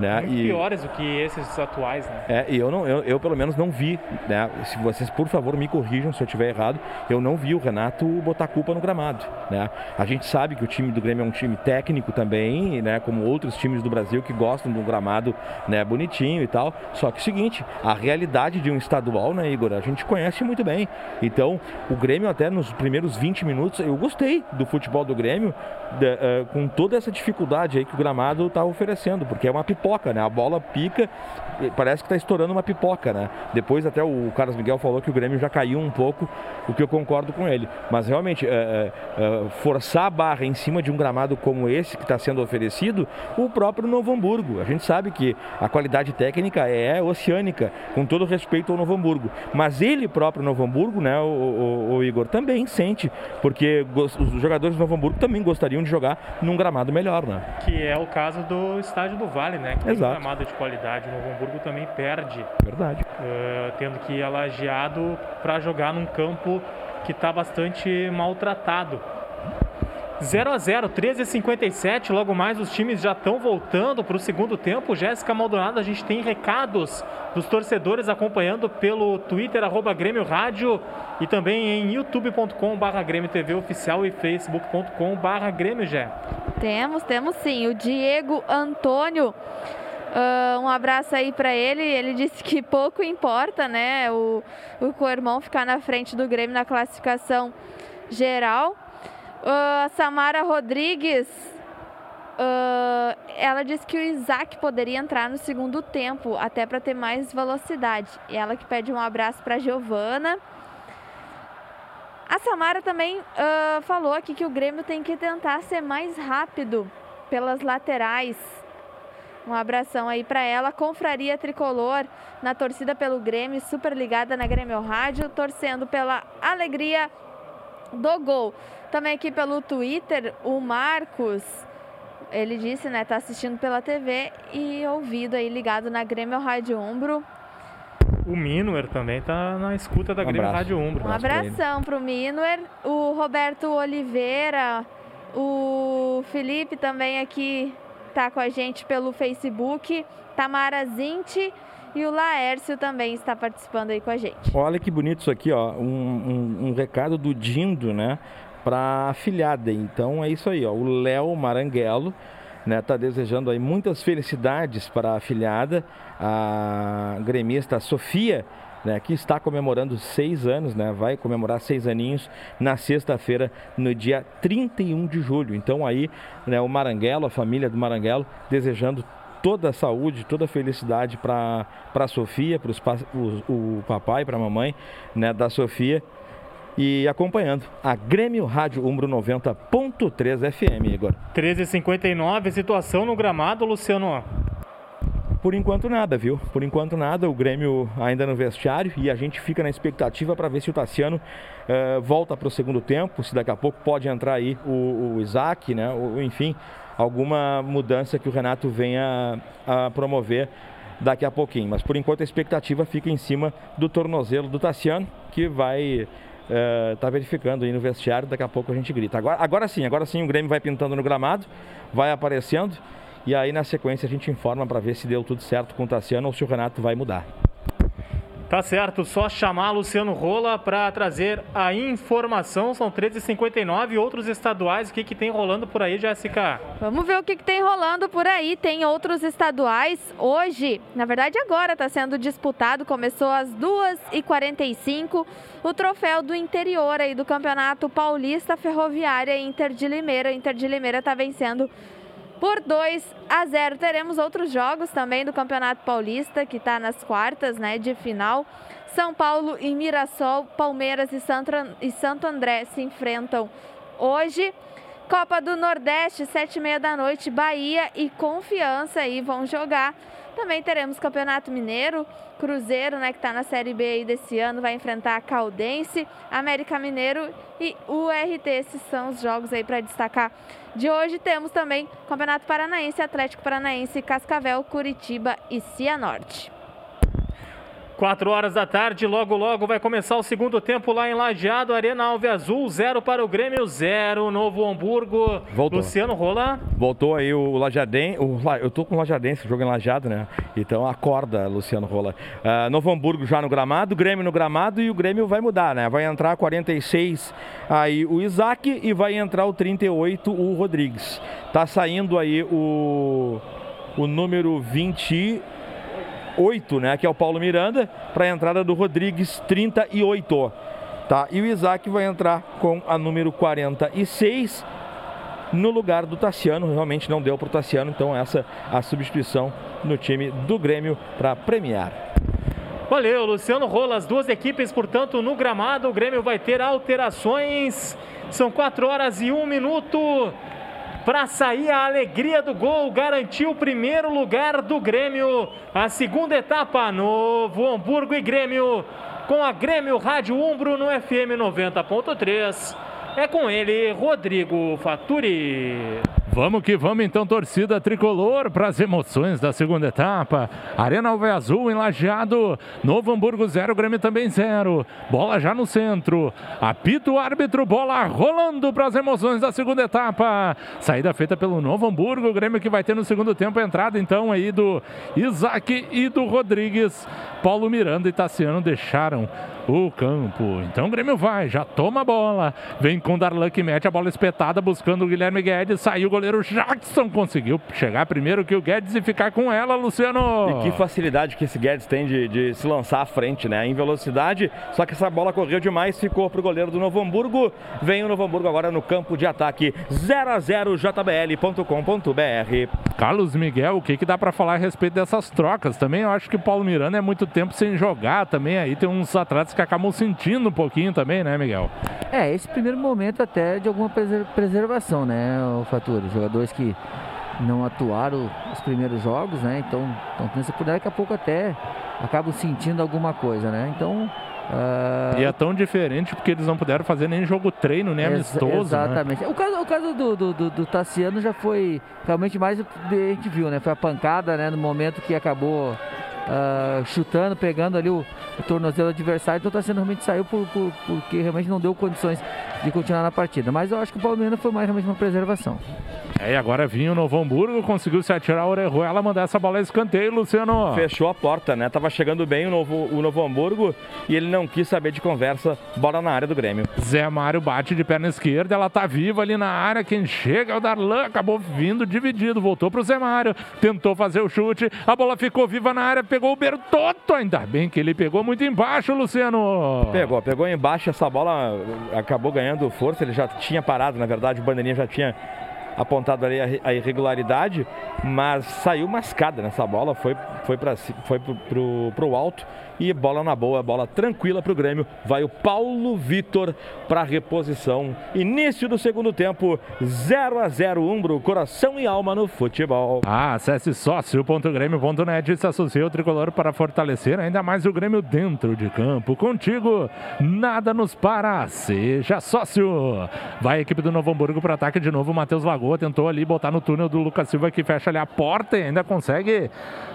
Né? muito E- piores do que esses atuais, né? É, e eu, não, eu, eu pelo menos não vi, né? Se vocês, por favor, me corrijam se eu estiver errado, eu não vi o Renato botar culpa no gramado, né? A gente sabe que o time do Grêmio é um time técnico também, né? Como outros times do Brasil que gostam do gramado, né? Bonitinho e tal. Só que é o seguinte, a realidade de um estadual, né, Igor? A gente conhece muito bem. Então, o Grêmio até nos primeiros 20 minutos, eu gostei do futebol do Grêmio, da- eh, com toda essa dificuldade aí que o gramado está oferecendo, porque é uma pipoca, né? A bola pica, parece que está estourando uma pipoca, né? Depois até o Carlos Miguel falou que o Grêmio já caiu um pouco, o que eu concordo com ele. Mas realmente, eh, eh, forçar a barra em cima de um gramado como esse que está sendo oferecido, o próprio Novo Hamburgo. A gente sabe que a qualidade técnica é oceânica, com todo respeito ao Novo Hamburgo. Mas ele próprio, Novo Hamburgo, né, o, o- o Igor, também sente, porque os jogadores do Novo Hamburgo também gostariam de jogar num gramado melhor, né? Que é o caso do Estádio do Vale, né? Que tem Exato. um gramado de qualidade. O Novo Hamburgo também perde, Verdade. eh, tendo que ir alageado para jogar num campo que está bastante maltratado. 0 a 0 13 a 57 logo mais os times já estão voltando para o segundo tempo. Jéssica Maldonado, a gente tem recados dos torcedores acompanhando pelo Twitter, arroba Grêmio Rádio e também em youtube.com barra Grêmio TV Oficial e facebook.com barra Grêmio Gé. Temos, temos sim. O Diego Antônio. ah, um abraço aí pra ele. Ele disse que pouco importa, né? O, o Coermão ficar na frente do Grêmio na classificação geral. Ah, Samara Rodrigues. ah, ela disse que o Isaac poderia entrar no segundo tempo, até para ter mais velocidade. E ela que pede um abraço para Giovana. A Samara também ah, falou aqui que o Grêmio tem que tentar ser mais rápido pelas laterais. Um abração aí para ela. Confraria Tricolor na torcida pelo Grêmio, super ligada na Grêmio Rádio, torcendo pela alegria do gol. Também aqui pelo Twitter, o Marcos, ele disse, né, tá assistindo pela TV e ouvido aí ligado na Grêmio Rádio Umbro. O Minuer também tá na escuta da Um Grêmio abraço. Rádio Umbro. Um abração pro Minuer, o Roberto Oliveira, o Felipe também aqui tá com a gente pelo Facebook, Tamara Zinti e o Laércio também está participando aí com a gente. Olha que bonito isso aqui, ó. Um, um- um recado do Dindo, né? Para a. Então é isso aí, ó. O Léo Maranguelo, né? Tá desejando aí muitas felicidades para a filhada, a gremista Sofia. Né, que está comemorando seis anos, né, vai comemorar seis aninhos na sexta-feira, no dia 31 de julho. Então aí, né, o Maranguelo, a família do Maranguelo, desejando toda a saúde, toda a felicidade para a Sofia, para o papai, para a mamãe né, da Sofia. E acompanhando a Grêmio Rádio Umbro 90.3 FM, Igor. 13h59, situação no gramado, Luciano. Por enquanto nada, viu? Por enquanto nada, o Grêmio ainda no vestiário e a gente fica na expectativa para ver se o Tassiano eh, volta para o segundo tempo, se daqui a pouco pode entrar aí o, o Isaac, né? Ou, enfim, alguma mudança que o Renato venha a promover daqui a pouquinho. Mas por enquanto a expectativa fica em cima do tornozelo do Tassiano, que vai está verificando aí no vestiário, daqui a pouco a gente grita. Agora, agora sim, agora sim o Grêmio vai pintando no gramado, vai aparecendo e aí na sequência a gente informa para ver se deu tudo certo com o Tassiano ou se o Renato vai mudar. Tá certo, só chamar Luciano Rola para trazer a informação. São 13h59 outros estaduais. O que, que tem rolando por aí, Jéssica? Vamos ver o que, que tem rolando por aí. Tem outros estaduais. Hoje, na verdade agora está sendo disputado. Começou às 2h45 o troféu do interior aí do Campeonato Paulista Ferroviária Inter de Limeira. Inter de Limeira está vencendo por 2 a 0. Teremos outros jogos também do Campeonato Paulista, que está nas quartas né, de final. São Paulo e Mirassol, Palmeiras e Santo André se enfrentam hoje. Copa do Nordeste, sete e meia da noite, Bahia e Confiança aí vão jogar. Também teremos Campeonato Mineiro, Cruzeiro, né, que está na Série B aí desse ano, vai enfrentar a Caldense, América Mineiro e URT. Esses são os jogos aí para destacar de hoje. Temos também Campeonato Paranaense, Atlético Paranaense, Cascavel, Curitiba e Cianorte. 4 horas da tarde, logo logo vai começar o segundo tempo lá em Lajeado, Arena Alve Azul, 0 para o Grêmio, 0, Novo Hamburgo. Voltou. Luciano Rola. Voltou aí o Lajadense, eu tô com o Lajadense, jogo em Lajado, né? Então acorda, Luciano Rola. Uh, Novo Hamburgo já no gramado, Grêmio no gramado e o Grêmio vai mudar, né? Vai entrar 46 aí o Isaac e vai entrar o 38 o Rodrigues. Tá saindo aí o, o número 20 8, né, que é o Paulo Miranda, para a entrada do Rodrigues 38. Tá? E o Isaac vai entrar com a número 46 no lugar do Tassiano. Realmente não deu para o Tassiano, então essa a substituição no time do Grêmio para premiar. Valeu, Luciano Rola. As duas equipes, portanto, no gramado. O Grêmio vai ter alterações. São 4 horas e 1 minuto para sair a alegria do gol, garantiu o primeiro lugar do Grêmio. A segunda etapa, Novo Hamburgo e Grêmio, com a Grêmio Rádio Umbro no FM 90.3. É com ele, Rodrigo Faturi. Vamos que vamos então, torcida tricolor, para as emoções da segunda etapa. Arena Alve Azul enlajeado, Novo Hamburgo 0, Grêmio também 0. Bola já no centro. Apito o árbitro, bola rolando para as emoções da segunda etapa. Saída feita pelo Novo Hamburgo, Grêmio que vai ter no segundo tempo a entrada então aí do Isaac e do Rodrigues. Paulo Miranda e Tassiano deixaram o campo. Então o Grêmio vai, já toma a bola. Vem com Darlan que mete a bola espetada buscando o Guilherme Guedes. Saiu o goleiro Jackson, conseguiu chegar primeiro que o Guedes e ficar com ela, Luciano. E que facilidade que esse Guedes tem de, de se lançar à frente, né? Em velocidade, só que essa bola correu demais, ficou pro goleiro do Novo Hamburgo. Vem o Novo Hamburgo agora no campo de ataque 0 a 0 jbl.com.br. Carlos Miguel, o que, que dá para falar a respeito dessas trocas? Também eu acho que o Paulo Miranda é muito tempo sem jogar também. Aí tem uns atletas que acabam sentindo um pouquinho também, né, Miguel? É, esse primeiro momento até de alguma preservação, né, o Fatura? Jogadores que não atuaram os primeiros jogos, né? Então, então se puder, daqui a pouco até acabam sentindo alguma coisa, né? Então. Uh... E é tão diferente porque eles não puderam fazer nem jogo treino, nem Ex amistoso. Né? Exatamente. Né? O caso, o caso do, do, do, do, Tassiano já foi realmente mais a gente viu, né? Foi a pancada, né? No momento que acabou uh, chutando, pegando ali o, o tornozelo adversário, então está sendo realmente saiu por, por, porque realmente não deu condições de continuar na partida. Mas eu acho que o Palmeiras foi mais realmente uma preservação. É, e agora vinha o Novo Hamburgo, conseguiu se atirar a Orejuela, mandar essa bola a escanteio, Luciano. Fechou a porta, né? Tava chegando bem o Novo, o Novo Hamburgo e ele não quis saber de conversa, bola na área do Grêmio. Zé Mário bate de perna esquerda, ela tá viva ali na área, quem chega é o Darlan, acabou vindo dividido, voltou pro Zé Mário, tentou fazer o chute, a bola ficou viva na área, pegou o Bertotto, ainda bem que ele pegou muito embaixo, Luciano. Pegou, pegou embaixo, essa bola acabou ganhando força, ele já tinha parado, na verdade, o bandeirinha já tinha apontado ali a, irregularidade, mas saiu mascada nessa bola, foi, foi para foi pro, alto e bola na boa, bola tranquila para o Grêmio. Vai o Paulo Vitor para reposição. Início do segundo tempo, 0 a 0 Umbro, coração e alma no futebol. Ah, acesse sócio.grêmio.net e se associe ao tricolor para fortalecer ainda mais o Grêmio dentro de campo. Contigo, nada nos para. Seja sócio. Vai a equipe do Novo Hamburgo para ataque de novo. Matheus Lagoa tentou ali botar no túnel do Lucas Silva que fecha ali a porta e ainda consegue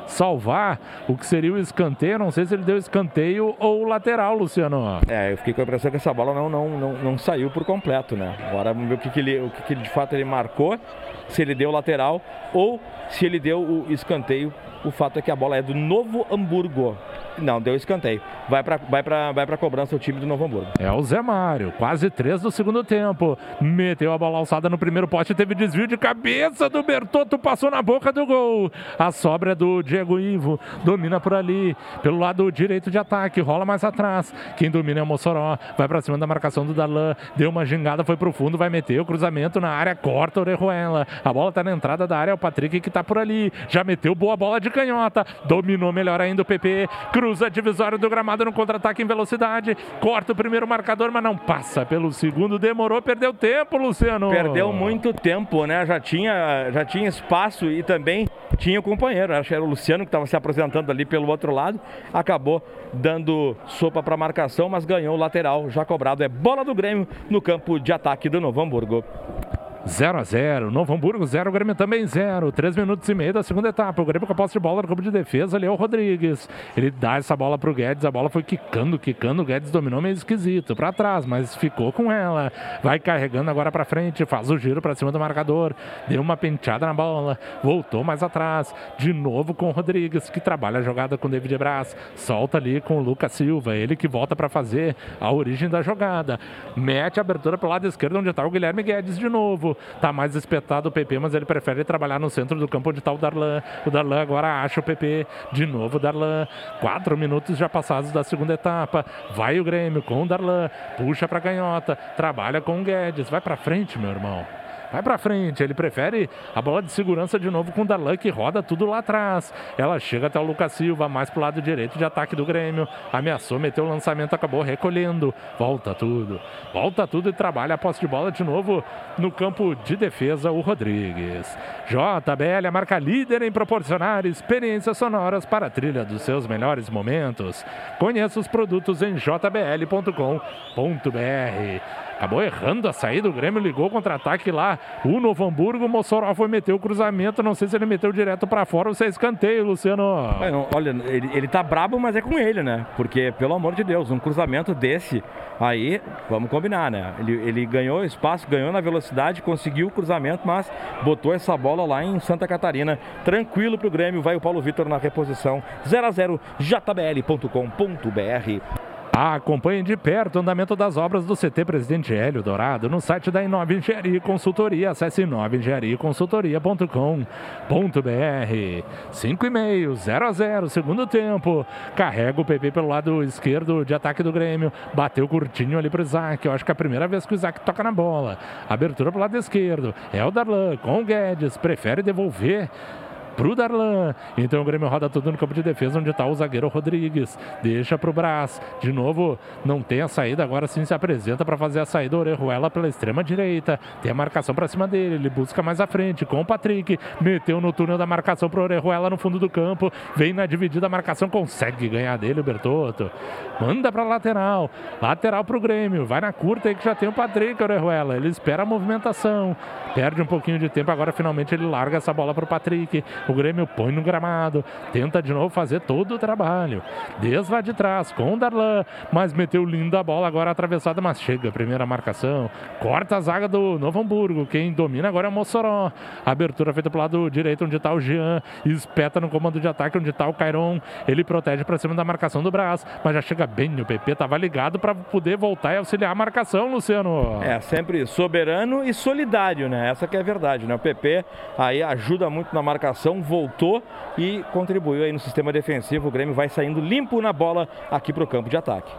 salvar o que seria o escanteio. Não sei se ele deu escanteio ou lateral, Luciano. É, eu fiquei com a impressão que essa bola não, não, não, não saiu por completo, né? Agora vamos ver o que, que ele, o que, que ele, de fato ele marcou, se ele deu lateral ou se ele deu o escanteio. O fato é que a bola é do Novo Hamburgo. Não, deu escanteio. Vai para vai pra, vai pra cobrança o time do Novo Hamburgo. É o Zé Mário, quase três do segundo tempo. Meteu a bola alçada no primeiro poste, teve desvio de cabeça do Bertotto, passou na boca do gol. A sobra é do Diego Ivo, domina por ali, pelo lado direito de ataque, rola mais atrás. Quem domina é o Mossoró, vai para cima da marcação do Darlan, deu uma gingada, foi pro fundo, vai meter o cruzamento na área, corta o Orejuela. A bola tá na entrada da área, é o Patrick que tá por ali. Já meteu boa bola de canhota, dominou melhor ainda o PP, cruza a divisória do gramado no contra-ataque em velocidade, corta o primeiro marcador, mas não passa pelo segundo, demorou, perdeu tempo, Luciano. Perdeu muito tempo, né? Já tinha, já tinha espaço e também tinha o companheiro, acho que era o Luciano que estava se apresentando ali pelo outro lado, acabou dando sopa para marcação, mas ganhou o lateral, já cobrado. É bola do Grêmio no campo de ataque do Novo Hamburgo. 0 a 0 Novo Hamburgo 0, Grêmio também 0. 3 minutos e meio da segunda etapa. O Grêmio com a posse de bola no campo de defesa. Ali é o Rodrigues. Ele dá essa bola pro Guedes. A bola foi quicando, quicando. O Guedes dominou meio esquisito para trás, mas ficou com ela. Vai carregando agora para frente. Faz o giro para cima do marcador. Deu uma penteada na bola. Voltou mais atrás. De novo com o Rodrigues, que trabalha a jogada com o David Braz. Solta ali com o Lucas Silva. Ele que volta para fazer a origem da jogada. Mete a abertura pro lado esquerdo, onde está o Guilherme Guedes de novo. Tá mais espetado o PP, mas ele prefere trabalhar no centro do campo onde está o Darlan. O Darlan agora acha o PP. De novo Darlan. Quatro minutos já passados da segunda etapa. Vai o Grêmio com o Darlan. Puxa para canhota. Trabalha com o Guedes. Vai para frente, meu irmão. Vai para frente, ele prefere a bola de segurança de novo com o Darlan que roda tudo lá atrás. Ela chega até o Lucas Silva, mais pro lado direito de ataque do Grêmio. Ameaçou, meteu o lançamento, acabou recolhendo. Volta tudo, volta tudo e trabalha a posse de bola de novo no campo de defesa, o Rodrigues. JBL, a marca líder em proporcionar experiências sonoras para a trilha dos seus melhores momentos. Conheça os produtos em jbl.com.br. Acabou errando a saída. O Grêmio ligou contra-ataque lá. O Novo Hamburgo. O Mossoró foi meter o cruzamento. Não sei se ele meteu direto para fora ou se é escanteio, Luciano. É, não, olha, ele, ele tá brabo, mas é com ele, né? Porque, pelo amor de Deus, um cruzamento desse aí, vamos combinar, né? Ele, ele ganhou espaço, ganhou na velocidade, conseguiu o cruzamento, mas botou essa bola lá em Santa Catarina. Tranquilo pro Grêmio. Vai o Paulo Vitor na reposição. 0 a 0 jbl.com.br. Acompanhe de perto o andamento das obras do CT Presidente Hélio Dourado no site da Inova Engenharia e Consultoria. Acesse inovaengenhariaconsultoria.com.br 5 e meio, 0 a 0 segundo tempo. Carrega o PP pelo lado esquerdo de ataque do Grêmio. Bateu curtinho ali pro Isaac. Eu acho que é a primeira vez que o Isaac toca na bola. Abertura pro lado esquerdo. É o Darlan com o Guedes. Prefere devolver pro Darlan. Então o Grêmio roda tudo no campo de defesa, onde está o zagueiro Rodrigues. Deixa pro Brás. De novo, não tem a saída, agora sim se apresenta para fazer a saída. Orejuela pela extrema direita. Tem a marcação para cima dele. Ele busca mais à frente com o Patrick. Meteu no túnel da marcação pro Orejuela no fundo do campo. Vem na dividida a marcação, consegue ganhar dele o Bertotto. Manda para lateral. Lateral pro Grêmio. Vai na curta aí que já tem o Patrick Orejuela. Ele espera a movimentação. Perde um pouquinho de tempo. Agora finalmente ele larga essa bola pro Patrick. O Grêmio põe no gramado, tenta de novo fazer todo o trabalho. Desde lá de trás com o Darlan, mas meteu linda a bola agora atravessada, mas chega a primeira marcação. Corta a zaga do Novo Hamburgo. Quem domina agora é o Mossoró. Abertura feita pro lado direito, onde está o Jean. Espeta no comando de ataque, onde está o Cairon. Ele protege para cima da marcação do Brás, mas já chega bem. O PP estava ligado para poder voltar e auxiliar a marcação, Luciano. É, sempre soberano e solidário, né? Essa que é a verdade, né? O PP aí ajuda muito na marcação, voltou e contribuiu aí no sistema defensivo. O Grêmio vai saindo limpo na bola aqui para o campo de ataque.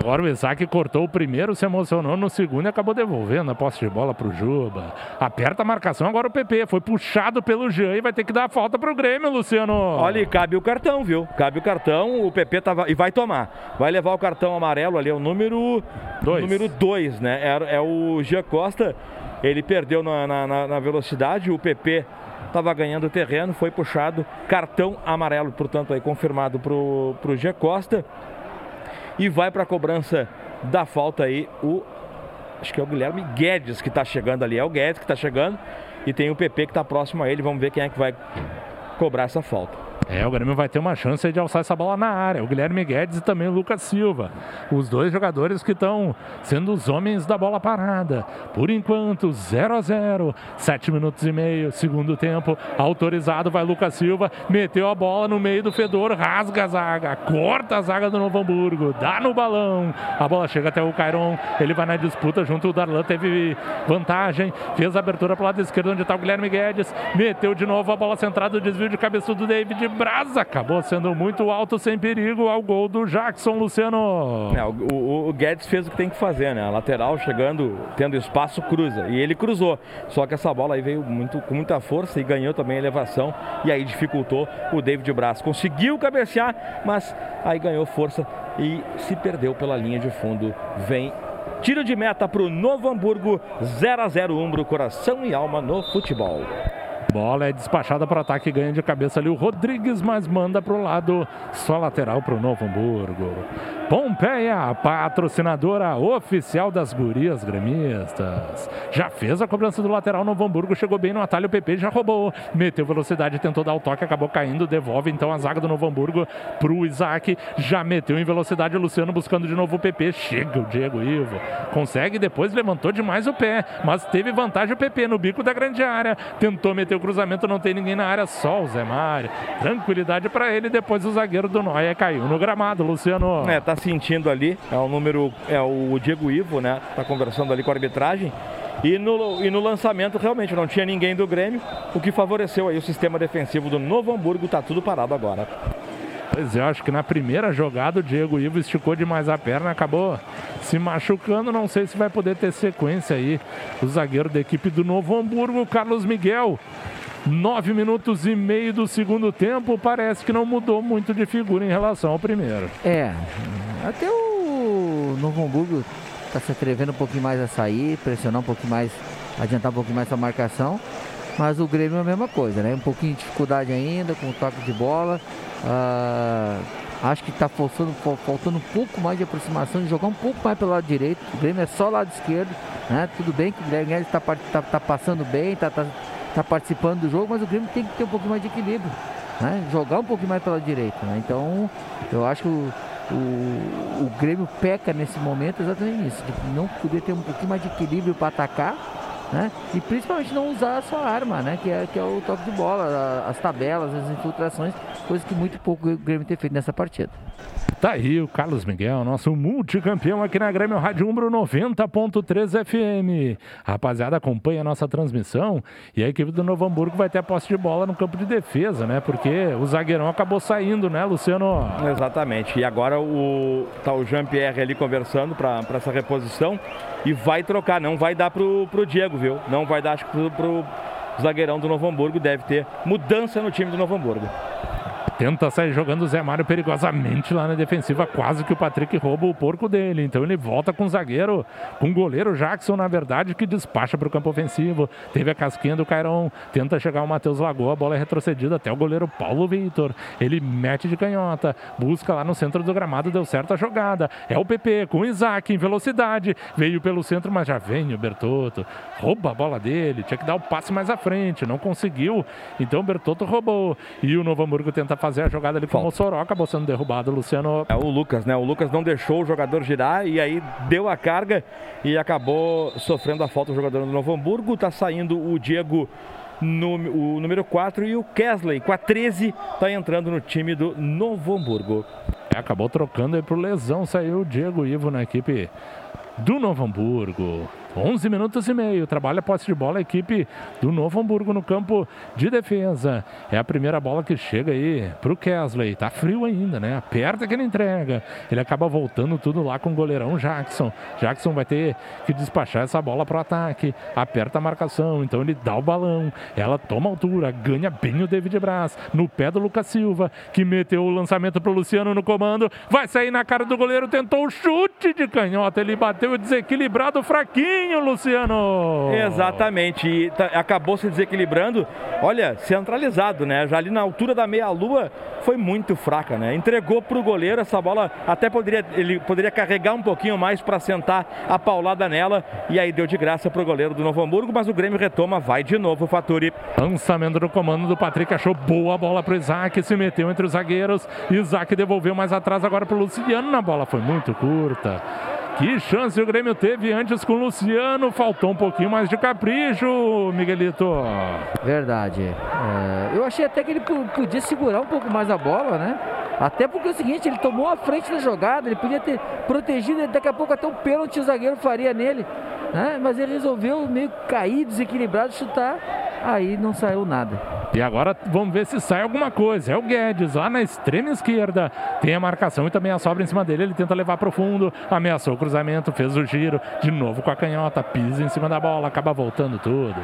Agora o Isaac cortou o primeiro, se emocionou no segundo e acabou devolvendo a posse de bola pro Juba. Aperta a marcação agora o PP. Foi puxado pelo Jean e vai ter que dar a falta pro Grêmio, Luciano. Olha, cabe o cartão, viu? Cabe o cartão, o PP tava. E vai tomar. Vai levar o cartão amarelo ali, é o número. Dois. Número 2, né? É, é o Jean Costa. Ele perdeu na, na, na velocidade, o PP estava ganhando terreno, foi puxado, cartão amarelo, portanto, aí confirmado para o G Costa. E vai para a cobrança da falta aí o. Acho que é o Guilherme Guedes que está chegando ali. É o Guedes que está chegando. E tem o PP que está próximo a ele. Vamos ver quem é que vai cobrar essa falta. É, o Grêmio vai ter uma chance de alçar essa bola na área. O Guilherme Guedes e também o Lucas Silva. Os dois jogadores que estão sendo os homens da bola parada. Por enquanto, 0 a 0 Sete minutos e meio, segundo tempo. Autorizado vai Lucas Silva. Meteu a bola no meio do fedor, rasga a zaga, corta a zaga do Novo Hamburgo, dá no balão. A bola chega até o Cairon. Ele vai na disputa junto. O Darlan teve vantagem. Fez a abertura para o lado esquerdo, onde está o Guilherme Guedes. Meteu de novo a bola centrada, o desvio de cabeça do David Brasa acabou sendo muito alto, sem perigo, ao gol do Jackson, Luciano. É, o, o, Guedes fez o que tem que fazer, né? A lateral chegando, tendo espaço, cruza. E ele cruzou. Só que essa bola aí veio muito, com muita força e ganhou também elevação. E aí dificultou o David Braz. Conseguiu cabecear, mas aí ganhou força e se perdeu pela linha de fundo. Vem Tiro de meta para o Novo Hamburgo, 0 a 0 Umbro, coração e alma no futebol. Bola é despachada para o ataque, ganha de cabeça ali o Rodrigues, mas manda para o lado, só lateral para o Novo Hamburgo. Pompeia, patrocinadora oficial das gurias gremistas. Já fez a cobrança do lateral, Novo Hamburgo chegou bem no atalho, o PP já roubou, meteu velocidade, tentou dar o toque, acabou caindo, devolve então a zaga do Novo Hamburgo para o Isaac, já meteu em velocidade o Luciano buscando de novo o PP, chega o Diego Ivo, consegue, depois levantou demais o pé, mas teve vantagem o PP no bico da grande área, tentou meter o cruzamento, não tem ninguém na área, só o Zé Mário. Tranquilidade para ele, depois o zagueiro do Noia caiu no gramado, Luciano. É, tá sentindo ali, é o número, é o Diego Ivo, né? Tá conversando ali com a arbitragem. E no, e no lançamento realmente não tinha ninguém do Grêmio, o que favoreceu aí o sistema defensivo do Novo Hamburgo, tá tudo parado agora. Pois é, acho que na primeira jogada o Diego Ivo esticou demais a perna, acabou se machucando. Não sei se vai poder ter sequência aí. O zagueiro da equipe do Novo Hamburgo, Carlos Miguel. Nove minutos e meio do segundo tempo, parece que não mudou muito de figura em relação ao primeiro. É, até o Novo Hamburgo está se atrevendo um pouquinho mais a sair, pressionar um pouquinho mais, adiantar um pouquinho mais a marcação. Mas o Grêmio é a mesma coisa, né? Um pouquinho de dificuldade ainda com o toque de bola. Uh, acho que está faltando, faltando um pouco mais de aproximação, de jogar um pouco mais pelo lado direito. O Grêmio é só lado esquerdo. Né? Tudo bem que o Grêmio está tá, tá passando bem, está tá, tá participando do jogo, mas o Grêmio tem que ter um pouquinho mais de equilíbrio. Né? Jogar um pouquinho mais pela direita. Né? Então, eu acho que o, o, o Grêmio peca nesse momento exatamente nisso, de não poder ter um pouquinho mais de equilíbrio para atacar né? E principalmente não usar a sua arma, né? Que é, que é o toque de bola, as tabelas, as infiltrações, coisa que muito pouco o Grêmio tem feito nessa partida. Tá aí o Carlos Miguel, nosso multicampeão aqui na Grêmio Rádio Umbro 90.3 FM. Rapaziada, acompanha a nossa transmissão e a equipe do Novo Hamburgo vai ter a posse de bola no campo de defesa, né? Porque o zagueirão acabou saindo, né, Luciano? Exatamente. E agora o tá o Jean-Pierre ali conversando para essa reposição e vai trocar, não vai dar pro, pro Diego, viu? Não vai dar acho que pro, pro zagueirão do Novo Hamburgo, deve ter mudança no time do Novo Hamburgo. Tenta sair jogando o Zé Mário perigosamente lá na defensiva, quase que o Patrick rouba o porco dele. Então ele volta com o zagueiro, com o goleiro Jackson, na verdade, que despacha para o campo ofensivo. Teve a casquinha do Cairon, tenta chegar o Matheus Lagoa, a bola é retrocedida até o goleiro Paulo Vitor. Ele mete de canhota, busca lá no centro do gramado, deu certo a jogada. É o PP com o Isaac em velocidade, veio pelo centro, mas já vem o Bertotto, rouba a bola dele, tinha que dar o passe mais à frente, não conseguiu. Então o Bertotto roubou e o Novo Hamburgo tenta fazer fazer a jogada ali com o Mossoró, acabou sendo derrubado. Luciano. É o Lucas, né? O Lucas não deixou o jogador girar e aí deu a carga e acabou sofrendo a falta do jogador do Novo Hamburgo. Tá saindo o Diego. No, o número 4 e o Kesley com a 13 está entrando no time do Novo Hamburgo. É, acabou trocando aí pro lesão, saiu o Diego Ivo na equipe do Novo Hamburgo. 11 minutos e meio. Trabalha a posse de bola a equipe do Novo Hamburgo no campo de defesa. É a primeira bola que chega aí pro Kesley. Tá frio ainda, né? Aperta que ele entrega. Ele acaba voltando tudo lá com o goleirão Jackson. Jackson vai ter que despachar essa bola pro ataque. Aperta a marcação. Então ele dá o balão. Ela toma altura. Ganha bem o David Braz. No pé do Lucas Silva, que meteu o lançamento pro Luciano no comando. Vai sair na cara do goleiro. Tentou o chute de canhota. Ele bateu desequilibrado fraquinho cantinho, Luciano. Exatamente, e tá, acabou se desequilibrando. Olha, centralizado, né? Já ali na altura da meia-lua foi muito fraca, né? Entregou para o goleiro essa bola, até poderia ele poderia carregar um pouquinho mais para sentar a paulada nela e aí deu de graça para o goleiro do Novo Hamburgo, mas o Grêmio retoma, vai de novo o Faturi. Lançamento do comando do Patrick, achou boa bola para o Isaac, se meteu entre os zagueiros. Isaac devolveu mais atrás agora para o Luciano na bola, foi muito curta. Que chance o Grêmio teve antes com o Luciano. Faltou um pouquinho mais de capricho, Miguelito. Verdade. É, eu achei até que ele podia segurar um pouco mais a bola, né? Até porque é o seguinte, ele tomou a frente da jogada, ele podia ter protegido, daqui a pouco até um pênalti o zagueiro faria nele. Né? Mas ele resolveu meio cair, desequilibrado, chutar. Aí não saiu nada. E agora vamos ver se sai alguma coisa. É o Guedes lá na extrema esquerda. Tem a marcação e também a sobra em cima dele. Ele tenta levar para o fundo. Ameaçou o cruzamento, fez o giro. De novo com a canhota. Pisa em cima da bola. Acaba voltando tudo.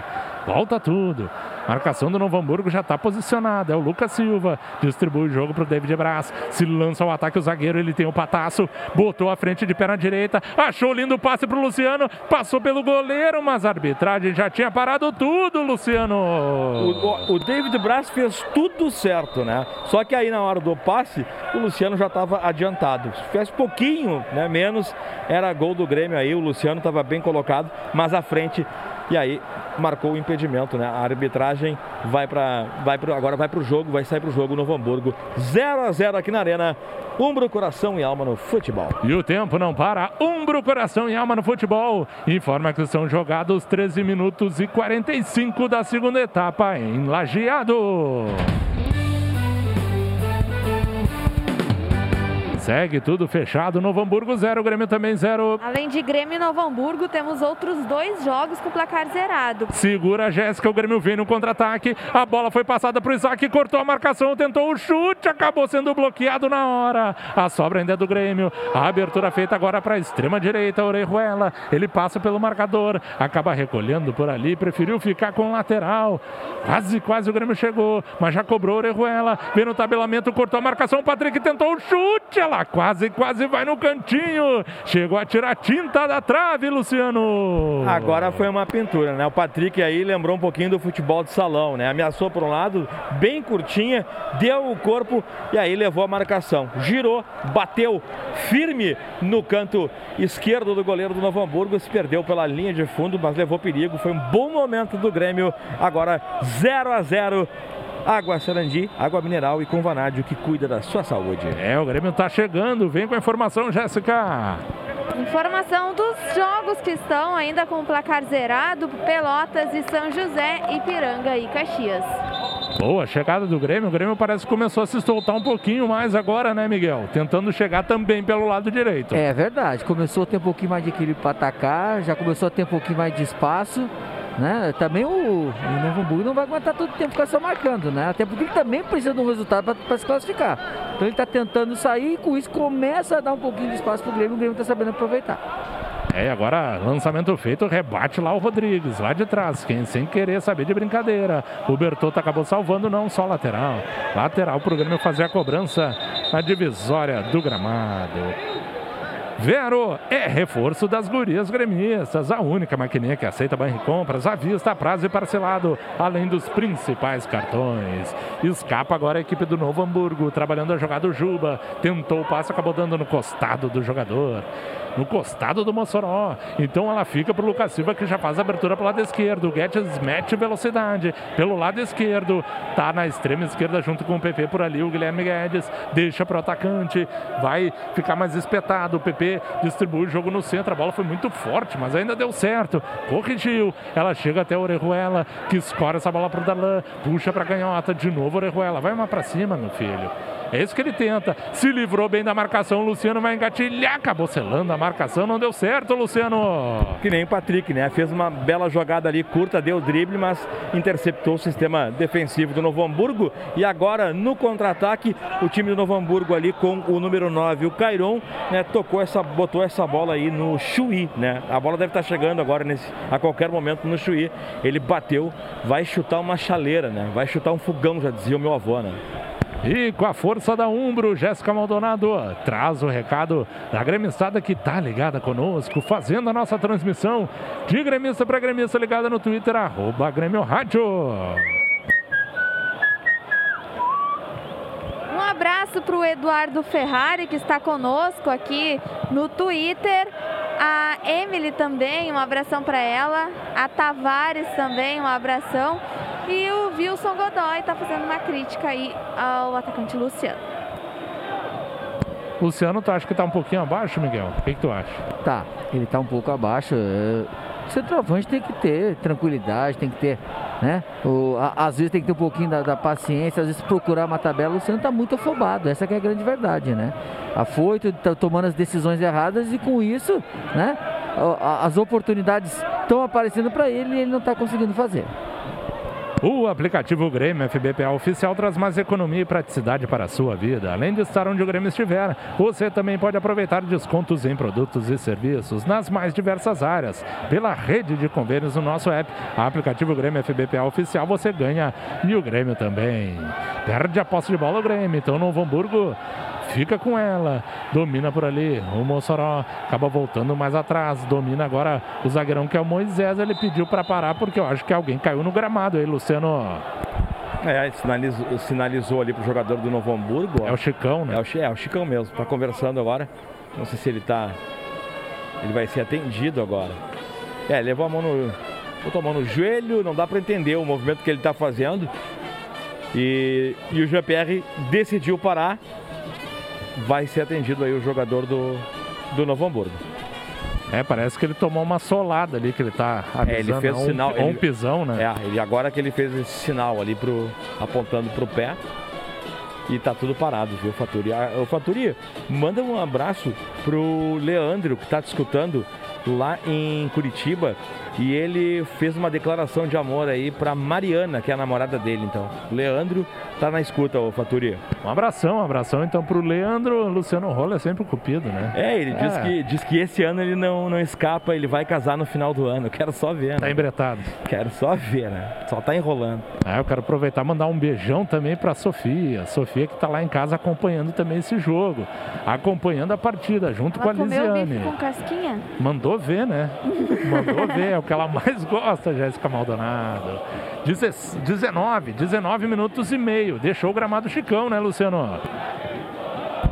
Volta tudo. Marcação do Novo Hamburgo já está posicionada. É o Lucas Silva. Distribui o jogo para o David Braz. Se lança ao ataque o zagueiro. Ele tem o pataço. Botou a frente de perna direita. Achou lindo passe para o Luciano. Passou pelo goleiro, mas a arbitragem já tinha parado tudo, Luciano. O, o, o David Braz fez tudo certo, né? Só que aí na hora do passe, o Luciano já estava adiantado. Se fez pouquinho, né? Menos, era gol do Grêmio aí. O Luciano estava bem colocado, mas à frente e aí marcou o impedimento, né? A arbitragem vai para vai pro, agora vai para o jogo, vai sair para o jogo Novo Hamburgo. 0 a 0 aqui na Arena. Umbro, coração e alma no futebol. E o tempo não para. Umbro, coração e alma no futebol. Informa que são jogados 13 minutos e 45 da segunda etapa em Lajeado. Segue tudo fechado. Novo Hamburgo 0, Grêmio também 0. Além de Grêmio e Novo Hamburgo, temos outros dois jogos com placar zerado. Segura a Jéssica, o Grêmio vem no contra-ataque. A bola foi passada para o Isaac, cortou a marcação, tentou o chute, acabou sendo bloqueado na hora. A sobra ainda é do Grêmio. A abertura feita agora para a extrema direita, Orejuela. Ele passa pelo marcador, acaba recolhendo por ali, preferiu ficar com o lateral. Quase, quase o Grêmio chegou, mas já cobrou Orejuela. Vem no tabelamento, cortou a marcação. O Patrick tentou o chute, ela quase, quase vai no cantinho. Chegou a tirar tinta da trave, Luciano. Agora foi uma pintura, né? O Patrick aí lembrou um pouquinho do futebol de salão, né? Ameaçou por um lado, bem curtinha, deu o corpo e aí levou a marcação. Girou, bateu firme no canto esquerdo do goleiro do Novo Hamburgo, se perdeu pela linha de fundo, mas levou perigo. Foi um bom momento do Grêmio. Agora 0 a 0 Água Sarandi, água mineral e com vanádio que cuida da sua saúde. É, o Grêmio está chegando. Vem com a informação, Jéssica. Informação dos jogos que estão ainda com o placar zerado: Pelotas e São José, Ipiranga e Caxias. Boa chegada do Grêmio. O Grêmio parece que começou a se soltar um pouquinho mais agora, né, Miguel? Tentando chegar também pelo lado direito. É verdade. Começou a ter um pouquinho mais de equilíbrio para atacar, já começou a ter um pouquinho mais de espaço. Né? Também o, o Novo Hamburgo não vai aguentar todo o tempo ficar só marcando, né? Até porque ele também precisa de um resultado para se classificar. Então ele está tentando sair e com isso começa a dar um pouquinho de espaço para o Grêmio o Grêmio está sabendo aproveitar. É, agora lançamento feito, rebate lá o Rodrigues, lá de trás, quem sem querer saber de brincadeira. O Bertotto acabou salvando, não só lateral. Lateral para o Grêmio fazer a cobrança na divisória do gramado. Vero é reforço das gurias gremistas, a única maquininha que aceita compras à vista, prazo e parcelado, além dos principais cartões. Escapa agora a equipe do Novo Hamburgo, trabalhando a jogada Juba, tentou o passe, acabou dando no costado do jogador no costado do Mossoró. Então ela fica para o Lucas Silva que já faz a abertura o lado esquerdo. O Guedes mete velocidade pelo lado esquerdo. Tá na extrema esquerda junto com o PP por ali. O Guilherme Guedes deixa para o atacante. Vai ficar mais espetado. O PP distribui o jogo no centro. A bola foi muito forte, mas ainda deu certo. Corrigiu. Ela chega até Orejuela que escora essa bola para o Darlan. Puxa para a canhota. De novo Orejuela. Vai mais para cima, meu filho. É isso que ele tenta. Se livrou bem da marcação. Luciano vai engatilhar. Acabou selando a marcação. Não deu certo, Luciano. Que nem o Patrick, né? Fez uma bela jogada ali curta, deu drible, mas interceptou o sistema defensivo do Novo Hamburgo. E agora, no contra-ataque, o time do Novo Hamburgo ali com o número 9, o Cairon, né? Tocou essa, botou essa bola aí no Chuí, né? A bola deve estar chegando agora nesse, a qualquer momento no Chuí. Ele bateu, vai chutar uma chaleira, né? Vai chutar um fogão, já dizia o meu avô, né? E com a força da Umbro, Jéssica Maldonado traz o recado da gremistada que tá ligada conosco, fazendo a nossa transmissão de gremista para gremista ligada no Twitter, arroba Grêmio Rádio. Um abraço para o Eduardo Ferrari, que está conosco aqui no Twitter. A Emily também, um abração para ela. A Tavares também, um abração. E o Wilson Godoy está fazendo uma crítica aí ao atacante Luciano. Luciano, tu acha que tá um pouquinho abaixo, Miguel? O que, que tu acha? Tá, ele tá um pouco abaixo. É, O centroavante tem que ter tranquilidade, tem que ter, né? O, a- às vezes tem que ter um pouquinho da, da paciência, às vezes procurar uma tabela. O Luciano tá muito afobado, essa que é a grande verdade, né? Afoito, tá tomando as decisões erradas e com isso, né? As oportunidades estão aparecendo para ele e ele não tá conseguindo fazer. O aplicativo Grêmio FBPA Oficial traz mais economia e praticidade para a sua vida. Além de estar onde o Grêmio estiver, você também pode aproveitar descontos em produtos e serviços nas mais diversas áreas. Pela rede de convênios no nosso app, aplicativo Grêmio FBPA Oficial, você ganha e o Grêmio também. Perde a posse de bola o Grêmio, então Novo Hamburgo fica com ela, domina por ali, o Mossoró acaba voltando mais atrás, domina agora o zagueirão que é o Moisés, ele pediu para parar porque eu acho que alguém caiu no gramado aí, Luciano. É, sinalizou, sinalizou ali pro jogador do Novo Hamburgo. ó. É o Chicão, né? É o, é o Chicão mesmo, tá conversando agora. Não sei se ele tá. Ele vai ser atendido agora. É, levou a mão no. Botou a mão no joelho, não dá pra entender o movimento que ele tá fazendo. E, e o Jean-Pierre decidiu parar. Vai ser atendido aí o jogador do, do Novo Hamburgo. É, parece que ele tomou uma solada ali, que ele tá avisando. É, ele fez o um- sinal. Ou um ele- pisão, né? É, ele agora que ele fez esse sinal ali pro, apontando pro pé. E tá tudo parado, viu, Faturi? Ah, Ô, Faturi, manda um abraço pro Leandro, que tá te escutando lá em Curitiba. E ele fez uma declaração de amor aí pra Mariana, que é a namorada dele, então. Leandro tá na escuta, ô Faturi. Um abração, um abração então pro Leandro. Luciano Rolo é sempre o cupido, né? É, ele diz, É. que, diz que esse ano ele não, não escapa, ele vai casar no final do ano. Eu quero só ver, Tá né? embretado. Quero só ver, né? Só tá enrolando. É, eu quero aproveitar e mandar um beijão também pra Sofia. Sofia que tá lá em casa acompanhando também esse jogo. Acompanhando a partida, junto com a Ela comeu bife Lisiane. com casquinha? Mandou ver, né? [laughs] Mandou ver, é o que ela mais gosta, Jéssica Maldonado. Deze- 19, 19 minutos e meio. Deixou o gramado Chicão, né, Luciano?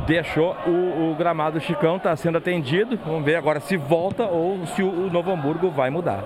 Deixou o, o gramado Chicão, tá sendo atendido. Vamos ver agora se volta ou se o, o Novo Hamburgo vai mudar.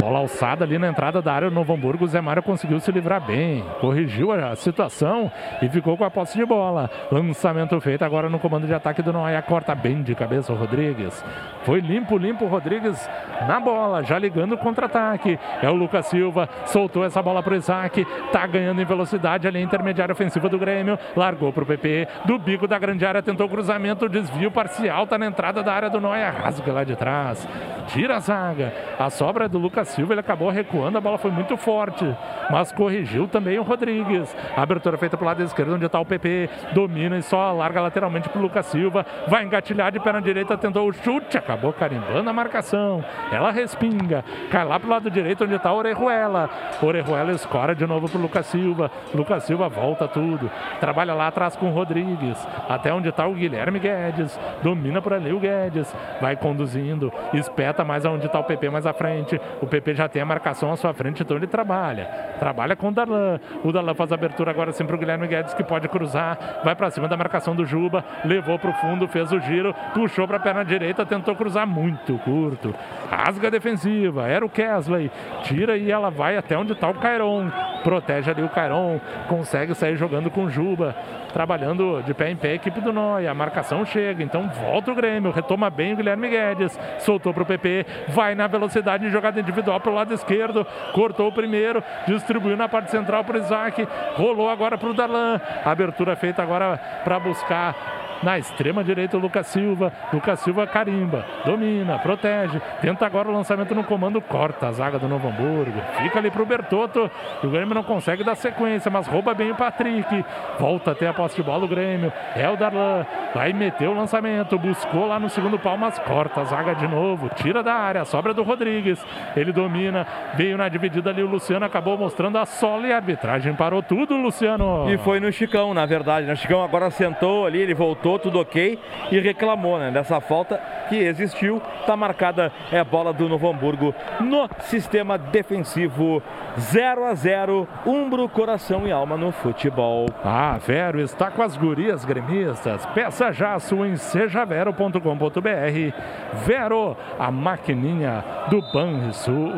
Bola alçada ali na entrada da área do Novo Hamburgo. O Zé Mário conseguiu se livrar bem. Corrigiu a situação e ficou com a posse de bola. Lançamento feito agora no comando de ataque do Noia. Corta bem de cabeça o Rodrigues. Foi limpo, limpo o Rodrigues na bola. Já ligando o contra-ataque. É o Lucas Silva. Soltou essa bola pro Isaac. Tá ganhando em velocidade ali. Intermediária ofensiva do Grêmio. Largou pro PP. Do bico da grande área. Tentou o cruzamento. Desvio parcial. Tá na entrada da área do Noia. Rasga lá de trás. Tira a zaga. A sobra é do Lucas Silva. Ele acabou recuando. A bola foi muito forte. Mas corrigiu também o Rodrigues. Abertura feita pro lado esquerdo, onde tá o PP. Domina e só larga lateralmente pro Lucas Silva. Vai engatilhar de perna direita. Tentou o chute. Acabou carimbando a marcação. Ela respinga. Cai lá pro lado direito, onde tá o Orejuela. Orejuela escora de novo pro Lucas Silva. Lucas Silva volta tudo. Trabalha lá atrás com o Rodrigues. Até onde tá o Guilherme Guedes. Domina por ali o Guedes. Vai conduzindo. Espeta mais aonde tá o PP mais à frente. O PP já tem a marcação à sua frente, então ele trabalha. Trabalha com o Darlan. O Darlan faz a abertura agora sempre o Guilherme Guedes que pode cruzar. Vai pra cima da marcação do Juba. Levou pro fundo, fez o giro. Puxou pra perna direita, tentou cruzar muito curto. Rasga a defensiva. Era o Kesley. Tira e ela vai até onde tá o Cairon. Protege ali o Cairon. Consegue sair jogando com o Juba. Trabalhando de pé em pé a equipe do Noia. A marcação chega, então volta o Grêmio. Retoma bem o Guilherme Guedes. Soltou pro PP. Vai na velocidade de jogada individual pro lado esquerdo. Cortou o primeiro. Distribuiu na parte central pro Isaac. Rolou agora pro Darlan. Abertura feita agora para buscar Na extrema direita, o Lucas Silva. Lucas Silva carimba, domina, protege. Tenta agora o lançamento no comando, corta a zaga do Novo Hamburgo. Fica ali pro Bertotto. O Grêmio não consegue dar sequência, mas rouba bem o Patrick. Volta até a posse de bola o Grêmio. É o Darlan. Vai meter o lançamento. Buscou lá no segundo pau, mas corta a zaga de novo. Tira da área. Sobra do Rodrigues. Ele domina. Veio na dividida ali o Luciano. Acabou mostrando a sola e a arbitragem parou tudo, Luciano. E foi no Chicão, na verdade. Né? O Chicão agora sentou ali, ele voltou, tudo ok. E reclamou né, dessa falta que existiu. Está marcada é a bola do Novo Hamburgo no sistema defensivo 0 a 0 Umbro, coração e alma no futebol. Ah, Vero está com as gurias gremistas. Peça já sua em sejavero.com.br. Vero, a maquininha do Banrisul.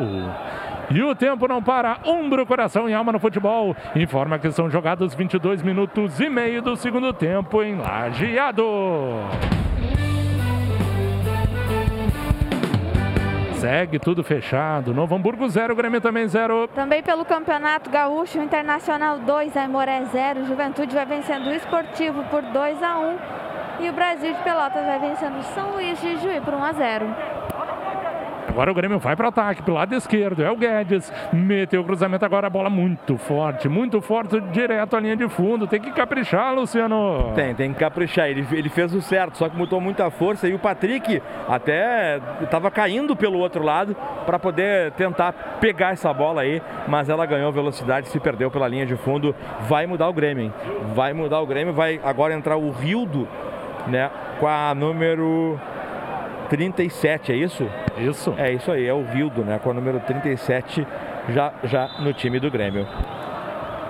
E o tempo não para. Umbro, coração e alma no futebol. Informa que são jogados 22 minutos e meio do segundo tempo em Lajeado. Segue tudo fechado. Novo Hamburgo 0, Grêmio também 0. Também pelo Campeonato Gaúcho, Internacional 2, Aimoré 0. Juventude vai vencendo o Esportivo por 2 a 1 E o Brasil de Pelotas vai vencendo o São Luís de Juí por 1 a 0. Agora o Grêmio vai para o ataque pelo lado esquerdo. É o Guedes. Meteu o cruzamento agora. A bola muito forte, muito forte, direto à linha de fundo. Tem que caprichar, Luciano. Tem, tem que caprichar. Ele, ele fez o certo, só que mutou muita força. E o Patrick até estava caindo pelo outro lado para poder tentar pegar essa bola aí. Mas ela ganhou velocidade, se perdeu pela linha de fundo. Vai mudar o Grêmio, hein? Vai mudar o Grêmio. Vai agora entrar o Rildo, né? Com a número 37, é isso? Isso. É isso aí, é o Rildo, né? Com o número 37 já, já no time do Grêmio.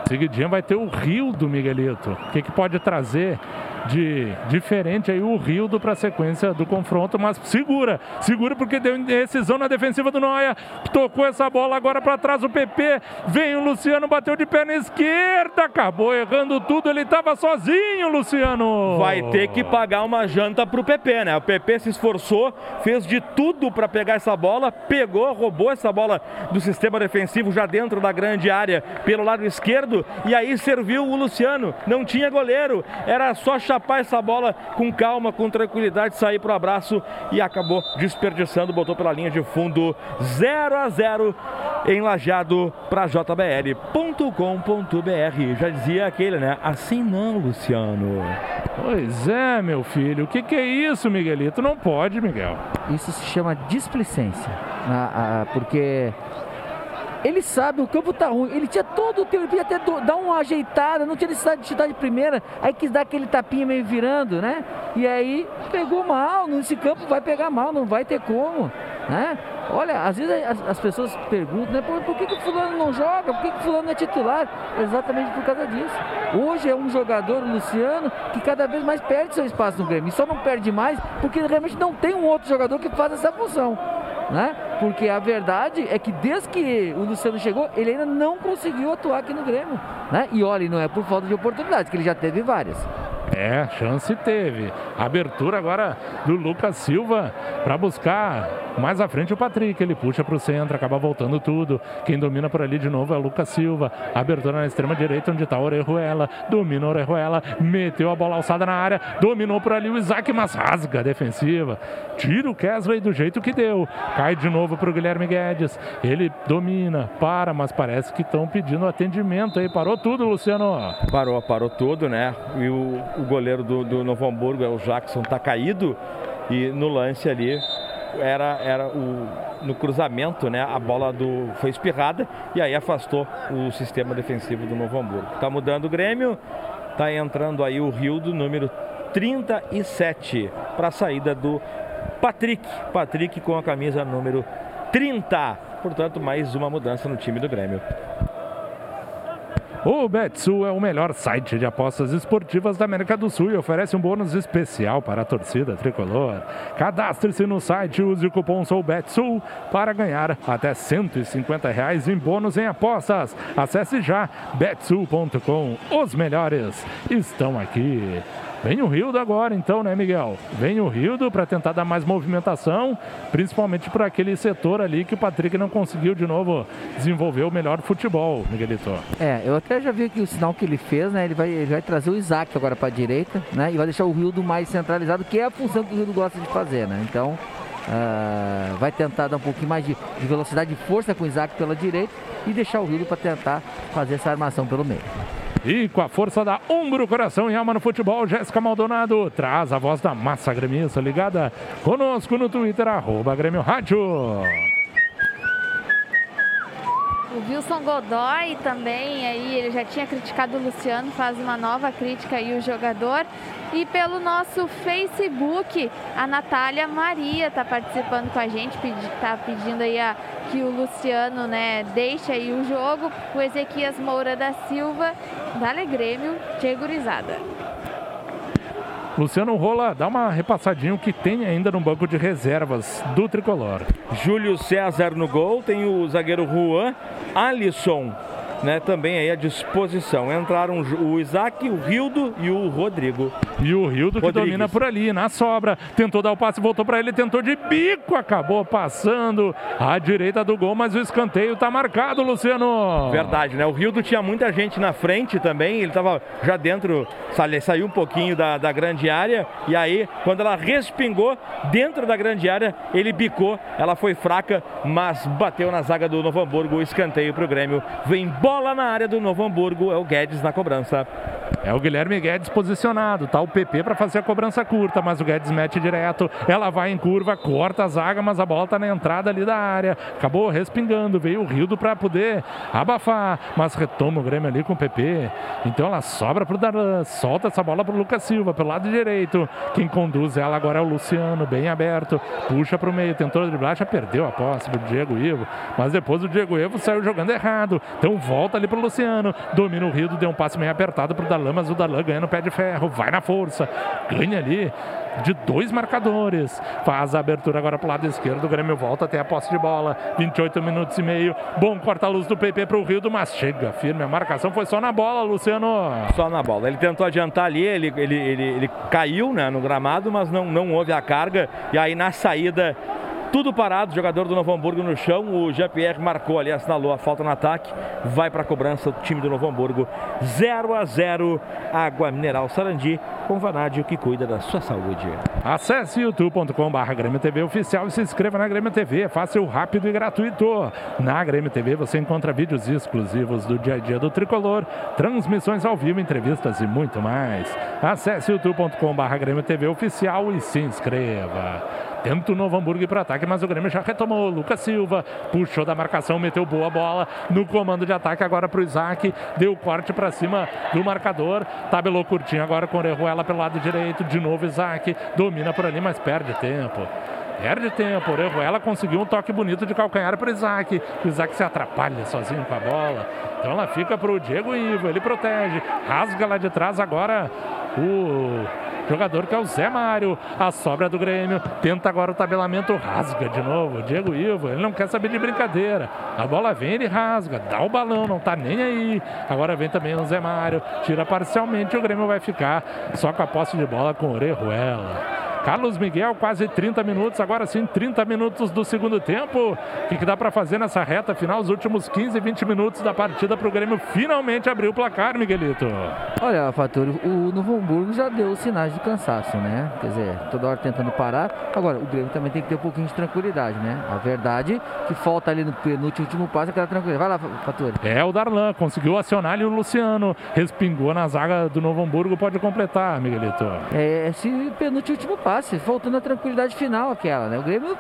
Seguidinha vai ter o Rildo, Miguelito. O que, que pode trazer de diferente aí o Rildo para a sequência do confronto, mas segura, segura porque deu decisão na defensiva do Noia, tocou essa bola agora para trás o PP, vem o Luciano, bateu de perna esquerda, acabou errando tudo, ele estava sozinho, Luciano. Vai ter que pagar uma janta pro PP, né? O PP se esforçou, fez de tudo para pegar essa bola, pegou, roubou essa bola do sistema defensivo já dentro da grande área pelo lado esquerdo e aí serviu o Luciano, não tinha goleiro, era só chapar essa bola com calma, com tranquilidade, sair para o abraço e acabou desperdiçando, botou pela linha de fundo 0 a 0 enlajado para jbl.com.br. Já dizia aquele, né? Assim não, Luciano. Pois é, meu filho. O que, que é isso, Miguelito? Não pode, Miguel. Isso se chama displicência. Ah, ah, porque ele sabe, o campo tá ruim. Ele tinha todo o tempo, ele podia até dar uma ajeitada, não tinha necessidade de chutar de primeira. Aí quis dar aquele tapinha meio virando, né? E aí pegou mal. Nesse campo vai pegar mal, não vai ter como, né? Olha, às vezes as, as pessoas perguntam, né? Por, por que, que o fulano não joga? Por que, que o fulano é titular? Exatamente por causa disso. Hoje é um jogador, o Luciano, que cada vez mais perde seu espaço no Grêmio. E só não perde mais porque realmente não tem um outro jogador que faz essa função né? Porque a verdade é que desde que o Luciano chegou, ele ainda não conseguiu atuar aqui no Grêmio, né? E olha, não é por falta de oportunidades, que ele já teve várias. É, chance teve. Abertura agora do Lucas Silva para buscar mais à frente o Patrick. Ele puxa para o centro, acaba voltando tudo. Quem domina por ali de novo é o Lucas Silva. Abertura na extrema direita, onde está Orejuela. Domina Orejuela, meteu a bola alçada na área. Dominou por ali o Isaac, mas rasga a defensiva. Tira o Kesley do jeito que deu. Cai de novo para o Guilherme Guedes. Ele domina, para, mas parece que estão pedindo atendimento aí. Parou tudo, Luciano. Parou, parou tudo, né? E o, o goleiro do, do Novo Hamburgo, é o Jackson, tá caído. E no lance ali, era, era o, no cruzamento, né? A bola do, foi espirrada e aí afastou o sistema defensivo do Novo Hamburgo. Tá mudando o Grêmio, tá entrando aí o Rio do número 37 para a saída do Patrick. Patrick com a camisa número 30. Portanto, mais uma mudança no time do Grêmio. O Betsul é o melhor site de apostas esportivas da América do Sul e oferece um bônus especial para a torcida tricolor. Cadastre-se no site e use o cupom SOUBETSUL para ganhar até 150 reais em bônus em apostas. Acesse já betsul.com. Os melhores estão aqui. Vem o Rildo agora, então, né, Miguel? Vem o Rildo para tentar dar mais movimentação, principalmente por aquele setor ali que o Patrick não conseguiu de novo desenvolver o melhor futebol, Miguelito. É, eu até já vi aqui o sinal que ele fez, né? Ele vai, ele vai trazer o Isaac agora para a direita, né? E vai deixar o Rildo mais centralizado, que é a função que o Rildo gosta de fazer, né? Então, uh, vai tentar dar um pouquinho mais de, de velocidade e força com o Isaac pela direita e deixar o Rildo para tentar fazer essa armação pelo meio. E com a força da Umbro Coração e Alma no Futebol, Jéssica Maldonado traz a voz da massa gremista ligada conosco no Twitter, arroba Grêmio Rádio. O Wilson Godoy também, aí ele já tinha criticado o Luciano, faz uma nova crítica aí o jogador. E pelo nosso Facebook, a Natália Maria está participando com a gente, está pedindo aí a, que o Luciano né, deixe aí o jogo. O Ezequias Moura da Silva, da Alegrêmio, Gurizada. Luciano Rola, dá uma repassadinha o que tem ainda no banco de reservas do Tricolor. Júlio César no gol, tem o zagueiro Juan, Alisson né, também aí à disposição. Entraram o Isaac, o Rildo e o Rodrigo. E o Rildo que Rodrigues. domina por ali, na sobra. Tentou dar o passe, voltou para ele, tentou de bico, acabou passando à direita do gol, mas o escanteio está marcado, Luciano. Verdade, né? O Rildo tinha muita gente na frente também, ele estava já dentro, saiu um pouquinho da, da grande área, e aí, quando ela respingou dentro da grande área, ele bicou, ela foi fraca, mas bateu na zaga do Novo Hamburgo, o escanteio para o Grêmio. Vem bola Bola na área do Novo Hamburgo, é o Guedes na cobrança. É o Guilherme Guedes posicionado, tá o PP para fazer a cobrança curta, mas o Guedes mete direto. Ela vai em curva, corta a zaga, mas a bola tá na entrada ali da área. Acabou respingando, veio o Rildo para poder abafar, mas retoma o Grêmio ali com o PP. Então ela sobra pro Darlan, solta essa bola pro Lucas Silva pelo lado direito. Quem conduz ela agora é o Luciano, bem aberto, puxa pro meio, tentou driblar, já perdeu a posse pro Diego Ivo, mas depois o Diego Ivo saiu jogando errado. Então volta ali pro Luciano, domina o Rio, deu um passe meio apertado pro Darlan, mas o Darlan ganha no pé de ferro, vai na força, ganha ali de dois marcadores. Faz a abertura agora pro lado esquerdo. O Grêmio volta até a posse de bola. 28 minutos e meio. Bom corta-luz do PP pro Rio, mas chega firme. A marcação foi só na bola, Luciano. Só na bola. Ele tentou adiantar ali, ele, ele, ele, ele caiu né, no gramado, mas não, não houve a carga. E aí na saída tudo parado, jogador do Novo Hamburgo no chão. O Jean-Pierre marcou ali, assinalou a falta no ataque. Vai para a cobrança o time do Novo Hamburgo. 0 a 0 Água Mineral Sarandi com Vanádio que cuida da sua saúde. Acesse youtube.com.br Grêmio TV Oficial e se inscreva na Grêmio TV. É fácil, rápido e gratuito. Na Grêmio TV você encontra vídeos exclusivos do dia a dia do tricolor, transmissões ao vivo, entrevistas e muito mais. Acesse youtube.com.br Grêmio TV Oficial e se inscreva. Tenta o Novo Hamburgo para ataque, mas o Grêmio já retomou. Lucas Silva puxou da marcação, meteu boa bola no comando de ataque agora para o Isaac. Deu corte para cima do marcador. Tabelou curtinho agora com o Orejuela pelo lado direito. De novo Isaac. Domina por ali, mas perde tempo. Perde tempo, Orejuela conseguiu um toque bonito de calcanhar para o Isaac. O Isaac se atrapalha sozinho com a bola. Então ela fica para o Diego Ivo, ele protege. Rasga lá de trás agora o jogador que é o Zé Mário. A sobra do Grêmio. Tenta agora o tabelamento, rasga de novo. Diego Ivo, ele não quer saber de brincadeira. A bola vem, ele rasga, dá o balão, não tá nem aí. Agora vem também o Zé Mário, tira parcialmente. O Grêmio vai ficar só com a posse de bola com o Orejuela. Carlos Miguel, quase 30 minutos, agora sim 30 minutos do segundo tempo. O que, que dá para fazer nessa reta final, os últimos 15, 20 minutos da partida para o Grêmio finalmente abrir o placar, Miguelito? Olha, Fator, o Novo Hamburgo já deu sinais de cansaço, né? Quer dizer, toda hora tentando parar. Agora, o Grêmio também tem que ter um pouquinho de tranquilidade, né? A verdade que falta ali no penúltimo último passo é aquela tranquilidade. Vai lá, Fator. É, o Darlan conseguiu acionar ali o Luciano, respingou na zaga do Novo Hamburgo, pode completar, Miguelito. É, esse penúltimo último passo passe, faltando a tranquilidade final aquela, né? O Grêmio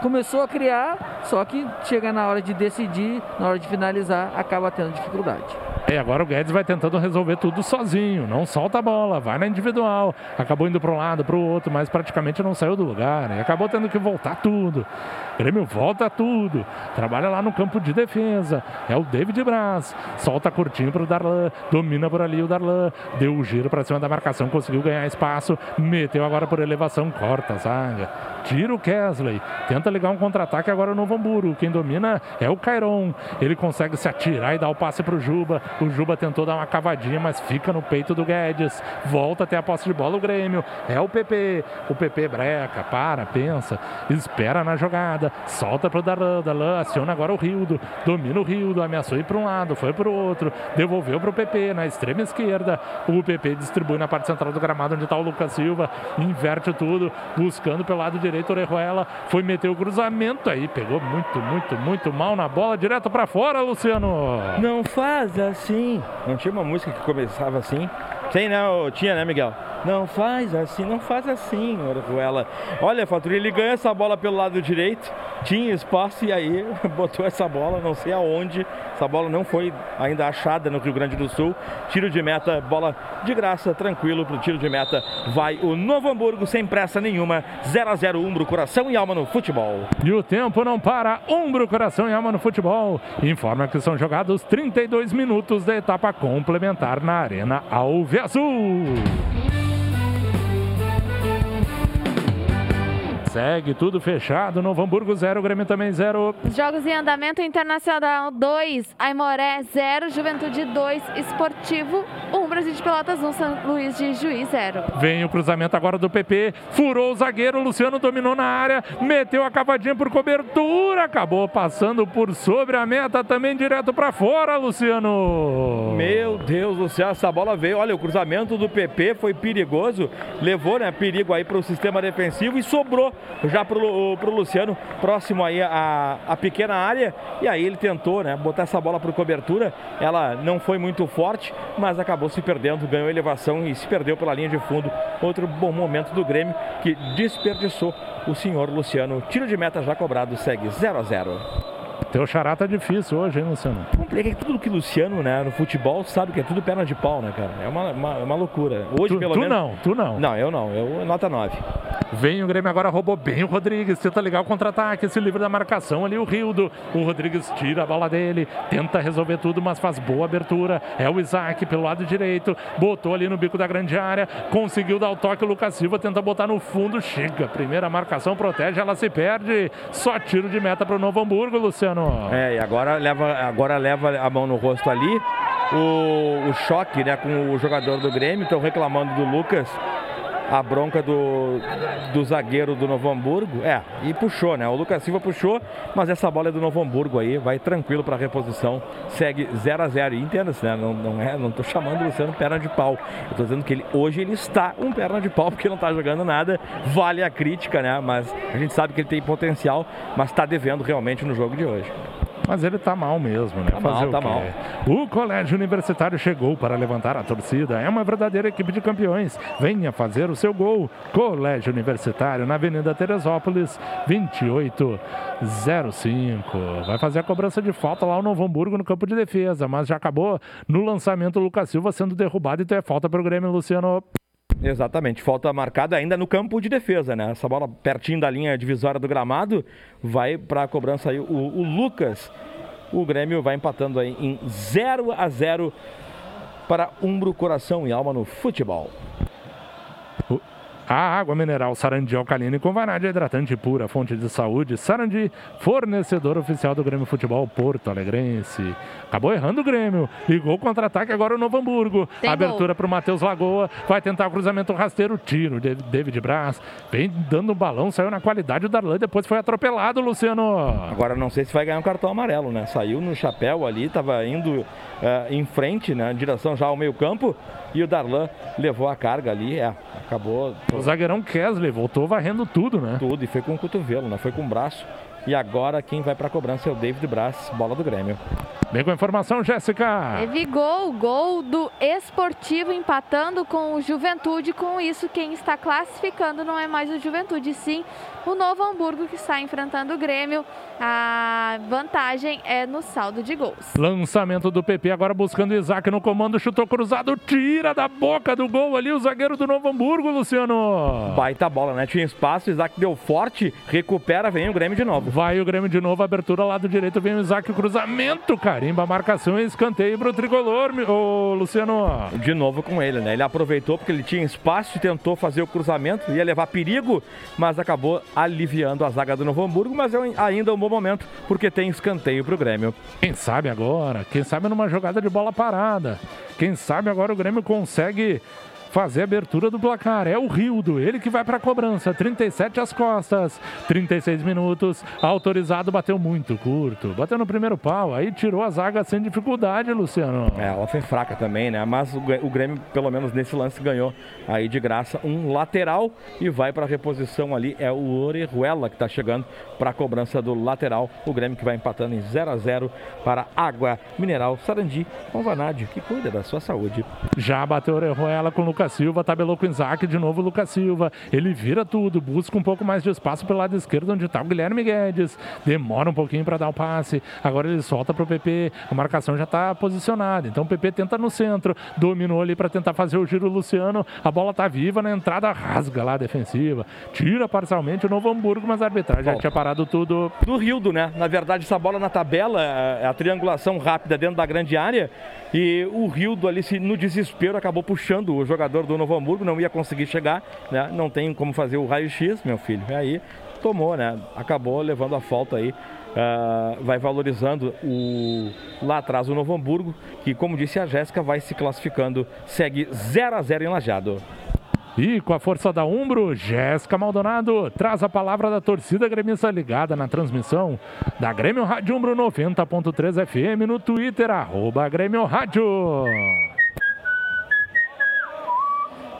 começou a criar, só que chega na hora de decidir, na hora de finalizar, acaba tendo dificuldade. E agora o Guedes vai tentando resolver tudo sozinho, não solta a bola, vai na individual. Acabou indo para um lado, para o outro, mas praticamente não saiu do lugar. Né? Acabou tendo que voltar tudo. Grêmio volta tudo. Trabalha lá no campo de defesa. É o David Braz. Solta curtinho pro Darlan. Domina por ali o Darlan. Deu o giro para cima da marcação. Conseguiu ganhar espaço. Meteu agora por elevação. Corta a zaga. Tira o Kesley. Tenta ligar um contra-ataque agora no Hamburgo. Quem domina é o Cairon. Ele consegue se atirar e dar o passe pro Juba. O Juba tentou dar uma cavadinha, mas fica no peito do Guedes. Volta até a posse de bola o Grêmio. É o PP. O PP breca, para, pensa, espera na jogada, solta pro Darlan. Darlan aciona agora o Rildo. Domina o Rildo, ameaçou ir para um lado, foi para o outro. Devolveu pro PP na extrema esquerda. O PP distribui na parte central do gramado onde está o Lucas Silva. Inverte tudo, buscando pelo lado direito o Orejuela. Foi meter o cruzamento aí, pegou muito, muito, muito mal na bola, direto para fora, Luciano. Não faz assim. Não tinha uma música que começava assim? Tem, né? Tinha, né, Miguel? Não faz assim, não faz assim, Orejuela. Olha, Faturi, ele ganha essa bola pelo lado direito, tinha espaço e aí [laughs] botou essa bola, não sei aonde. Essa bola não foi ainda achada no Rio Grande do Sul. Tiro de meta, bola de graça, tranquilo pro tiro de meta. Vai o Novo Hamburgo sem pressa nenhuma. 0 a 0 Umbro, coração e alma no futebol. E o tempo não para. Umbro, coração e alma no futebol. Informa que são jogados 32 minutos da etapa complementar na Arena Alveazul. Segue tudo fechado. Novo Hamburgo 0, Grêmio também 0. Jogos em andamento Internacional 2, Aimoré 0, Juventude 2, Esportivo 1, Brasil de Pelotas 1, São Luís de Juiz 0. Vem o cruzamento agora do PP, furou o zagueiro, Luciano dominou na área, meteu a cavadinha por cobertura, acabou passando por sobre a meta também direto para fora, Luciano. Meu Deus do céu, essa bola veio. Olha, o cruzamento do PP foi perigoso, levou né, perigo aí para o sistema defensivo e sobrou já pro, pro Luciano, próximo aí a pequena área. E aí ele tentou, né, botar essa bola por cobertura. Ela não foi muito forte, mas acabou se perdendo, ganhou elevação e se perdeu pela linha de fundo. Outro bom momento do Grêmio que desperdiçou o senhor Luciano. Tiro de meta já cobrado, segue 0 a 0. Teu xará tá difícil hoje, hein, Luciano? Complica que tudo que Luciano, né, no futebol, sabe que é tudo perna de pau, né, cara? É uma, uma, uma loucura. Hoje, tu, pelo tu menos. não, tu não. Não, eu não. Eu nota 9. Vem o Grêmio agora, roubou bem o Rodrigues, tenta ligar o contra-ataque, se livra da marcação ali o Rildo. O Rodrigues tira a bola dele, tenta resolver tudo, mas faz boa abertura. É o Isaac pelo lado direito, botou ali no bico da grande área, conseguiu dar o toque. O Lucas Silva tenta botar no fundo, chega. Primeira marcação, protege, ela se perde. Só tiro de meta para o Novo Hamburgo, Luciano. É, e agora leva, agora leva a mão no rosto ali. O, o choque né, com o jogador do Grêmio, estão reclamando do Lucas a bronca do, do zagueiro do Novo Hamburgo. É, e puxou, né? O Lucas Silva puxou, mas essa bola é do Novo Hamburgo aí, vai tranquilo para a reposição. Segue 0 a 0 E entenda-se, né? Não, não, é, não tô chamando o Luciano perna de pau. Eu tô dizendo que ele hoje ele está um perna de pau [laughs] porque não tá jogando nada. Vale a crítica, né? Mas a gente sabe que ele tem potencial, mas está devendo realmente no jogo de hoje. Mas ele tá mal mesmo, né? Tá Fazer mal, tá mal. O Colégio Universitário chegou para levantar a torcida. É uma verdadeira equipe de campeões. Venha fazer o seu gol. Colégio Universitário, na Avenida Teresópolis, 2805. Vai fazer a cobrança de falta lá o Novo Hamburgo no campo de defesa, mas já acabou no lançamento o Lucas Silva sendo derrubado, então é falta para o Grêmio, Luciano. Exatamente, falta marcada ainda no campo de defesa, né? Essa bola pertinho da linha divisória do gramado vai para a cobrança aí o, o, Lucas. O Grêmio vai empatando aí em 0 a 0 para Umbro, Coração e Alma no futebol. A água mineral Sarandi alcalina e com vanádio hidratante pura, fonte de saúde. Sarandi, fornecedor oficial do Grêmio Futebol Porto Alegrense. Acabou errando o Grêmio. Ligou contra-ataque agora o Novo Hamburgo. Tem Abertura para o Matheus Lagoa. Vai tentar o cruzamento rasteiro. Tiro. David Braz. Vem dando um balão. Saiu na qualidade o Darlan. Depois foi atropelado, Luciano. Agora não sei se vai ganhar um cartão amarelo, né? Saiu no chapéu ali. Estava indo uh, em frente, né? Em direção já ao meio-campo. E o Darlan levou a carga ali. É, acabou. O zagueirão Kesley voltou varrendo tudo, né? Tudo. E foi com o cotovelo, né? Foi com o braço. E agora quem vai para a cobrança é o David Braz, bola do Grêmio. Vem com a informação, Jéssica. Teve gol, gol do Esportivo empatando com o Juventude. Com isso, quem está classificando não é mais o Juventude, sim o Novo Hamburgo que está enfrentando o Grêmio. A vantagem é no saldo de gols. Lançamento do PP agora buscando Isaac no comando, chutou cruzado, tira da boca do gol ali o zagueiro do Novo Hamburgo, Luciano. Baita bola, né? Tinha espaço, Isaac deu forte, recupera, vem o Grêmio de novo. Vai o Grêmio de novo, abertura lado direito, vem o Isaac, o cruzamento, carimba, marcação e escanteio pro tricolor, ô Luciano. De novo com ele, né? Ele aproveitou porque ele tinha espaço e tentou fazer o cruzamento, ia levar perigo, mas acabou aliviando a zaga do Novo Hamburgo, mas é ainda um bom momento porque tem escanteio para o Grêmio. Quem sabe agora, quem sabe numa jogada de bola parada, quem sabe agora o Grêmio consegue fazer a abertura do placar. É o Rildo, ele que vai para a cobrança. 37 às costas, 36 minutos. Autorizado, bateu muito curto. Bateu no primeiro pau, aí tirou a zaga sem dificuldade, Luciano. É, ela foi fraca também, né? Mas o Grêmio, pelo menos nesse lance, ganhou aí de graça um lateral e vai para a reposição ali. É o Orejuela que está chegando para a cobrança do lateral. O Grêmio que vai empatando em 0 a 0 para Água Mineral Sarandi com Vanádio, que cuida da sua saúde. Já bateu Orejuela com o Lucas Lucas Silva, tabelou com o Isaac, de novo o Lucas Silva. Ele vira tudo, busca um pouco mais de espaço pelo lado esquerdo, onde está o Guilherme Guedes. Demora um pouquinho para dar o passe. Agora ele solta para o PP. A marcação já está posicionada. Então o PP tenta no centro, dominou ali para tentar fazer o giro Luciano. A bola está viva na entrada, rasga lá a defensiva. Tira parcialmente o Novo Hamburgo, mas a arbitragem já tinha parado tudo. Do Rildo, né? Na verdade, essa bola na tabela, é a triangulação rápida dentro da grande área. E o Rildo ali, no desespero, acabou puxando o jogador do Novo Hamburgo não ia conseguir chegar, né? Não tem como fazer o raio-x, meu filho. E aí tomou, né? Acabou levando a falta aí. Uh, vai valorizando o lá atrás o Novo Hamburgo, que como disse a Jéssica, vai se classificando, segue 0 a 0 em Lajado. E com a força da Umbro, Jéssica Maldonado traz a palavra da torcida gremista ligada na transmissão da Grêmio Rádio Umbro 90.3 FM no Twitter, arroba Grêmio Rádio.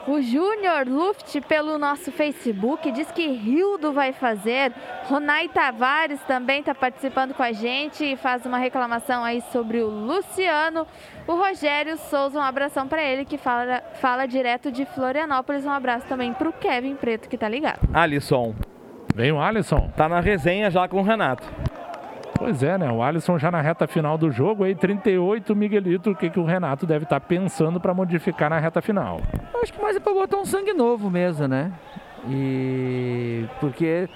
O Júnior Luft pelo nosso Facebook diz que Rildo vai fazer. Ronai Tavares também está participando com a gente e faz uma reclamação aí sobre o Luciano. O Rogério Souza, um abração para ele que fala, fala direto de Florianópolis. Um abraço também para o Kevin Preto que tá ligado. Alisson. Vem o Alisson. Tá na resenha já com o Renato. Pois é, né? O Alisson já na reta final do jogo, aí 38, Miguelito, o que, que o Renato deve estar tá pensando para modificar na reta final? Acho que mais é para botar um sangue novo mesmo, né? E porque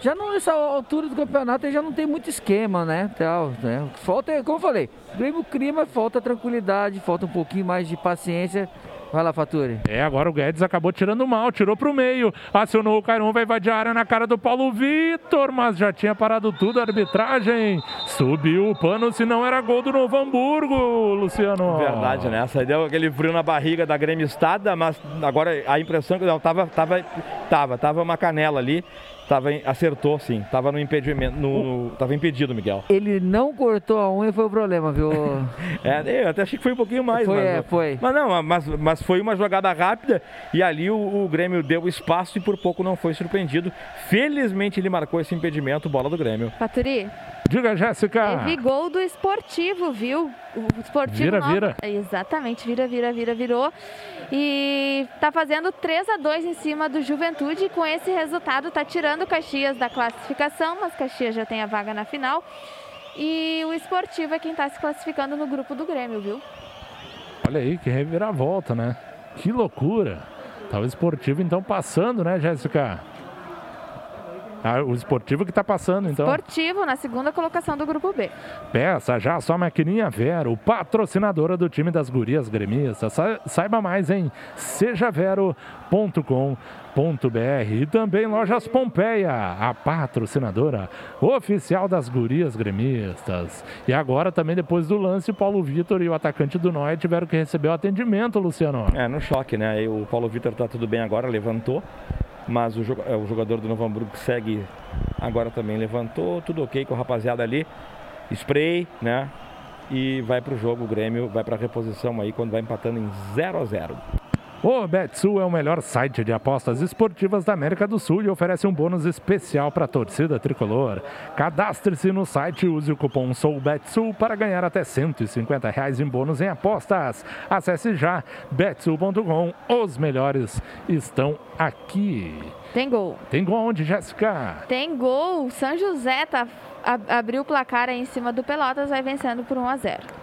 já não nessa altura do campeonato já não tem muito esquema, né? Tal, né? Falta, como eu falei, o crima, falta tranquilidade, falta um pouquinho mais de paciência Vai lá, Faturi. É, agora o Guedes acabou tirando mal, tirou pro meio. Acionou o Cairon, vai invadir a área na cara do Paulo Vitor, mas já tinha parado tudo a arbitragem. Subiu o pano, se não era gol do Novo Hamburgo, Luciano. Verdade, né? Essa deu aquele frio na barriga da Grêmio Estada, mas agora a impressão que não, tava, tava, tava, tava uma canela ali. Tava, acertou, sim. Tava no impedimento. No, tava impedido, Miguel. Ele não cortou a unha foi o problema, viu? [laughs] é, eu até achei que foi um pouquinho mais. Foi, mas, é, foi. Mas não, mas, mas foi uma jogada rápida e ali o, o Grêmio deu espaço e por pouco não foi surpreendido. Felizmente ele marcou esse impedimento, bola do Grêmio. Faturi. Diga, Jéssica. Teve gol do esportivo, viu? O esportivo. Vira, vira. Exatamente, vira, vira, vira, virou. E tá fazendo 3 a 2 em cima do Juventude. Com esse resultado, tá tirando o Caxias da classificação, mas Caxias já tem a vaga na final. E o esportivo é quem está se classificando no grupo do Grêmio, viu? Olha aí, que reviravolta, né? Que loucura. Tá o esportivo então passando, né, Jéssica? Ah, o esportivo que está passando, então. Esportivo na segunda colocação do grupo B. Peça já sua maquininha Vero, patrocinadora do time das gurias gremistas. Saiba mais em sejavero.com.br e também Lojas Pompeia, a patrocinadora oficial das gurias gremistas. E agora também depois do lance, o Paulo Vitor e o atacante do Noé tiveram que receber o atendimento, Luciano. É, no choque, né? o Paulo Vitor está tudo bem agora, levantou mas o, é, o jogador do Novo Hamburgo segue agora também levantou, tudo ok com a rapaziada ali, spray, né? E vai para o jogo, o Grêmio vai para a reposição aí quando vai empatando em 0 a 0 O Betsul é o melhor site de apostas esportivas da América do Sul e oferece um bônus especial para a torcida tricolor. Cadastre-se no site e use o cupom SOUBETSUL para ganhar até 150 reais em bônus em apostas. Acesse já betsul.com. Os melhores estão aqui. Tem gol. Tem gol onde, Jéssica? Tem gol. São José tá, abriu o placar aí em cima do Pelotas, vai vencendo por 1 a 0.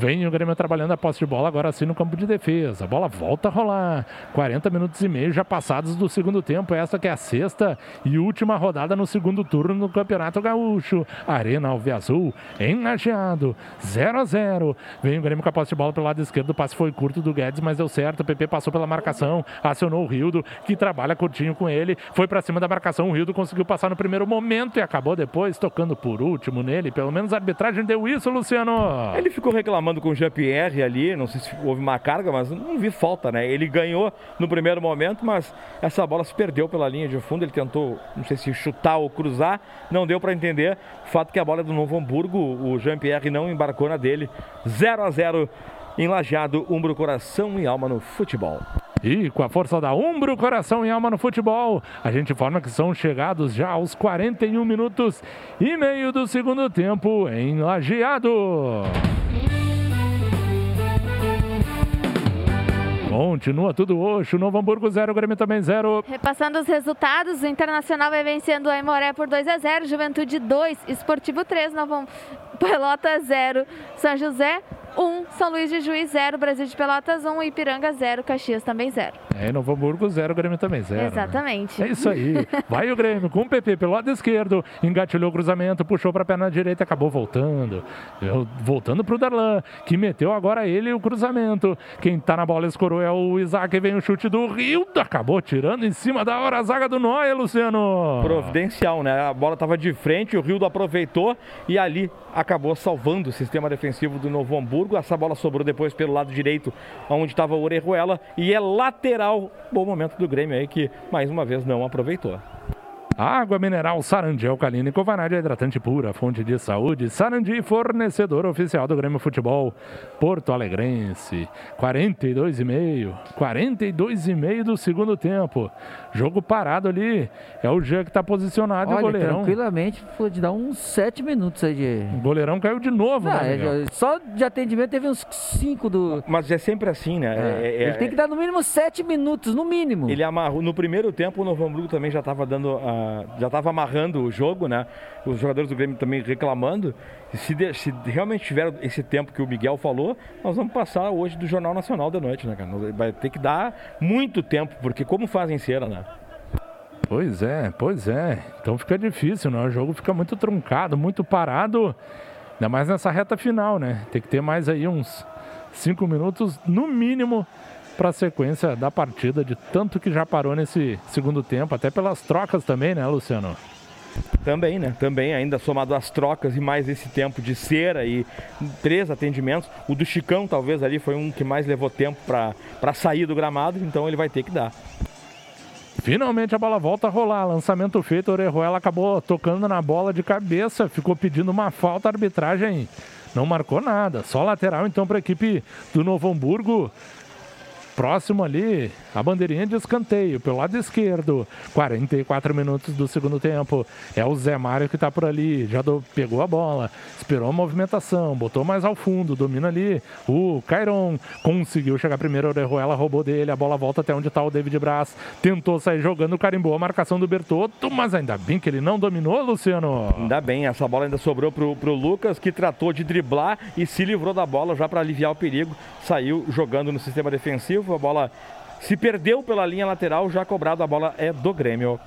Vem o Grêmio trabalhando a posse de bola agora sim no campo de defesa. A bola volta a rolar. 40 minutos e meio já passados do segundo tempo. Essa que é a sexta e última rodada no segundo turno no Campeonato Gaúcho. Arena Alveazul enlajeado. 0 a 0. Vem o Grêmio com a posse de bola pelo lado esquerdo. O passe foi curto do Guedes, mas deu certo. O PP passou pela marcação. Acionou o Rildo, que trabalha curtinho com ele. Foi para cima da marcação. O Rildo conseguiu passar no primeiro momento e acabou depois tocando por último nele. Pelo menos a arbitragem deu isso, Luciano. Ele ficou reclamando reclamando com o Jean-Pierre ali, não sei se houve uma carga, mas não vi falta, né? Ele ganhou no primeiro momento, mas essa bola se perdeu pela linha de fundo, ele tentou, não sei se chutar ou cruzar, não deu para entender. O fato que a bola é do Novo Hamburgo, o Jean-Pierre não embarcou na dele. 0 a 0 enlajado, Umbro, coração e alma no futebol. E com a força da Umbro, coração e alma no futebol, a gente informa que são chegados já aos 41 minutos e meio do segundo tempo em Lajeado. Continua tudo oxo. Novo Hamburgo 0, Grêmio também 0. Repassando os resultados, o Internacional vai vencendo o Aimoré por 2 a 0, Juventude 2, Esportivo 3, Novo [laughs] Pelota 0, São José 1, São Luís de Juiz 0, Brasil de Pelotas 1, Ipiranga 0, Caxias também 0. É, Novo Hamburgo 0, Grêmio também 0. Né? Exatamente. Né? É isso aí. Vai o Grêmio com o PP pelo lado esquerdo, engatilhou o cruzamento, puxou para a perna direita, acabou voltando. Voltando para o Darlan, que meteu agora ele o cruzamento. Quem está na bola escorou é o Isaac, vem o chute do Rio, acabou tirando em cima da hora a zaga do Noia, Luciano. Providencial, né? A bola estava de frente, o Rio aproveitou e ali acabou salvando o sistema defensivo do Novo Hamburgo. Essa bola sobrou depois pelo lado direito, onde estava o Orejuela, e é lateral. Bom momento do Grêmio aí que mais uma vez não aproveitou. Água mineral Sarandi alcalina e Covanade hidratante pura, fonte de saúde. Sarandi, fornecedor oficial do Grêmio Futebol Porto Alegrense. 42,5. 42,5 do segundo tempo. Jogo parado ali. É o Jean que está posicionado Olha, o goleirão. tranquilamente pode dar uns 7 minutos aí de. O goleirão caiu de novo, Não, né? é, só de atendimento teve uns 5 do. Mas é sempre assim, né? É, é, ele tem que dar no mínimo 7 minutos, no mínimo. Ele amarrou. No primeiro tempo, o Novo Hamburgo também já estava dando. Uh já estava amarrando o jogo, né? Os jogadores do Grêmio também reclamando. Se, de, se realmente tiver esse tempo que o Miguel falou, nós vamos passar hoje do Jornal Nacional da noite, né, cara? Vai ter que dar muito tempo, porque como fazem cera, né? Pois é, pois é. Então fica difícil, né? O jogo fica muito truncado, muito parado. Ainda mais nessa reta final, né? Tem que ter mais aí uns cinco minutos, no mínimo, para a sequência da partida, de tanto que já parou nesse segundo tempo, até pelas trocas também, né, Luciano? Também, né? Também, ainda somado às trocas e mais esse tempo de cera e três atendimentos. O do Chicão, talvez, ali foi um que mais levou tempo para sair do gramado, então ele vai ter que dar. Finalmente a bola volta a rolar. Lançamento feito, Orejuela acabou tocando na bola de cabeça, ficou pedindo uma falta, arbitragem não marcou nada. Só lateral então para a equipe do Novo Hamburgo próximo ali, a bandeirinha de escanteio pelo lado esquerdo. 44 minutos do segundo tempo. É o Zé Mário que está por ali, já do, pegou a bola, esperou a movimentação, botou mais ao fundo, domina ali. O Cairon conseguiu chegar primeiro, Orejuela roubou dele, a bola volta até onde está o David Braz. Tentou sair jogando, carimbou a marcação do Bertotto, mas ainda bem que ele não dominou, Luciano. Ainda bem, essa bola ainda sobrou pro, pro Lucas, que tratou de driblar e se livrou da bola já para aliviar o perigo. Saiu jogando no sistema defensivo a bola se perdeu pela linha lateral, já cobrado, a bola é do Grêmio.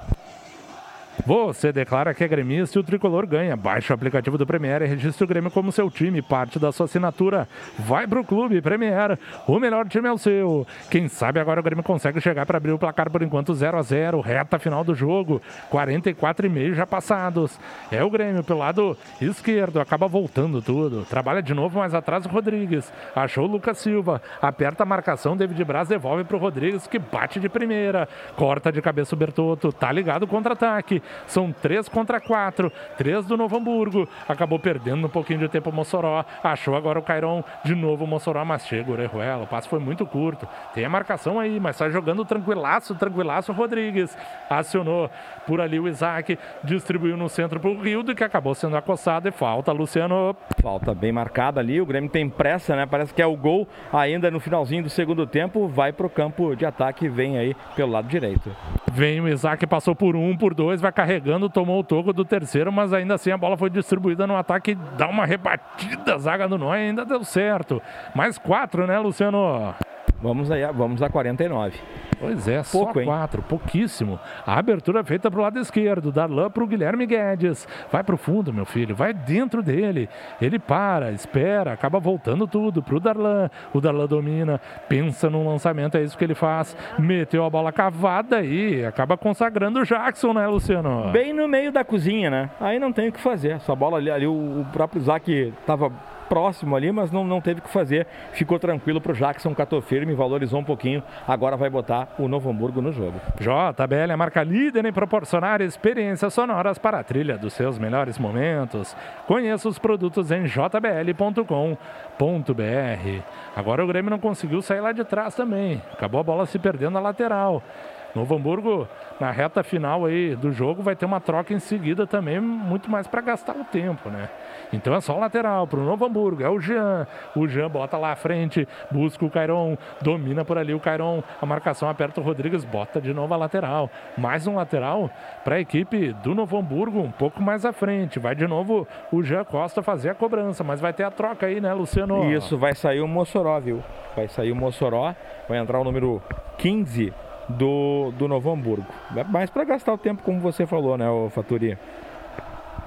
Você declara que é gremista e o tricolor ganha. Baixe o aplicativo do Premier e registre o Grêmio como seu time. Parte da sua assinatura. Vai pro clube Premier. O melhor time é o seu. Quem sabe agora o Grêmio consegue chegar para abrir o placar por enquanto 0 a 0 Reta final do jogo. 44 e meio já passados. É o Grêmio pelo lado esquerdo. Acaba voltando tudo. Trabalha de novo mais atrás o Rodrigues. Achou o Lucas Silva. Aperta a marcação. David Braz devolve pro Rodrigues que bate de primeira. Corta de cabeça o Bertotto. Tá ligado o contra-ataque. São três contra quatro. Três do Novo Hamburgo. Acabou perdendo um pouquinho de tempo o Mossoró. Achou agora o Cairon. De novo o Mossoró, mas chega o Orejuela. O passe foi muito curto. Tem a marcação aí, mas sai jogando tranquilaço, tranquilaço Rodrigues. Acionou por ali o Isaac. Distribuiu no centro para o Rildo, que acabou sendo acossado. E falta, Luciano. Falta bem marcada ali. O Grêmio tem pressa, né? Parece que é o gol ainda no finalzinho do segundo tempo. Vai para o campo de ataque. Vem aí pelo lado direito. Vem o Isaac, passou por um, por dois, vai carregando, tomou o toco do terceiro, mas ainda assim a bola foi distribuída no ataque, dá uma rebatida, zaga do Noé ainda deu certo. Mais quatro, né, Luciano? Vamos aí, vamos a 49. Pois é, Pouco, só hein? quatro, pouquíssimo. A abertura é feita para o lado esquerdo, Darlan para o Guilherme Guedes. Vai para o fundo, meu filho, vai dentro dele. Ele para, espera, acaba voltando tudo para o Darlan. O Darlan domina, pensa no lançamento, é isso que ele faz. Meteu a bola cavada e acaba consagrando o Jackson, né, Luciano? Bem no meio da cozinha, né? Aí não tem o que fazer. Essa bola ali, ali o, o próprio Isaac estava próximo ali, mas não, não teve o que fazer. Ficou tranquilo para o Jackson, catou firme, valorizou um pouquinho. Agora vai botar o Novo Hamburgo no jogo. JBL é a marca líder em proporcionar experiências sonoras para a trilha dos seus melhores momentos. Conheça os produtos em jbl.com.br. Agora o Grêmio não conseguiu sair lá de trás também. Acabou a bola se perdendo na lateral. Novo Hamburgo, na reta final aí do jogo, vai ter uma troca em seguida também, muito mais para gastar o tempo, né? Então é só o lateral para o Novo Hamburgo. É o Jean. O Jean bota lá à frente, busca o Cairon, domina por ali o Cairon. A marcação aperta o Rodrigues, bota de novo a lateral. Mais um lateral para a equipe do Novo Hamburgo, um pouco mais à frente. Vai de novo o Jean Costa fazer a cobrança, mas vai ter a troca aí, né, Luciano? Isso, vai sair o Mossoró, viu? Vai sair o Mossoró, vai entrar o número 15 do, do Novo Hamburgo. Mais para gastar o tempo, como você falou, né, o Faturi?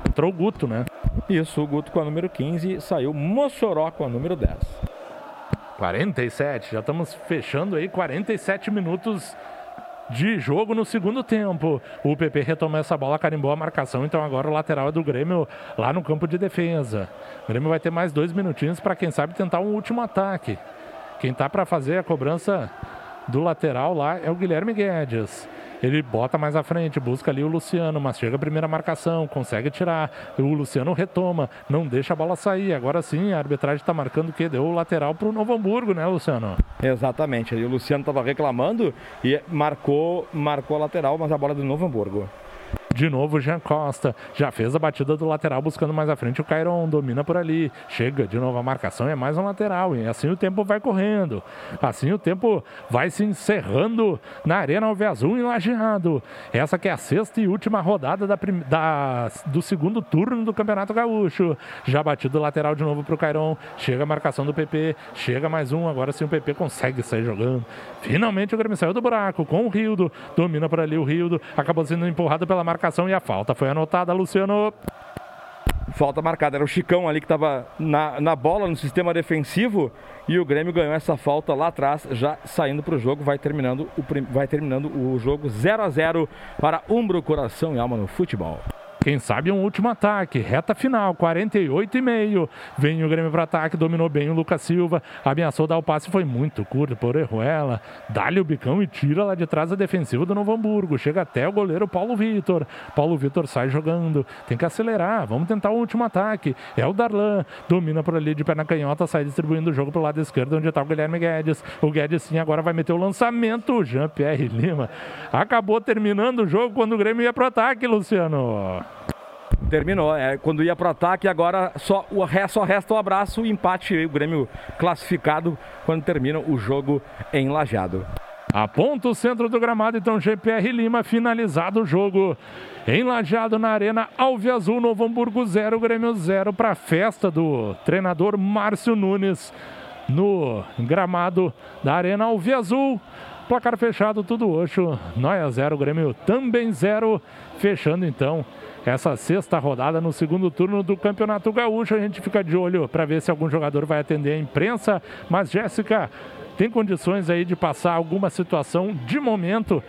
Entrou o Guto, né? Isso, o Guto com a número 15, saiu Mossoró com a número 10. 47, já estamos fechando aí 47 minutos de jogo no segundo tempo. O PP retomou essa bola, carimbou a marcação, então agora o lateral é do Grêmio lá no campo de defesa. O Grêmio vai ter mais dois minutinhos para quem sabe tentar um último ataque. Quem tá para fazer a cobrança do lateral lá é o Guilherme Guedes. Ele bota mais à frente, busca ali o Luciano, mas chega a primeira marcação, consegue tirar. O Luciano retoma, não deixa a bola sair. Agora sim, a arbitragem está marcando o quê? Deu o lateral para o Novo Hamburgo, né, Luciano? Exatamente. Aí o Luciano estava reclamando e marcou, marcou a lateral, mas a bola é do Novo Hamburgo. De novo, Jean Costa já fez a batida do lateral buscando mais à frente o Cairon, domina por ali, chega de novo a marcação, é mais um lateral e assim o tempo vai correndo. Assim o tempo vai se encerrando na Arena Alve Azul em Lajeado. Essa que é a sexta e última rodada da, da, do segundo turno do Campeonato Gaúcho. Já batido lateral de novo para o Cairon, chega a marcação do PP, chega mais um, agora sim o PP consegue sair jogando. Finalmente o Grêmio saiu do buraco com o Rildo, domina por ali o Rildo, acabou sendo empurrado pela marcação marcação e a falta foi anotada, Luciano. Falta marcada, era o Chicão ali que estava na, na bola, no sistema defensivo, e o Grêmio ganhou essa falta lá atrás, já saindo para o jogo, vai terminando o, vai terminando o jogo 0 a 0 para Umbro, Coração e Alma no futebol. Quem sabe um último ataque, reta final, 48 e meio. Vem o Grêmio para ataque, dominou bem o Lucas Silva, ameaçou dar o passe, foi muito curto por Erruela. Dá-lhe o bicão e tira lá de trás a defensiva do Novo Hamburgo. Chega até o goleiro Paulo Vitor. Paulo Vitor sai jogando, tem que acelerar, vamos tentar o último ataque. É o Darlan, domina por ali de perna canhota, sai distribuindo o jogo para o lado esquerdo, onde está o Guilherme Guedes. O Guedes sim agora vai meter o lançamento. Jean-Pierre Lima acabou terminando o jogo quando o Grêmio ia para o ataque, Luciano. Terminou. É, quando ia para o ataque, agora só, o, só resta o abraço e empate. O Grêmio classificado quando termina o jogo em Lajado. Aponta o centro do gramado, então GPR Lima finalizado o jogo. Enlajado na Arena Alve Azul, Novo Hamburgo 0, Grêmio 0 para a festa do treinador Márcio Nunes no gramado da Arena Alve Azul. Placar fechado, tudo oxo. Noia 0, Grêmio também 0. Fechando então essa sexta rodada no segundo turno do Campeonato Gaúcho. A gente fica de olho para ver se algum jogador vai atender a imprensa. Mas, Jéssica, tem condições aí de passar alguma situação de momento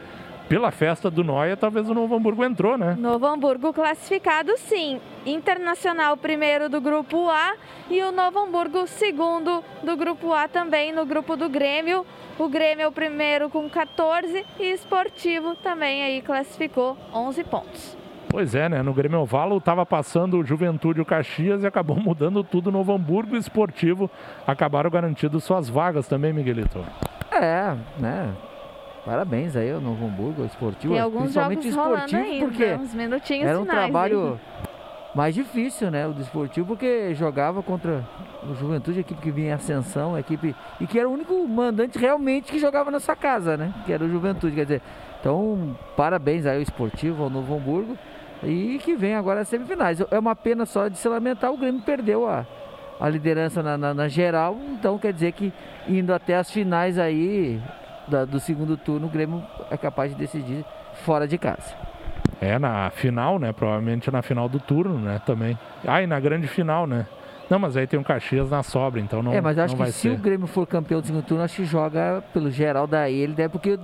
pela festa do Noia, talvez o Novo Hamburgo entrou, né? Novo Hamburgo classificado, sim. Internacional primeiro do grupo A e o Novo Hamburgo segundo do grupo A também no grupo do Grêmio. O Grêmio é o primeiro com 14 e Esportivo também aí classificou 11 pontos. Pois é, né? No Grêmio Ovalo estava passando o Juventude e o Caxias e acabou [laughs] mudando tudo. Novo Hamburgo e Esportivo acabaram garantindo suas vagas também, Miguelito. É, né? Parabéns aí ao Novo Hamburgo, ao Esportivo. Tem alguns principalmente jogos rolando esportivo, ainda, porque uns minutinhos era um finais, trabalho hein? mais difícil, né? O do Esportivo, porque jogava contra o Juventude, a equipe que vinha em ascensão, a equipe. E que era o único mandante realmente que jogava na sua casa, né? Que era o Juventude, quer dizer. Então, parabéns aí ao Esportivo, ao Novo Hamburgo. E que vem agora as semifinais. É uma pena só de se lamentar, o Grêmio perdeu a, a liderança na, na- na geral. Então quer dizer que indo até as finais aí da- do segundo turno, o Grêmio é capaz de decidir fora de casa. É, na final, né? Provavelmente na final do turno, né? Também. Ah, e na grande final, né? Não, mas aí tem um Caxias na sobra, então não, é, mas eu acho que vai se ser. o Grêmio for campeão do segundo turno, acho que joga pelo geral daí. Ele deve porque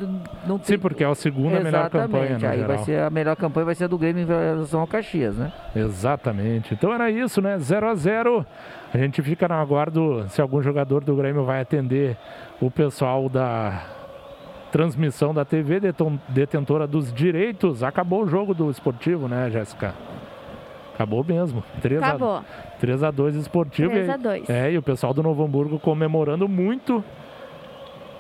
não tem. Sim, porque é a segunda melhor campanha, no Aí vai geral. ser a melhor campanha vai ser a do Grêmio em relação ao Caxias, né? Exatamente. Então era isso, né? 0 a 0 A gente fica no aguardo se algum jogador do Grêmio vai atender o pessoal da transmissão da TV, detentora dos direitos. Acabou o jogo do esportivo, né, Jéssica? Acabou mesmo. 3 Acabou. A, 3 a 2 esportivo. 3 E- a 2. É, e o pessoal do Novo Hamburgo comemorando muito.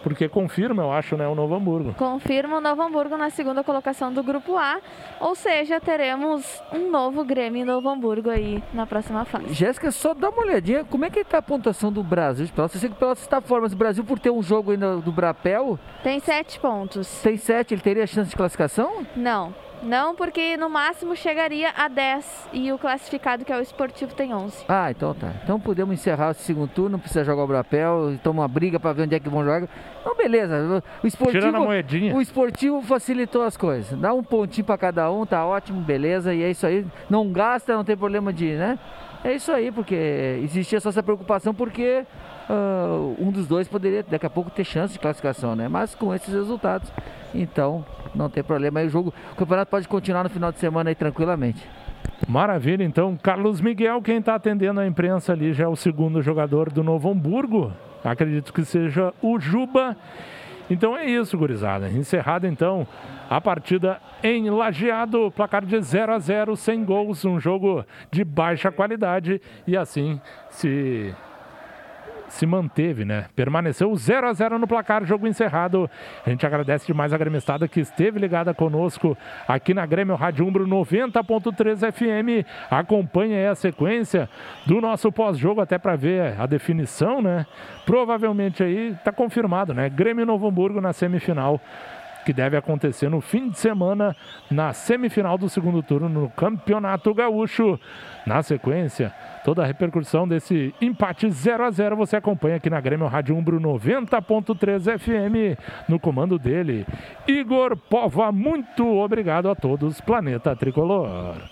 Porque confirma, eu acho, né, o Novo Hamburgo. Confirma o Novo Hamburgo na segunda colocação do Grupo A. Ou seja, teremos um novo Grêmio em Novo Hamburgo aí na próxima fase. Jéssica, só dá uma olhadinha, como é que tá a pontuação do Brasil de Pelotas? Eu sei que o Pelotas está fora, mas o Brasil, por ter um jogo ainda do Brapel, Tem sete pontos. tem sete, ele teria chance de classificação? Não. Não, porque no máximo chegaria a 10 e o classificado, que é o esportivo, tem 11. Ah, então tá. Então podemos encerrar esse segundo turno, não precisa jogar o Brapel, toma uma briga para ver onde é que vão jogar. Então beleza, o esportivo, Tirando a moedinha. o esportivo facilitou as coisas. Dá um pontinho para cada um, tá ótimo, beleza, e é isso aí. Não gasta, não tem problema de, né? É isso aí, porque existia só essa preocupação porque ah, um dos dois poderia daqui a pouco ter chance de classificação, né? Mas com esses resultados, então não tem problema. Aí o jogo, o campeonato pode continuar no final de semana aí tranquilamente. Maravilha, então, Carlos Miguel, quem está atendendo a imprensa ali já é o segundo jogador do Novo Hamburgo. Acredito que seja o Juba. Então é isso, gurizada. Encerrada então a partida em Lajeado, placar de 0 a 0, sem gols, um jogo de baixa qualidade e assim se se manteve, né? Permaneceu 0 a 0 no placar, jogo encerrado. A gente agradece demais a gremistada que esteve ligada conosco aqui na Grêmio Rádio Umbro 90.3 FM. Acompanhe aí a sequência do nosso pós-jogo até para ver a definição, né? Provavelmente aí tá confirmado, né? Grêmio Novo Hamburgo na semifinal que deve acontecer no fim de semana na semifinal do segundo turno no Campeonato Gaúcho. Na sequência, toda a repercussão desse empate 0 a 0 você acompanha aqui na Grêmio Rádio Umbro 90.3 FM no comando dele, Igor Pova. Muito obrigado a todos, Planeta Tricolor.